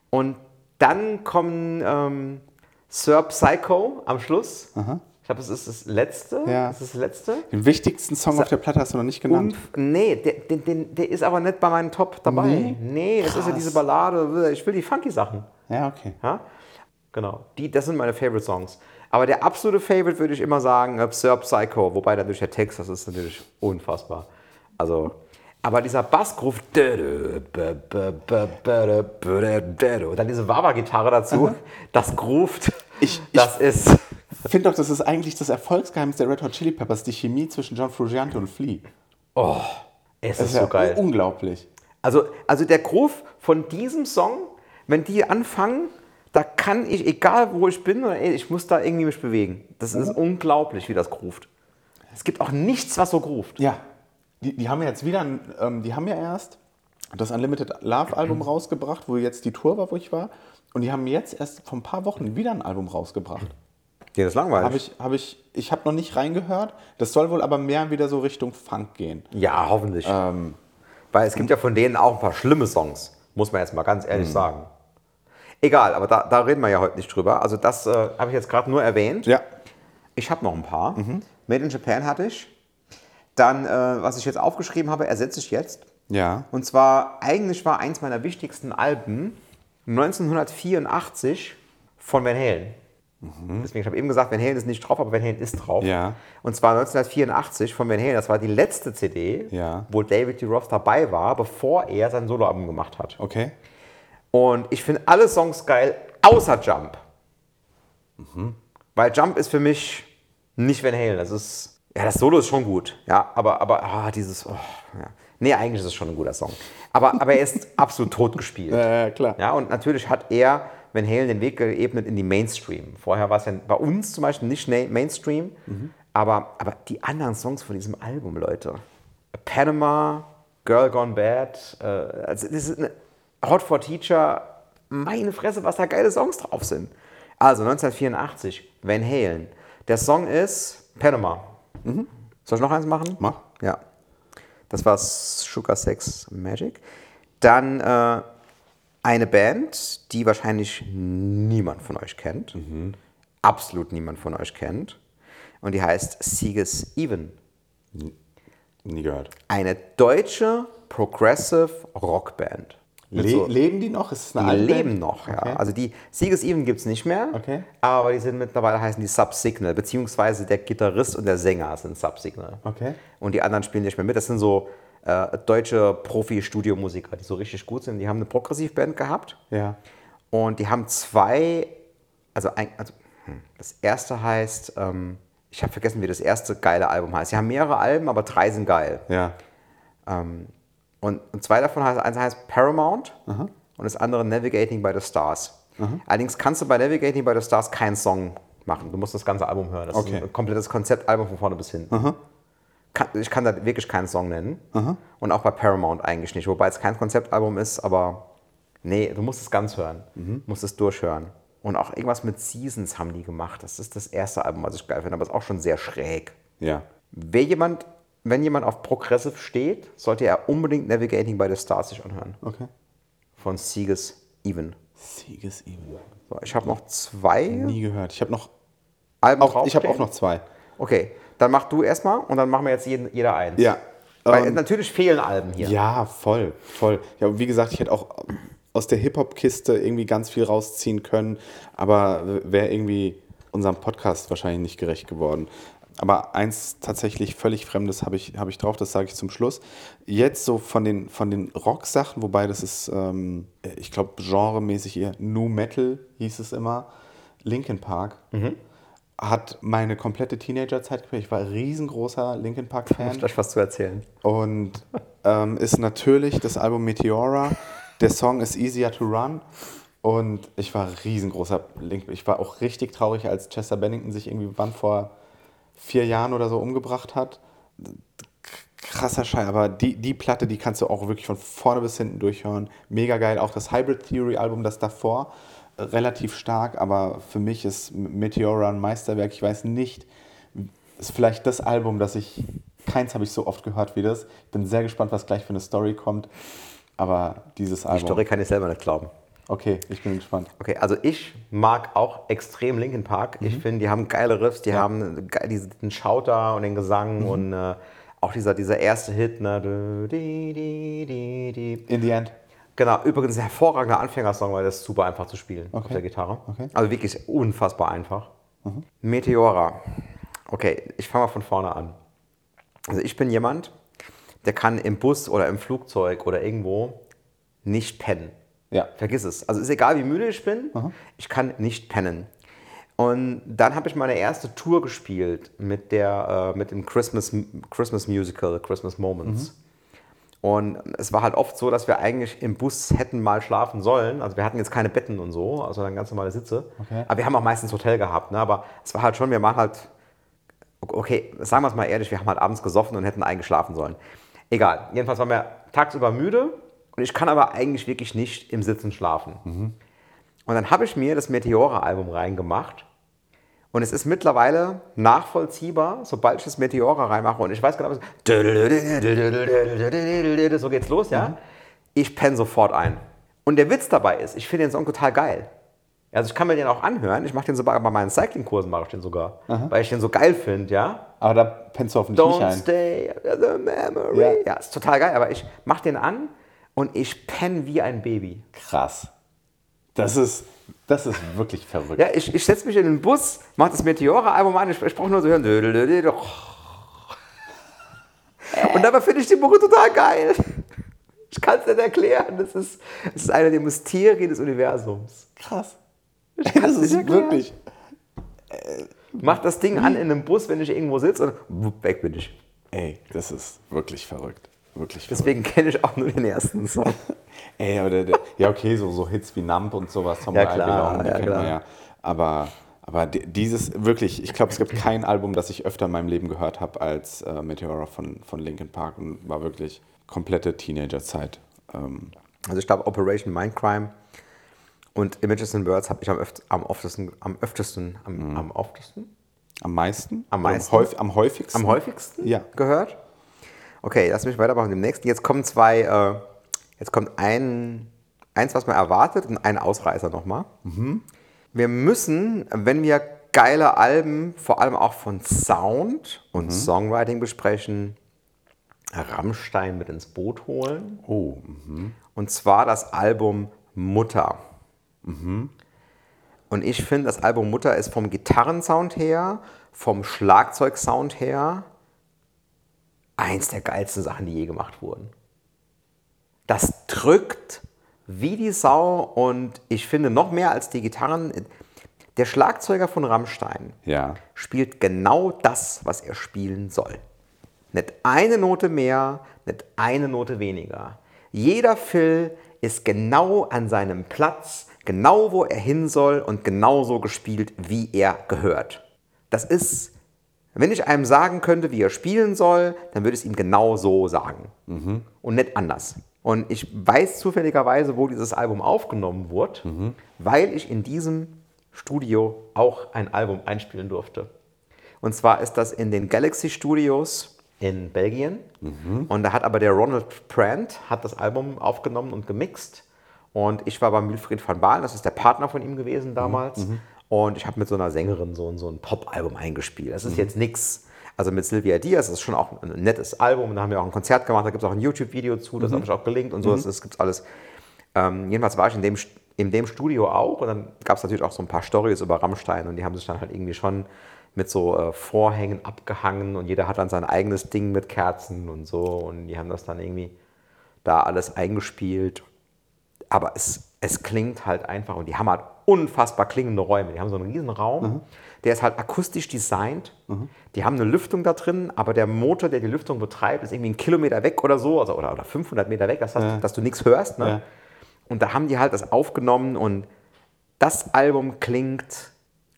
Und dann kommen ähm, Sir Psycho am Schluss. Ich glaube, es ist das letzte. Ja. Das ist das letzte. Den wichtigsten Song auf der Platte hast du noch nicht genannt. Und, nee, der, der, der, der ist aber nicht bei meinen Top dabei. Nee? Nee, das ist ja diese Ballade. Ich will die funky Sachen. ja, okay. Ja? Genau, die, das sind meine Favorite Songs. Aber der absolute Favorite würde ich immer sagen, äh, Sir Psycho, wobei natürlich der Text, das ist natürlich unfassbar. Also, aber dieser Bassgroove, und dann diese Wawa-Gitarre dazu, *laughs* das groovt, Ich- das ist, Ich finde doch, das ist eigentlich das Erfolgsgeheimnis der Red Hot Chili Peppers, die Chemie zwischen John Frusciante und Flea. es Das ist so geil. unglaublich. Also, also der Groove von diesem Song, wenn die anfangen, da kann ich, egal wo ich bin, oder ey, ich muss da irgendwie mich bewegen. Das ist unglaublich, wie das groovt. Es gibt auch nichts, was so groovt. Ja, die, die haben ja jetzt wieder, ähm, die haben ja erst das Unlimited Love Album *clears throat* rausgebracht, wo jetzt die Tour war, wo ich war. Und die haben jetzt erst vor ein paar Wochen wieder ein Album rausgebracht. Ja, das ist langweilig. Habe ich, habe ich, ich habe noch nicht reingehört. Das soll wohl aber mehr wieder so Richtung Funk gehen. ja, hoffentlich. Ähm, Weil es gibt ja von denen auch ein paar schlimme Songs, muss man jetzt mal ganz ehrlich Hm. sagen. Egal, aber da, da reden wir ja heute nicht drüber. Also das äh, habe ich jetzt gerade nur erwähnt. ja, Ich habe noch ein paar. Made in Japan hatte ich. Dann, äh, was ich jetzt aufgeschrieben habe, ersetze ich jetzt. ja, Und zwar, eigentlich war eins meiner wichtigsten Alben 1984 von Van Halen. Deswegen, ich habe eben gesagt, Van Halen ist nicht drauf, aber Van Halen ist drauf. Ja. Und zwar 1984 von Van Halen. Das war die letzte CD, Ja. wo David D. Roth dabei war, bevor er sein Soloalbum gemacht hat. okay. Und ich finde alle Songs geil, außer Jump. Weil Jump ist für mich nicht Van Halen. Das ist, ja, das Solo ist schon gut. Ja, aber, aber ah, dieses, oh, ja. Nee, eigentlich ist es schon ein guter Song. Aber, aber er ist *laughs* absolut tot gespielt. Äh, klar. Ja, und natürlich hat er Van Halen den Weg geebnet in die Mainstream. Vorher war es ja bei uns zum Beispiel nicht Mainstream, aber, aber die anderen Songs von diesem Album, Leute. Panama, Girl Gone Bad, äh, also das ist eine Hot for Teacher, meine Fresse, was da geile Songs drauf sind. Also 1984, Van Halen. Der Song ist Panama. Soll ich noch eins machen? Mach. Ja. Das war Sugar Sex Magic. Dann äh, eine Band, die wahrscheinlich niemand von euch kennt. Absolut niemand von euch kennt. Und die heißt Sieges Even. Nie gehört. Eine deutsche Progressive Rockband. Le so- leben die noch? Ist es eine die alte leben Band? noch, ja. Okay. Also die Sieges Even gibt es nicht mehr. Okay. Aber die sind mittlerweile heißen die Subsignal, beziehungsweise der Gitarrist und der Sänger sind Subsignal. Okay. Und die anderen spielen nicht mehr mit. Das sind so äh, deutsche Profi-Studiomusiker, die so richtig gut sind. Die haben eine Progressivband gehabt. Ja. Und die haben zwei, also, ein, also hm, das erste heißt, ähm, ich habe vergessen, wie das erste geile Album heißt. Sie haben mehrere Alben, aber drei sind geil. Ja. Und, und zwei davon heißt, eins heißt Paramount und das andere Navigating by the Stars. Allerdings kannst du bei Navigating by the Stars keinen Song machen. Du musst das ganze Album hören. Das Okay. ist ein komplettes Konzeptalbum von vorne bis hinten. Kann, ich kann da wirklich keinen Song nennen. Und auch bei Paramount eigentlich nicht. Wobei es kein Konzeptalbum ist, aber Nee, du musst es ganz hören. Du musst es durchhören. Und auch irgendwas mit Seasons haben die gemacht. Das ist das erste Album, was ich geil finde, aber ist auch schon sehr schräg. Ja. Wer jemand, wenn jemand auf Progressive steht, sollte er unbedingt Navigating by the Stars sich anhören. Okay. Von Sieges Even. Sieges Even. So, ich habe noch zwei Nie gehört. Ich habe noch, Alben auch, ich habe auch noch zwei. Okay, dann mach du erstmal und dann machen wir jetzt jeden, jeder eins. Ja. Weil Ähm, natürlich fehlen Alben hier. Ja, voll, voll. Ja, wie gesagt, ich hätte auch aus der Hip-Hop-Kiste irgendwie ganz viel rausziehen können, aber wäre irgendwie unserem Podcast wahrscheinlich nicht gerecht geworden. Aber eins tatsächlich völlig Fremdes habe ich, hab ich drauf, das sage ich zum Schluss. Jetzt so von den, von den Rock-Sachen, wobei das ist, ähm, ich glaube, genremäßig eher New Metal hieß es immer, Linkin Park. Hat meine komplette Teenagerzeit geprägt. Ich war ein riesengroßer Linkin Park-Fan. Vielleicht was zu erzählen. Und ähm, ist natürlich das Album Meteora. Der Song ist Easier to Run. Und ich war riesengroßer Link. Ich war auch richtig traurig, als Chester Bennington sich irgendwie wann vor vier Jahren oder so umgebracht hat. Krasser Scheiß, aber die, die Platte, die kannst du auch wirklich von vorne bis hinten durchhören. Mega geil. Auch das Hybrid Theory Album, das davor, äh, relativ stark, aber für mich ist Meteora ein Meisterwerk. Ich weiß nicht, ist vielleicht das Album, das ich, keins habe ich so oft gehört wie das. Ich bin sehr gespannt, was gleich für eine Story kommt. Aber dieses Die Album. Story kann ich selber nicht glauben. Okay, ich bin gespannt. Okay, also ich mag auch extrem Linkin Park. Ich Mhm. finde, die haben geile Riffs, die haben ge- diesen Schauter und den Gesang Mhm. und äh, auch dieser, dieser erste Hit. Ne? In the end. Genau, übrigens ein hervorragender Anfängersong, weil das ist super einfach zu spielen auf Okay. der Gitarre. Okay. Mhm. Also wirklich unfassbar einfach. Meteora. Okay, ich fange mal von vorne an. Also ich bin jemand, der kann im Bus oder im Flugzeug oder irgendwo nicht pennen. Ja. Vergiss es. Also ist egal, wie müde ich bin, ich kann nicht pennen. Und dann habe ich meine erste Tour gespielt mit, der, äh, mit dem Christmas, Christmas Musical, Christmas Moments. Und es war halt oft so, dass wir eigentlich im Bus hätten mal schlafen sollen. Also wir hatten jetzt keine Betten und so, also dann ganz normale Sitze. Okay. Aber wir haben auch meistens Hotel gehabt. Ne? Aber es war halt schon, wir waren halt, okay, sagen wir es mal ehrlich, wir haben halt abends gesoffen und hätten eigentlich schlafen sollen. Egal, jedenfalls waren wir tagsüber müde und ich kann aber eigentlich wirklich nicht im Sitzen schlafen. Und dann habe ich mir das Meteora-Album reingemacht. Und es ist mittlerweile nachvollziehbar, sobald ich das Meteora reinmache und ich weiß genau, was- so geht's los, ja? Ich penne sofort ein. Und der Witz dabei ist, ich finde den Song total geil. Also ich kann mir den auch anhören, ich mache den sogar bei meinen Cycling-Kursen mache ich den sogar, weil ich den so geil finde, ja? Aber da pennst du hoffentlich nicht Don't ein. stay the memory. Ja. Ja. ist total geil, aber ich mache den an und ich penne wie ein Baby. Krass. Das ist, das ist wirklich verrückt. Ja, ich, ich setze mich in den Bus, mache das Meteora-Album an, ich, ich brauche nur so hören. Und dabei finde ich die Mucke total geil. Ich kann es nicht erklären. Das ist, das ist einer der Mysterien des Universums. Krass. kann's Das ist erklären. wirklich. Mach das Ding an in einem Bus, wenn ich irgendwo sitze und weg bin ich. Ey, das ist wirklich verrückt. Wirklich. Deswegen kenne ich auch nur den ersten Song. *laughs* Ey, aber der, der, ja, okay, so, so Hits wie Nump und sowas, Tom Ja, klar, die ja, kennt man klar. ja. Aber, aber di- dieses, wirklich, ich glaube, es gibt kein Album, das ich öfter in meinem Leben gehört habe als äh, Meteora von, von Linkin Park und war wirklich komplette Teenagerzeit. Ähm, Also ich glaube Operation Mindcrime und Images and Words habe ich am, öft, am oftesten, am öftesten, am, am oftesten, am meisten? Am meisten? am häufigsten? am häufigsten Ja. gehört. Okay, lass mich weitermachen. Dem nächsten. Jetzt kommen zwei, äh, jetzt kommt ein, eins, was man erwartet und ein Ausreißer nochmal. Wir müssen, wenn wir geile Alben, vor allem auch von Sound und Songwriting besprechen, Rammstein mit ins Boot holen. Oh, Und zwar das Album Mutter. Und ich finde, das Album Mutter ist vom Gitarrensound her, vom Schlagzeugsound her, eins der geilsten Sachen, die je gemacht wurden. Das drückt wie die Sau und ich finde noch mehr als die Gitarren. Der Schlagzeuger von Rammstein ja. spielt genau das, was er spielen soll. Nicht eine Note mehr, nicht eine Note weniger. Jeder Fill ist genau an seinem Platz, genau wo er hin soll und genauso gespielt, wie er gehört. Das ist, wenn ich einem sagen könnte, wie er spielen soll, dann würde ich es ihm genau so sagen. Und nicht anders. Und ich weiß zufälligerweise, wo dieses Album aufgenommen wurde, Mhm. weil ich in diesem Studio auch ein Album einspielen durfte. Und zwar ist das in den Galaxy Studios in Belgien. Mhm. Und da hat aber der Ronald Brandt hat das Album aufgenommen und gemixt. Und ich war bei Wilfried van Baal, das ist der Partner von ihm gewesen damals. Und ich habe mit so einer Sängerin so, so ein Pop-Album eingespielt. Das ist jetzt nichts. Also mit Sylvia Diaz, das ist schon auch ein nettes Album. Da haben wir auch ein Konzert gemacht, da gibt es auch ein YouTube-Video zu, das habe ich auch gelinkt und so. Das, das gibt es alles. Ähm, jedenfalls war ich in dem, in dem Studio auch und dann gab es natürlich auch so ein paar Stories über Rammstein und die haben sich dann halt irgendwie schon mit so äh, Vorhängen abgehangen und jeder hat dann sein eigenes Ding mit Kerzen und so und die haben das dann irgendwie da alles eingespielt. Aber es, es klingt halt einfach und die haben halt unfassbar klingende Räume. Die haben so einen riesen Raum, der ist halt akustisch designt. Die haben eine Lüftung da drin, aber der Motor, der die Lüftung betreibt, ist irgendwie einen Kilometer weg oder so, also, oder, oder 500 Meter weg, dass, das, dass du nichts hörst. Ne? Ja. Und da haben die halt das aufgenommen und das Album klingt,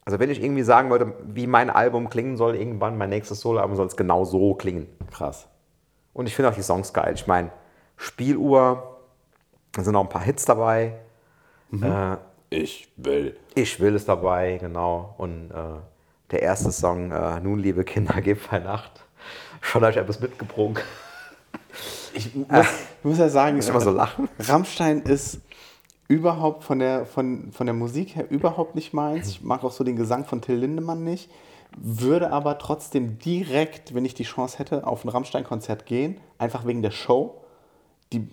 also wenn ich irgendwie sagen wollte, wie mein Album klingen soll, irgendwann mein nächstes Soloalbum soll es genau so klingen. Krass. Und ich finde auch die Songs geil. Ich meine, Spieluhr, da sind auch ein paar Hits dabei. Äh, Ich will. ich will es dabei, genau. Und äh, der erste Song, äh, Nun, liebe Kinder, gebt bei Nacht. Schon habe ich etwas mitgebrungen. Ich muss, ich muss ja sagen, Muss ich immer so lachen? Rammstein ist überhaupt von der, von, von der Musik her überhaupt nicht meins. Ich mag auch so den Gesang von Till Lindemann nicht. Würde aber trotzdem direkt, wenn ich die Chance hätte, auf ein Rammstein-Konzert gehen. Einfach wegen der Show. Die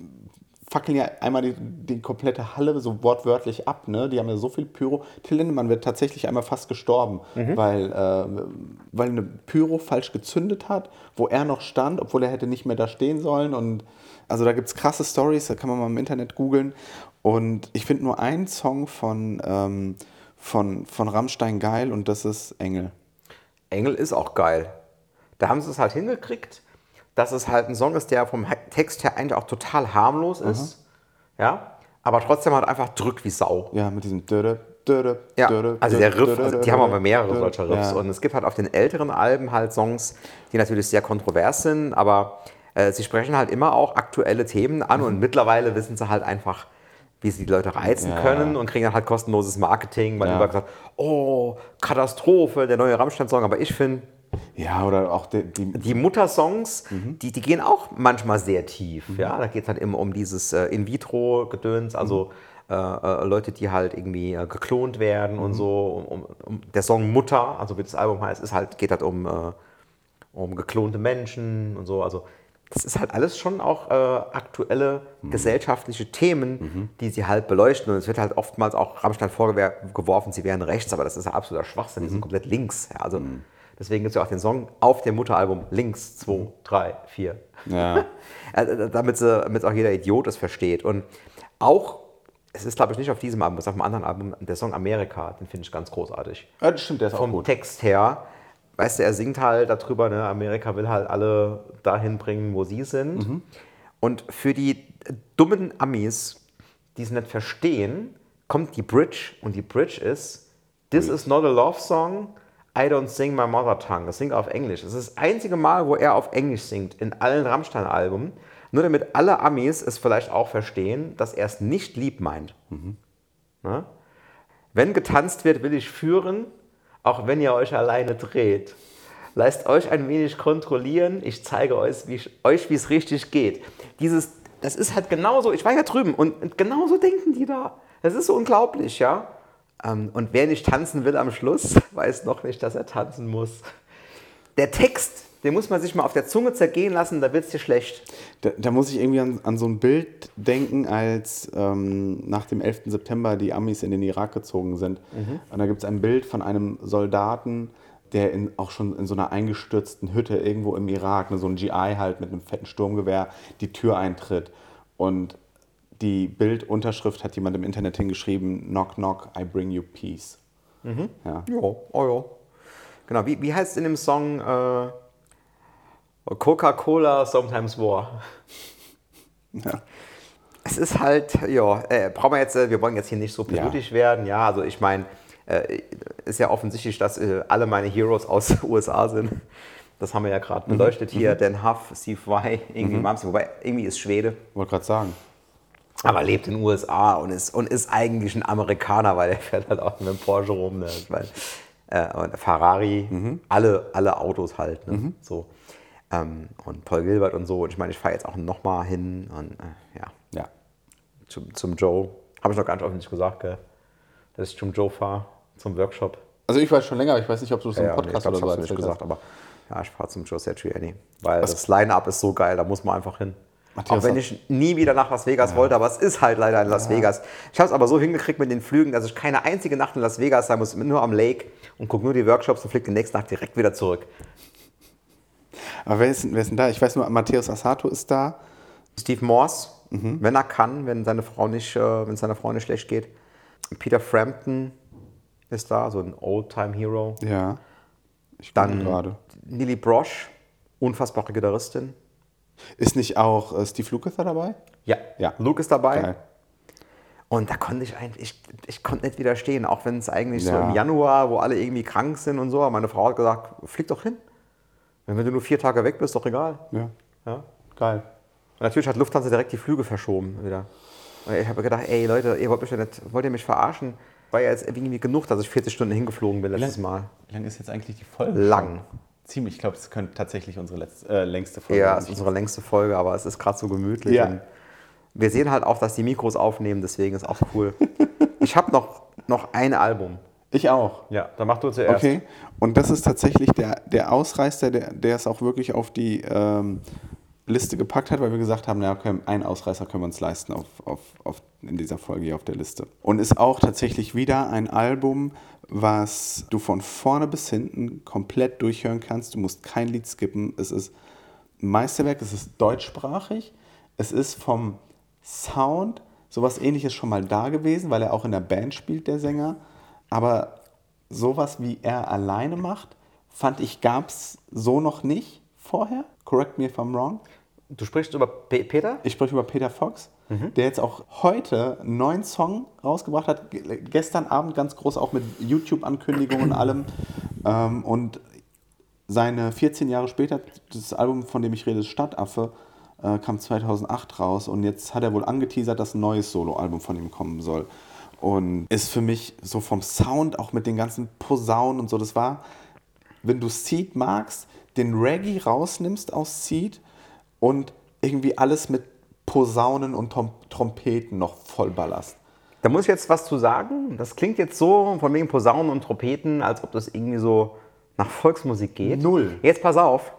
fackeln ja einmal die, die komplette Halle so wortwörtlich ab. Ne? Die haben ja so viel Pyro. Till Lindemann wird tatsächlich einmal fast gestorben, weil, äh, weil eine Pyro falsch gezündet hat, wo er noch stand, obwohl er hätte nicht mehr da stehen sollen. Und also da gibt es krasse Stories, da kann man mal im Internet googeln. Und ich finde nur einen Song von, ähm, von, von Rammstein geil und das ist Engel. Engel ist auch geil. Da haben sie es halt hingekriegt, dass es halt ein Song ist, der vom Text her eigentlich auch total harmlos ist. Ja, aber trotzdem halt einfach drückt wie Sau. Ja, mit diesem Döde, Döde, Ja, Döde, also der Riff, also die haben aber mehrere solcher Riffs. Ja. Und es gibt halt auf den älteren Alben halt Songs, die natürlich sehr kontrovers sind, aber äh, sie sprechen halt immer auch aktuelle Themen an und mittlerweile wissen sie halt einfach, wie sie die Leute reizen Mhm. Ja. können und kriegen dann halt kostenloses Marketing, weil Ja. überall gesagt, oh, Katastrophe, der neue Rammstein-Song. Aber ich finde, Ja, oder auch die, die die Muttersongs, Mhm. die, die gehen auch manchmal sehr tief. Ja? Da geht es halt immer um dieses äh, In-vitro-Gedöns, also Mhm. äh, äh, Leute, die halt irgendwie äh, geklont werden Mhm. und so. Um, um, der Song Mutter, also wie das Album heißt, ist halt, geht halt um, äh, um geklonte Menschen und so. Also das ist halt alles schon auch äh, aktuelle Mhm. gesellschaftliche Themen, die sie halt beleuchten. Und es wird halt oftmals auch Rammstein vorgeworfen, sie wären rechts, aber das ist ja absoluter Schwachsinn, Mhm. die sind komplett links. Ja, also deswegen gibt es ja auch den Song auf dem Mutteralbum links 2, 3, 4. ja. *laughs* Äh, damit damit auch jeder Idiot es versteht. Und auch, es ist glaube ich nicht auf diesem Album, es ist auf einem anderen Album, der Song Amerika, den finde ich ganz großartig. ja, das stimmt, der ist auch Vom gut. Text her, weißt du, er singt halt darüber, ne, Amerika will halt alle dahin bringen, wo sie sind. Mhm. Und für die dummen Amis, die es nicht verstehen, kommt die Bridge und die Bridge ist This is not a love song, I don't sing my mother tongue. Das singt er auf Englisch. Das ist das einzige Mal, wo er auf Englisch singt, in allen Rammstein-Alben. Nur damit alle Amis es vielleicht auch verstehen, dass er es nicht lieb meint. Ne? Wenn getanzt wird, will ich führen, auch wenn ihr euch alleine dreht. Lasst euch ein wenig kontrollieren, ich zeige euch, wie ich- euch, wie es richtig geht. Dieses, das ist halt genauso, ich war ja drüben und, und genauso denken die da. Das ist so unglaublich, ja. Ähm, und wer nicht tanzen will am Schluss, *laughs* weiß noch nicht, dass er tanzen muss. Der Text, den muss man sich mal auf der Zunge zergehen lassen, da wird es dir schlecht. Da, da muss ich irgendwie an, an so ein Bild denken, als ähm, nach dem 11. September die Amis in den Irak gezogen sind. Und da gibt es ein Bild von einem Soldaten, der in, auch schon in so einer eingestürzten Hütte irgendwo im Irak, ne, so ein GI halt mit einem fetten Sturmgewehr, die Tür eintritt. Und die Bildunterschrift hat jemand im Internet hingeschrieben, Knock, knock, I bring you peace. Ja. Ja, oh ja. Genau, wie, wie heißt es in dem Song äh, Coca-Cola Sometimes War? *laughs* Ja. Es ist halt, ja, äh, brauchen wir jetzt, äh, wir wollen jetzt hier nicht so politisch werden, ja, also ich meine, äh, ist ja offensichtlich, dass äh, alle meine Heroes aus *laughs* den USA sind. Das haben wir ja gerade beleuchtet hier. Den Huff, Steve Vai, irgendwie mhm. Mamsi. Wobei, irgendwie ist Schwede. Wollte gerade sagen. Aber lebt in den USA und ist, und ist eigentlich ein Amerikaner, weil er fährt halt auch mit dem Porsche rum. Ne? Ich mein, äh, und Ferrari, mhm. alle, alle Autos halt. Ne? Mhm. So. Ähm, und Paul Gilbert und so. Und ich meine, ich fahre jetzt auch nochmal hin und äh, ja. ja. Zum, zum Joe. Habe ich noch gar nicht öffentlich gesagt, gell? dass ich zum Joe fahre, zum Workshop. Also ich weiß schon länger, ich weiß nicht, ob du es im ja, Podcast nee, ich glaub, oder so nicht gesagt, aber ja, ich fahre zum Joe Satriani. Weil Was? das Line-Up ist so geil, da muss man einfach hin. Matthias auch wenn ich nie wieder nach Las Vegas ja. wollte, aber es ist halt leider in Las ja. Vegas. Ich habe es aber so hingekriegt mit den Flügen, dass ich keine einzige Nacht in Las Vegas sein muss, nur am Lake und gucke nur die Workshops und fliege die nächste Nacht direkt wieder zurück. Aber wer ist, wer ist denn da? Ich weiß nur, Matthäus Asato ist da. Steve Morse, mhm. wenn er kann, wenn seine Frau nicht, äh, wenn seiner Frau nicht schlecht geht. Peter Frampton ist da, so ein Old-Time-Hero. Ja. Ich Dann gerade. Lily Brosh, unfassbare Gitarristin. Ist nicht auch äh, Steve Lukather dabei? Ja. ja, Luke ist dabei. Geil. Und da konnte ich eigentlich, ich, ich konnte nicht widerstehen, auch wenn es eigentlich ja. so im Januar, wo alle irgendwie krank sind und so, aber meine Frau hat gesagt, flieg doch hin. Wenn du nur vier Tage weg bist, doch egal. Ja. ja? Geil. Und natürlich hat Lufthansa direkt die Flüge verschoben wieder. Und ich habe gedacht, ey Leute, ihr wollt, mich ja nicht, wollt ihr mich verarschen? War ja jetzt irgendwie genug, dass ich 40 Stunden hingeflogen bin letztes Mal. Wie lang ist jetzt eigentlich die Folge? Lang. Ziemlich. Ich glaube, es könnte tatsächlich unsere letzte, äh, längste Folge sein. Ja, es ist unsere längste Folge, aber es ist gerade so gemütlich. Ja. wir sehen halt auch, dass die Mikros aufnehmen, deswegen ist auch cool. *laughs* ich habe noch, noch ein Album. Ich auch. Ja, dann mach du zuerst. Okay. Und das ist tatsächlich der, der Ausreißer, der, der es auch wirklich auf die ähm, Liste gepackt hat, weil wir gesagt haben, ja, okay, einen Ausreißer können wir uns leisten auf, auf, auf, in dieser Folge hier auf der Liste. Und ist auch tatsächlich wieder ein Album, was du von vorne bis hinten komplett durchhören kannst. Du musst kein Lied skippen. Es ist Meisterwerk, es ist deutschsprachig. Es ist vom Sound sowas ähnliches schon mal da gewesen, weil er auch in der Band spielt, der Sänger. Aber sowas wie er alleine macht, fand ich, gab es so noch nicht vorher. Correct me if I'm wrong. Du sprichst über P Peter? Ich spreche über Peter Fox, mhm. der jetzt auch heute einen neuen Song rausgebracht hat. Gestern Abend ganz groß, auch mit YouTube-Ankündigungen und allem. Ähm, und seine 14 Jahre später, das Album, von dem ich rede, Stadtaffe, äh, kam 2008 raus. Und jetzt hat er wohl angeteasert, dass ein neues Soloalbum von ihm kommen soll. Und ist für mich so vom Sound, auch mit den ganzen Posaunen und so, das war, wenn du Seed magst, den Reggae rausnimmst aus Seed und irgendwie alles mit Posaunen und Tom Trompeten noch vollballerst. Da muss ich jetzt was zu sagen. Das klingt jetzt so von wegen Posaunen und Trompeten, als ob das irgendwie so nach Volksmusik geht. Null. Jetzt pass auf.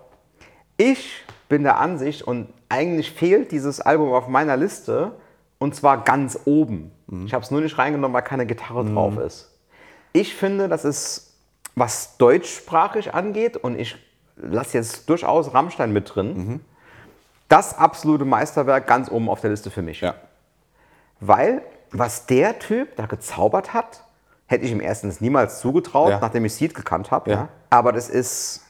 Ich bin der Ansicht und eigentlich fehlt dieses Album auf meiner Liste und zwar ganz oben. Mhm. Ich habe es nur nicht reingenommen, weil keine Gitarre mhm. drauf ist. Ich finde, das ist, was deutschsprachig angeht und ich lasse jetzt durchaus Rammstein mit drin. Mhm das absolute Meisterwerk ganz oben auf der Liste für mich. Ja. Weil, was der Typ da gezaubert hat, hätte ich ihm erstens niemals zugetraut, ja. nachdem ich Seed gekannt habe. Ja. Aber das ist,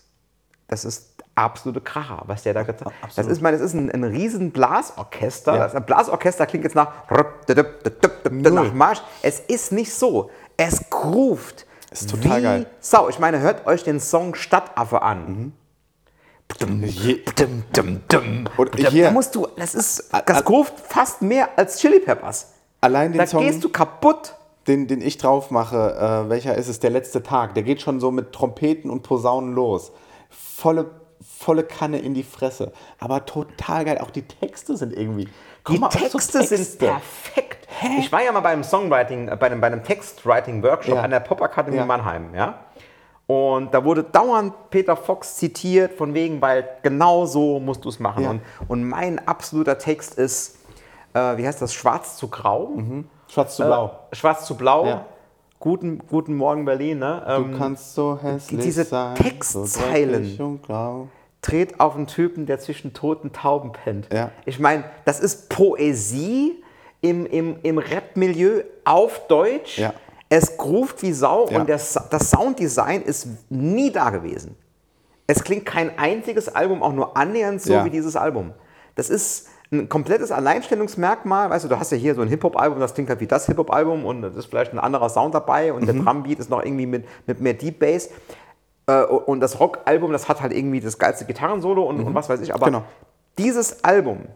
das ist absolute Kracher, was der da getan hat. Das ist, meine, das ist ein, ein riesen Blasorchester. Ja. Das Blasorchester klingt jetzt nach, nach Marsch. Es ist nicht so. Es groovt. Das ist total geil. Sau. Ich meine, hört euch den Song Stadtaffe an. Mhm. Dum, dum, dum. Und hier, da musst du, das ist, das groovt fast mehr als Chili Peppers. Allein den da Song, gehst du kaputt. Den, den ich drauf mache, äh, welcher ist es? Der letzte Tag. Der geht schon so mit Trompeten und Posaunen los. Volle, volle Kanne in die Fresse. Aber total geil. Auch die Texte sind irgendwie. Die Texte, Texte, sind perfekt. Hä? Ich war ja mal beim Songwriting, äh, bei einem, bei einem Textwriting-Workshop ja. an der Pop Akademie ja. Mannheim. Ja? Und da wurde dauernd Peter Fox zitiert, von wegen, weil genau so musst du es machen. Ja. Und, und, mein absoluter Text ist, äh, wie heißt das, Schwarz zu Grau? Mhm. Schwarz zu Blau. Äh, Schwarz zu Blau. Ja. Guten, guten Morgen Berlin. Ne? Ähm, du kannst so hässlich diese sein, Textzeilen. So Dreht auf einen Typen, der zwischen toten Tauben pennt. Ja. Ich meine, das ist Poesie im, im, im Rap-Milieu auf Deutsch. Ja es groovt wie Sau ja. und das, das Sounddesign ist nie da gewesen. Es klingt kein einziges Album auch nur annähernd so ja. wie dieses Album. Das ist ein komplettes Alleinstellungsmerkmal. Weißt du, du hast ja hier so ein Hip-Hop-Album, das klingt halt wie das Hip-Hop-Album und da ist vielleicht ein anderer Sound dabei und mhm. der Drumbeat ist noch irgendwie mit, mit mehr Deep Bass. Äh, und das Rockalbum, das hat halt irgendwie das geilste Gitarrensolo und, und was weiß ich. Aber Genau. dieses Album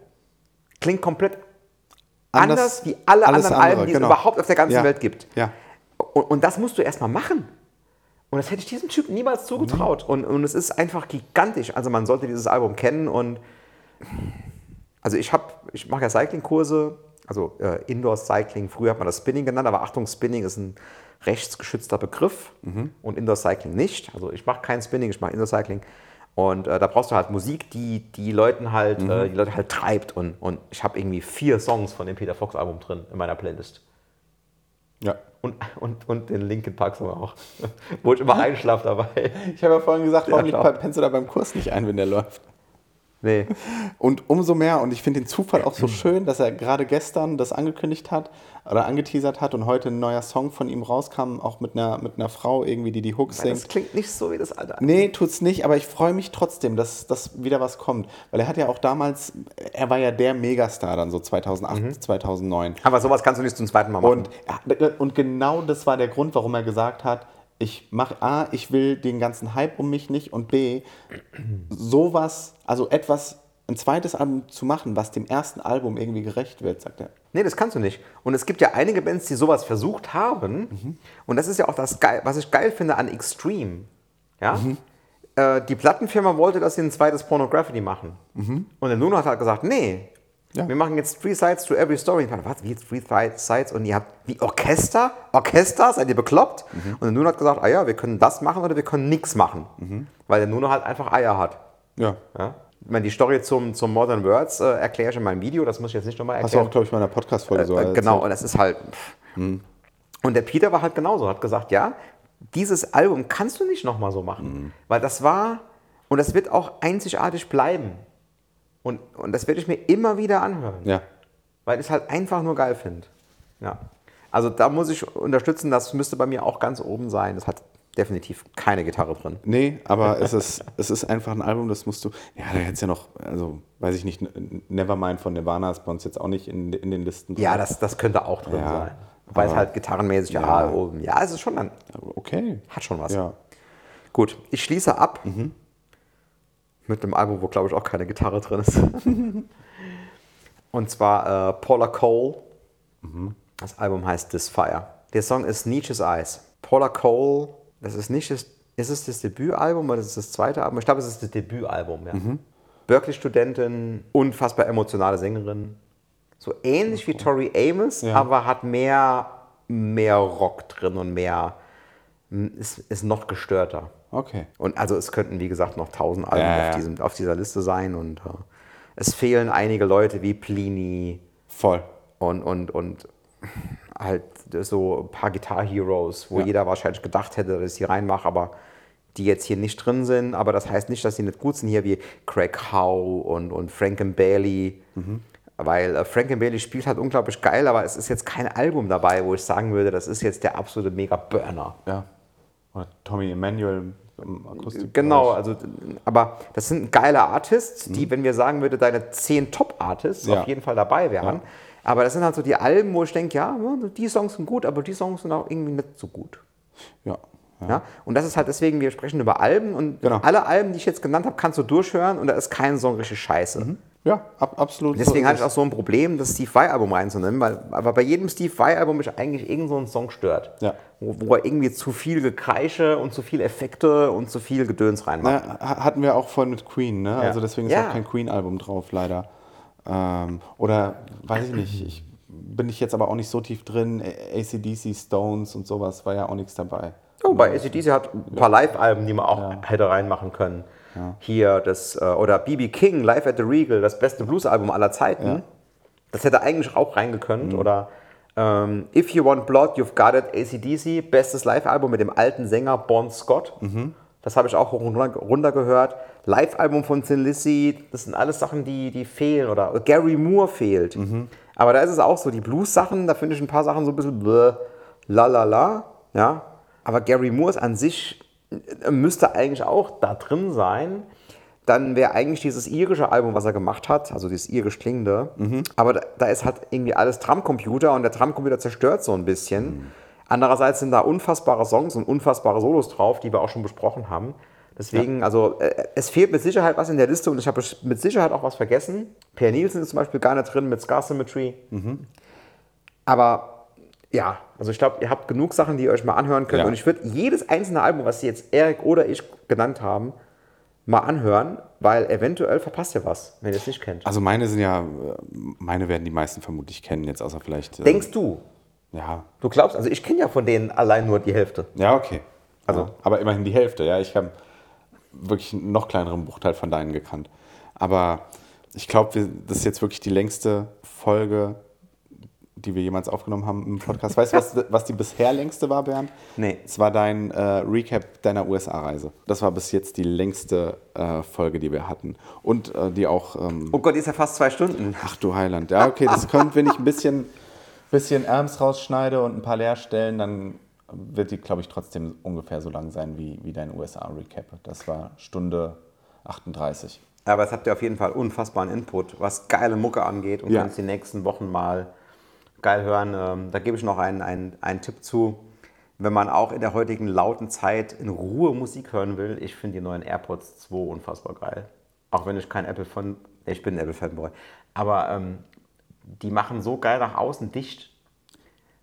klingt komplett anders, Anders- wie alle anderen andere, Alben, die genau. es überhaupt auf der ganzen Ja. Welt gibt. Ja. Und, und das musst du erstmal machen. Und das hätte ich diesem Typen niemals zugetraut. Mhm. Und, und es ist einfach gigantisch. Also man sollte dieses Album kennen und also ich habe, ich mache ja Cycling-Kurse, also äh, Indoor Cycling, früher hat man das Spinning genannt, aber Achtung, Spinning ist ein rechtsgeschützter Begriff und Indoor Cycling nicht. Also ich mache kein Spinning, ich mache Indoor Cycling. Und äh, da brauchst du halt Musik, die die Leuten halt, äh, die Leute halt treibt. Und, und ich habe irgendwie vier Songs von dem Peter Fox Album drin in meiner Playlist. Ja. Und, und, und den Linkin Park Song auch. *laughs* Wo ich immer einschlafe dabei. Ich habe ja vorhin gesagt, warum klar. pennst du da beim Kurs nicht ein, wenn der läuft? Nee. Und umso mehr, und ich finde den Zufall auch so schön, dass er gerade gestern das angekündigt hat oder angeteasert hat und heute ein neuer Song von ihm rauskam, auch mit einer, mit einer Frau irgendwie, die die Hooks Das singt. klingt nicht so wie das alte. Nee, tut's nicht, aber ich freue mich trotzdem, dass, dass wieder was kommt. Weil er hat ja auch damals, er war ja der Megastar dann so 2008, Mhm. 2009. Aber sowas kannst du nicht zum zweiten Mal machen. Und, und genau das war der Grund, warum er gesagt hat, ich mache A, ich will den ganzen Hype um mich nicht und B, sowas, also etwas, ein zweites Album zu machen, was dem ersten Album irgendwie gerecht wird, sagt er. Nee, das kannst du nicht. Und es gibt ja einige Bands, die sowas versucht haben. Und das ist ja auch das geil, was ich geil finde an Extreme. Ja? Äh, die Plattenfirma wollte, dass sie ein zweites Pornography machen. Und der Nuno hat halt gesagt, nee. Ja. Wir machen jetzt Three Sides to Every Story. Ich dachte, was, wie jetzt Three Sides? Und ihr habt, wie Orchester? Orchester? Seid ihr bekloppt? Und der Nuno hat gesagt, ah ja, wir können das machen oder wir können nichts machen. Weil der Nuno halt einfach Eier hat. Ja. Ja? Ich meine, die Story zum, zum Modern Words äh, erkläre ich in meinem Video, das muss ich jetzt nicht nochmal Hast du erklären. auch, glaube ich, in der Podcast-Folge so Äh, genau, und das ist halt. pff. Und der Peter war halt genauso, hat gesagt, ja, dieses Album kannst du nicht nochmal so machen. Weil das war, und das wird auch einzigartig bleiben. Und, und das werde ich mir immer wieder anhören. Ja. Weil ich es halt einfach nur geil finde. Ja. Also da muss ich unterstützen, das müsste bei mir auch ganz oben sein. Das hat definitiv keine Gitarre drin. Nee, aber *laughs* es ist, es ist einfach ein Album, das musst du. Ja, da hättest ja noch, also weiß ich nicht, Nevermind von Nirvana ist bei uns jetzt auch nicht in, in den Listen. Ja, das, das könnte auch drin Ja, sein. Wobei es halt gitarrenmäßig, ja, Ja. oben. Ja, es ist schon dann, Okay. hat schon was. Ja. Gut, ich schließe ab mit einem Album, wo glaube ich auch keine Gitarre drin ist. *laughs* Und zwar äh, Paula Cole. Das Album heißt This Fire. Der Song ist Nietzsche's Eyes. Paula Cole, das ist nicht das, ist es das Debütalbum oder ist es das zweite Album? Ich glaube, es ist das Debütalbum, ja. Berkeley-Studentin, unfassbar emotionale Sängerin. So ähnlich wie Tori Amos, Ja. aber hat mehr, mehr Rock drin und mehr, ist, ist noch gestörter. Okay. Und also es könnten, wie gesagt, noch tausend Alben Ja, auf, ja. diesem, auf dieser Liste sein. Und äh, es fehlen einige Leute wie Plini Voll. und, und, und halt so ein paar Guitar Heroes, wo Ja. jeder wahrscheinlich gedacht hätte, dass ich die reinmache, aber die jetzt hier nicht drin sind. Aber das heißt nicht, dass die nicht gut sind, hier wie Craig Howe und, und Frank Bailey. Mhm. Weil äh, Frank Bailey spielt halt unglaublich geil, aber es ist jetzt kein Album dabei, wo ich sagen würde, das ist jetzt der absolute Mega-Burner. Ja. Oder Tommy Emmanuel Akustik. Genau, also, aber das sind geile Artists, Mhm. die, wenn wir sagen würde, deine zehn Top-Artists Ja. auf jeden Fall dabei wären. Aber das sind halt so die Alben, wo ich denke, ja, die Songs sind gut, aber die Songs sind auch irgendwie nicht so gut. Ja. Ja. Ja? Und das ist halt deswegen, wir sprechen über Alben und Genau. alle Alben, die ich jetzt genannt habe, kannst du durchhören und da ist kein Song richtig scheiße. Ja, ab, absolut. Deswegen so hatte ich auch so ein Problem, das Steve Vai-Album reinzunehmen, weil aber bei jedem Steve Vai-Album mich eigentlich irgend so ein Song stört. Ja. Wo, wo er irgendwie zu viel Gekreische und zu viel Effekte und zu viel Gedöns reinmacht. Ha- hatten wir auch vorhin mit Queen, ne? Also deswegen ist Ja. auch kein Queen-Album drauf, leider. Ähm, oder weiß ich nicht, ich bin ich jetzt aber auch nicht so tief drin. ACDC, Stones und sowas war ja auch nichts dabei. Oh, bei ACDC hat ein paar Live-Alben, die man auch hätte reinmachen können. Hier das, äh, oder BB King, Live at the Regal, das beste Blues-Album aller Zeiten. Das hätte eigentlich auch reingekönnt. Oder ähm, If You Want Blood, You've Got It, ACDC, bestes Live-Album mit dem alten Sänger Bon Scott. Das habe ich auch hoch und runter, gehört. Live-Album von Thin Lizzy, das sind alles Sachen, die, die fehlen. Oder Gary Moore fehlt. Aber da ist es auch so, die Blues-Sachen, da finde ich ein paar Sachen so ein bisschen bläh, la la la. Ja? Aber Gary Moore an sich äh, müsste eigentlich auch da drin sein. Dann wäre eigentlich dieses irische Album, was er gemacht hat, also dieses irisch klingende, aber da, da ist halt irgendwie alles Drumcomputer und der Drumcomputer zerstört so ein bisschen. Andererseits sind da unfassbare Songs und unfassbare Solos drauf, die wir auch schon besprochen haben. Deswegen, ja. also äh, es fehlt mit Sicherheit was in der Liste und ich habe mit Sicherheit auch was vergessen. Per Nielsen ist zum Beispiel gar nicht drin mit Scar Symmetry. Mhm. Aber ja, also ich glaube, ihr habt genug Sachen, die ihr euch mal anhören könnt. Ja. Und ich würde jedes einzelne Album, was jetzt Erik oder ich genannt haben, mal anhören, weil eventuell verpasst ihr was, wenn ihr es nicht kennt. Also meine sind ja, meine werden die meisten vermutlich kennen, jetzt außer vielleicht. Äh, Denkst du? Ja. Du glaubst, also ich kenne ja von denen allein nur die Hälfte. Ja, okay. Also, ja, aber immerhin die Hälfte, ja. Ich habe wirklich einen noch kleineren Bruchteil von deinen gekannt. Aber ich glaube, das ist jetzt wirklich die längste Folge, die wir jemals aufgenommen haben im Podcast. Weißt du, was, was die bisher längste war, Bernd? Nee. Es war dein äh, Recap deiner USA-Reise. Das war bis jetzt die längste äh, Folge, die wir hatten. Und äh, die auch. Ähm, oh Gott, die ist ja fast zwei Stunden. Ach du Heiland. Ja, okay, das könnte, wenn ich ein bisschen, bisschen Erms rausschneide und ein paar Leerstellen, dann wird die, glaube ich, trotzdem ungefähr so lang sein wie, wie dein USA-Recap. Das war Stunde 38. Aber es habt ihr auf jeden Fall unfassbaren Input, was geile Mucke angeht und ja. kannst die nächsten Wochen mal geil hören. Ähm, da gebe ich noch einen, einen, einen Tipp zu. Wenn man auch in der heutigen lauten Zeit in Ruhe Musik hören will, ich finde die neuen AirPods 2 unfassbar geil. Auch wenn ich kein Apple von, ich bin ein Apple-Fanboy, aber ähm, die machen so geil nach außen dicht,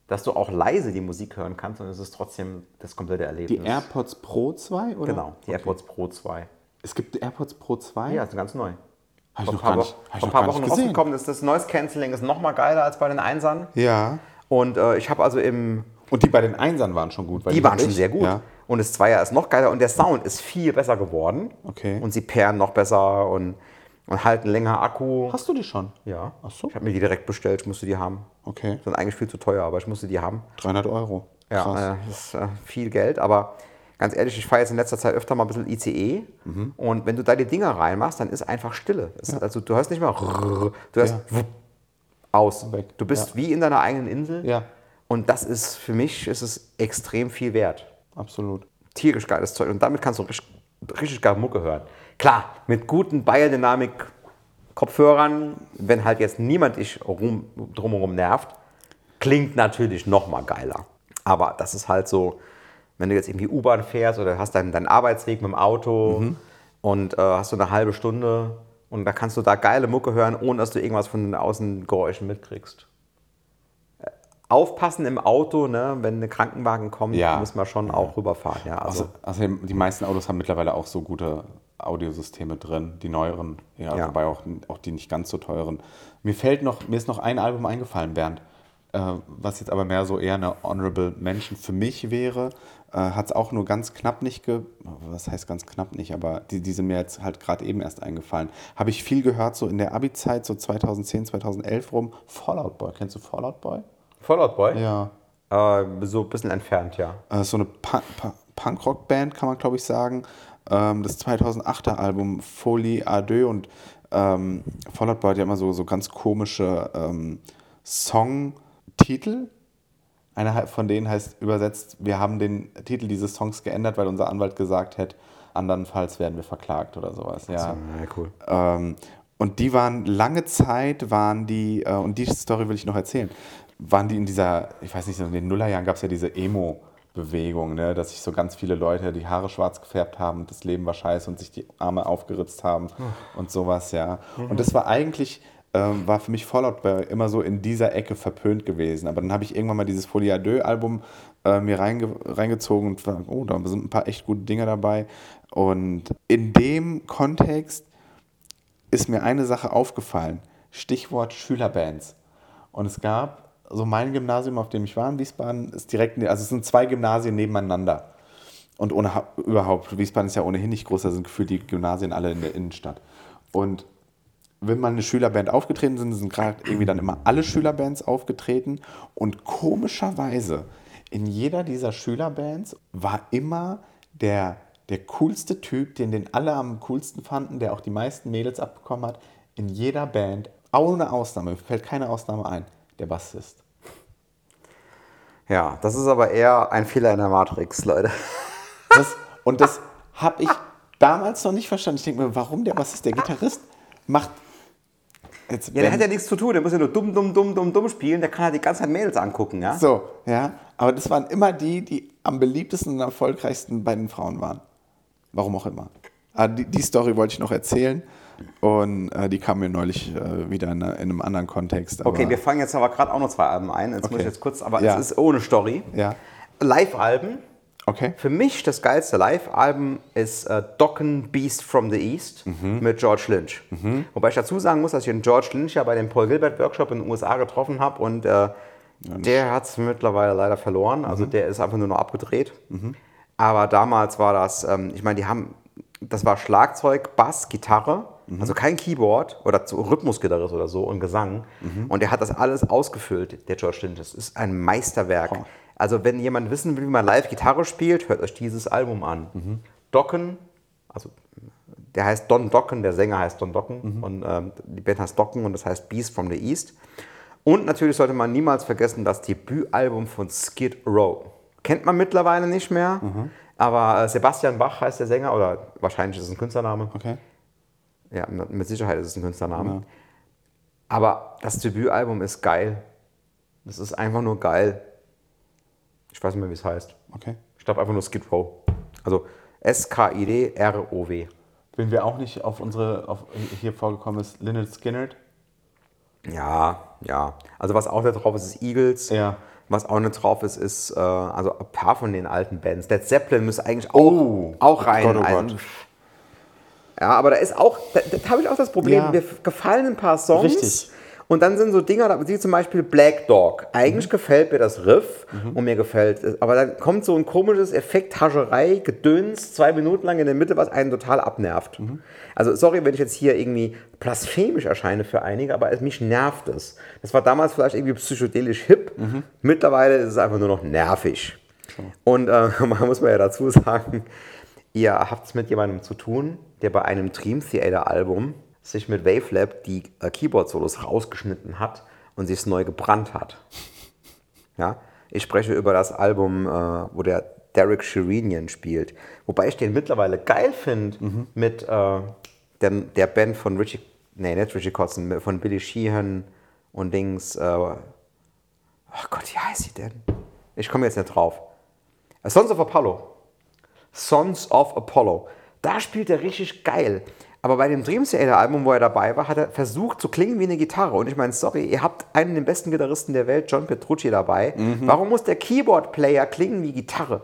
dass du auch leise die Musik hören kannst und es ist trotzdem das komplette Erlebnis. Die AirPods Pro 2, oder? Genau, die okay. AirPods Pro 2. Es gibt AirPods Pro 2? Ja, sind ganz neu. Habe ich noch gar nicht, vor ein paar Wochen rausgekommen ist. Das Noise Cancelling ist noch mal geiler als bei den Einsern. Ja. Und äh, ich habe also im. Und die bei den Einsern waren schon gut. die, die waren schon sehr gut. Ja. Und das Zweier ist noch geiler und der Sound ist viel besser geworden. Okay. Und sie pairen noch besser und und halten länger Akku. Hast du die schon? Ja. Ach so. Ich habe mir die direkt bestellt, ich musste die haben. Okay. Sind eigentlich viel zu teuer, aber ich musste die haben. 300 Euro. Krass. Ja, äh, das ist äh, viel Geld, aber ganz ehrlich, ich fahre jetzt in letzter Zeit öfter mal ein bisschen ICE mhm. und wenn du da die Dinger reinmachst, dann ist einfach Stille. Ja. also du hörst nicht mehr, du hörst ja. aus. Weg. Du bist ja. wie in deiner eigenen Insel. Und das ist für mich ist es extrem viel wert. Absolut. Tierisch geiles Zeug. Und damit kannst du richtig, richtig geile Mucke hören. Klar, mit guten Biodynamic-Kopfhörern, wenn halt jetzt niemand dich rum, drumherum nervt, klingt natürlich noch mal geiler. Aber das ist halt so, wenn du jetzt irgendwie U-Bahn fährst oder hast deinen, deinen Arbeitsweg mit dem Auto mhm. und äh, hast du eine halbe Stunde und da kannst du da geile Mucke hören, ohne dass du irgendwas von den Außengeräuschen mitkriegst. Äh, aufpassen im Auto, ne? wenn ein Krankenwagen kommt, ja. muss man schon auch rüberfahren. Ja, also. Also, also die meisten Autos haben mittlerweile auch so gute Audiosysteme drin, die neueren, ja, ja. wobei auch, auch die nicht ganz so teuren. Mir fällt noch, mir ist noch ein Album eingefallen, Bernd, äh, was jetzt aber mehr so eher eine Honorable Mention für mich wäre. Äh, Hat es auch nur ganz knapp nicht ge. Was heißt ganz knapp nicht, aber die, die sind mir jetzt halt gerade eben erst eingefallen. Habe ich viel gehört, so in der Abi-Zeit, so 2010, 2011 rum. Fallout Boy, kennst du Fallout Boy? Fallout Boy? Ja. Äh, so ein bisschen entfernt, ja. Äh, so eine Punkrock-Band, kann man glaube ich sagen ähm, das 2008er Album Folie à deux und ähm, Fallout Boy hat ja immer so, so ganz komische ähm, Songtitel. Einer von denen heißt übersetzt, wir haben den Titel dieses Songs geändert, weil unser Anwalt gesagt hat, andernfalls werden wir verklagt oder sowas. Ja, ja cool. Ähm, und die waren lange Zeit, waren die, äh, und die Story will ich noch erzählen, waren die in dieser, ich weiß nicht, in den Nullerjahren gab es ja diese Emo- Bewegung, ne? dass sich so ganz viele Leute die Haare schwarz gefärbt haben, das Leben war scheiße und sich die Arme aufgeritzt haben oh. und sowas, ja. Mhm. Und das war eigentlich, ähm, war für mich Fallout Boy immer so in dieser Ecke verpönt gewesen. Aber dann habe ich irgendwann mal dieses Folie à Album äh, mir reinge reingezogen und war, oh, da sind ein paar echt gute Dinge dabei. Und in dem Kontext ist mir eine Sache aufgefallen. Stichwort Schülerbands. Und es gab so mein Gymnasium, auf dem ich war in Wiesbaden, ist direkt, also es sind zwei Gymnasien nebeneinander. Und ohne, überhaupt, Wiesbaden ist ja ohnehin nicht groß, da sind gefühlt die Gymnasien alle in der Innenstadt. Und wenn mal eine Schülerband aufgetreten sind, sind gerade irgendwie dann immer alle Schülerbands aufgetreten. Und komischerweise, in jeder dieser Schülerbands war immer der, der coolste Typ, den den alle am coolsten fanden, der auch die meisten Mädels abbekommen hat, in jeder Band, ohne Ausnahme, mir fällt keine Ausnahme ein, der Bassist. Ja, das ist aber eher ein Fehler in der Matrix, Leute. *laughs* Das, und das habe ich damals noch nicht verstanden. Ich denke mir, warum der Bassist, der Gitarrist, macht Jetzt, Ja, der wenn- hat ja nichts zu tun, der muss ja nur dumm, dumm, dumm, dumm, dumm spielen, der kann halt die ganze Zeit Mädels angucken, ja? So, ja. Aber das waren immer die, die am beliebtesten und erfolgreichsten bei den Frauen waren. Warum auch immer. Aber die, die Story wollte ich noch erzählen. Und äh, die kam mir neulich äh, wieder in, in einem anderen Kontext. Okay, wir fangen jetzt aber gerade auch noch zwei Alben ein. Jetzt muss Okay. ich jetzt kurz, aber Ja. es ist ohne Story. Ja. Live-Alben. Okay. Für mich das geilste Live-Album ist äh, Dokken Beast from the East Mhm. mit George Lynch. Wobei ich dazu sagen muss, dass ich den George Lynch ja bei dem Paul Gilbert Workshop in den USA getroffen habe und äh, der hat es mittlerweile leider verloren. Also Mhm. der ist einfach nur noch abgedreht. Aber damals war das, ähm, ich meine, die haben, das war Schlagzeug, Bass, Gitarre, Mhm. also kein Keyboard oder so Rhythmusgitarrist oder so und Gesang. Mhm. Und der hat das alles ausgefüllt, der George Lynch. Das ist ein Meisterwerk. Boah. Also wenn jemand wissen will, wie man live Gitarre spielt, hört euch dieses Album an. Dokken, also der heißt Don Dokken, der Sänger heißt Don Dokken und ähm, die Band heißt Dokken und das heißt Beast from the East. Und natürlich sollte man niemals vergessen das Debütalbum von Skid Row. Kennt man mittlerweile nicht mehr, aber äh, Sebastian Bach heißt der Sänger oder wahrscheinlich ist es ein Künstlername. Okay. Ja, mit Sicherheit ist es ein Künstlername. Aber das Debütalbum ist geil. Das ist einfach nur geil. Ich weiß nicht mehr, wie es heißt. Okay. Ich glaube einfach nur Skid Row. Also S-K-I-D-R-O-W. Wen wir auch nicht auf unsere, auf hier vorgekommen ist, Lynyrd Skynyrd. Ja, ja. Also was auch nicht drauf ist, ist Eagles. Ja. Was auch nicht drauf ist, ist äh, also ein paar von den alten Bands. Led Zeppelin müsste eigentlich auch, Oh. auch rein. Gott, oh Gott. Ja, aber da ist auch, da, da habe ich auch das Problem, Ja. mir gefallen ein paar Songs. Richtig. Und dann sind so Dinger, da- wie zum Beispiel Black Dog. Eigentlich Mhm. gefällt mir das Riff und mir gefällt es. Aber dann kommt so ein komisches Effekt, Hascherei, Gedöns, zwei Minuten lang in der Mitte, was einen total abnervt. Mhm. Also sorry, wenn ich jetzt hier irgendwie blasphemisch erscheine für einige, aber es, mich nervt es. Das war damals vielleicht irgendwie psychedelisch hip. Mhm. Mittlerweile ist es einfach nur noch nervig. Und äh, *laughs* man muss man ja dazu sagen, ihr habt es mit jemandem zu tun, der bei einem Dream Theater Album sich mit Wavelab die äh, Keyboard-Solos rausgeschnitten hat und sich es neu gebrannt hat. Ja? Ich spreche über das Album, äh, wo der Derek Sherinian spielt. Wobei ich den mittlerweile geil finde mit äh, der, der Band von Richie, nee, nicht Richie Kotzen, von Billy Sheehan und Dings. Äh, oh Gott, wie heißt sie denn? Ich komme jetzt nicht drauf. Sons of Apollo. Sons of Apollo. Da spielt er richtig geil. Aber bei dem Dream Theater Album, wo er dabei war, hat er versucht zu klingen wie eine Gitarre. Und ich meine, sorry, ihr habt einen der besten Gitarristen der Welt, John Petrucci, dabei. Warum muss der Keyboard-Player klingen wie Gitarre?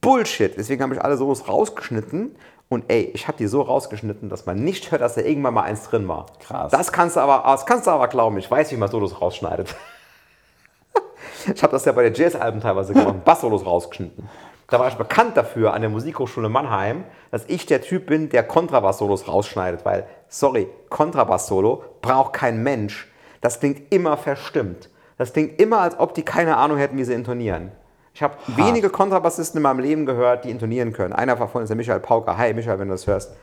Bullshit. Deswegen habe ich alle Solos rausgeschnitten. Und ey, ich habe die so rausgeschnitten, dass man nicht hört, dass da irgendwann mal eins drin war. Krass. Das kannst du aber, das kannst du aber glauben. Ich weiß, wie man Solos rausschneidet. *laughs* Ich habe das ja bei den Jazz-Alben teilweise gemacht, *laughs* Bass-Solos rausgeschnitten. Da war ich bekannt dafür an der Musikhochschule Mannheim, dass ich der Typ bin, der Kontrabass-Solos rausschneidet. Weil, sorry, Kontrabass-Solo braucht kein Mensch. Das klingt immer verstimmt. Das klingt immer, als ob die keine Ahnung hätten, wie sie intonieren. Ich habe wenige Kontrabassisten in meinem Leben gehört, die intonieren können. Einer davon ist der Michael Pauker. Hi, Michael, wenn du das hörst.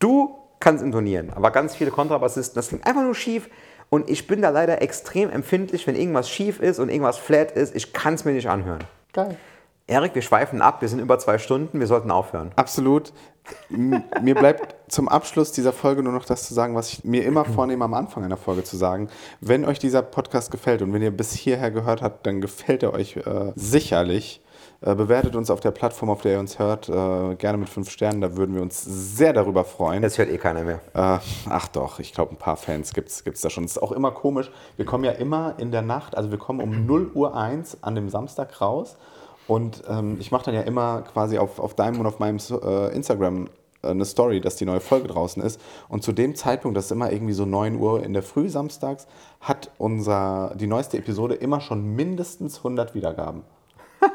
Du kannst intonieren, aber ganz viele Kontrabassisten, das klingt einfach nur schief. Und ich bin da leider extrem empfindlich, wenn irgendwas schief ist und irgendwas flat ist. Ich kann es mir nicht anhören. Geil. Erik, wir schweifen ab. Wir sind über zwei Stunden. Wir sollten aufhören. Absolut. Mir bleibt zum Abschluss dieser Folge nur noch das zu sagen, was ich mir immer vornehme, am Anfang einer Folge zu sagen. Wenn euch dieser Podcast gefällt und wenn ihr bis hierher gehört habt, dann gefällt er euch äh, sicherlich. Äh, bewertet uns auf der Plattform, auf der ihr uns hört, äh, gerne mit fünf Sternen. Da würden wir uns sehr darüber freuen. Das hört eh keiner mehr. Äh, ach doch, ich glaube, ein paar Fans gibt es da schon. Es ist auch immer komisch. Wir kommen ja immer in der Nacht, also wir kommen um 0 Uhr 1 an dem Samstag raus. Und ähm, ich mache dann ja immer quasi auf, auf deinem und auf meinem äh, Instagram äh, eine Story, dass die neue Folge draußen ist. Und zu dem Zeitpunkt, das ist immer irgendwie so 9 Uhr in der Früh samstags, hat unser, die neueste Episode immer schon mindestens 100 Wiedergaben. *laughs*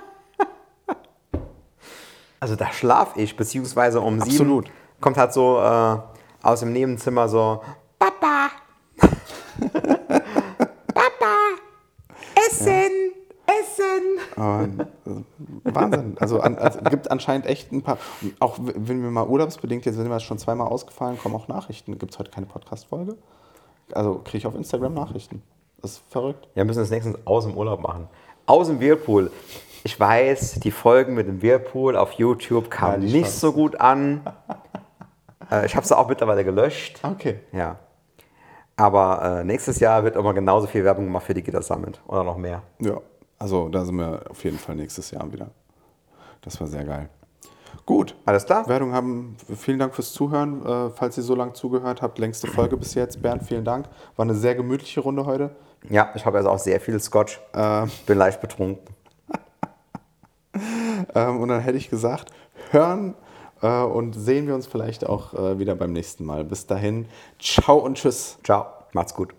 Also da schlaf ich, beziehungsweise um sieben Absolut. kommt halt so äh, aus dem Nebenzimmer so Papa, *laughs* *laughs* Papa, Essen, Essen. Und, äh, Wahnsinn. Also, an, also gibt anscheinend echt ein paar. Auch wenn wir mal urlaubsbedingt, jetzt sind wir schon zweimal ausgefallen, kommen auch Nachrichten. Gibt es heute keine Podcast-Folge? Also kriege ich auf Instagram Nachrichten. Das ist verrückt. Ja, wir müssen das nächstens aus dem Urlaub machen. Aus dem Whirlpool. Ich weiß, die Folgen mit dem Whirlpool auf YouTube Ja, kamen die nicht Chance. so gut an. Äh, ich habe sie auch mittlerweile gelöscht. Okay. Ja. Aber äh, nächstes Jahr wird immer genauso viel Werbung gemacht für die Gitter Summit oder noch mehr. Ja, also da sind wir auf jeden Fall nächstes Jahr wieder. Das war sehr geil. Gut. Alles klar? Wertung haben. Vielen Dank fürs Zuhören. Äh, falls ihr so lange zugehört habt, längste Folge bis jetzt. Bernd, vielen Dank. War eine sehr gemütliche Runde heute. Ja, ich habe also auch sehr viel Scotch. Ähm. Bin leicht betrunken. *laughs* Ähm, und dann hätte ich gesagt, hören äh, und sehen wir uns vielleicht auch äh, wieder beim nächsten Mal. Bis dahin, ciao und tschüss. Ciao, macht's gut.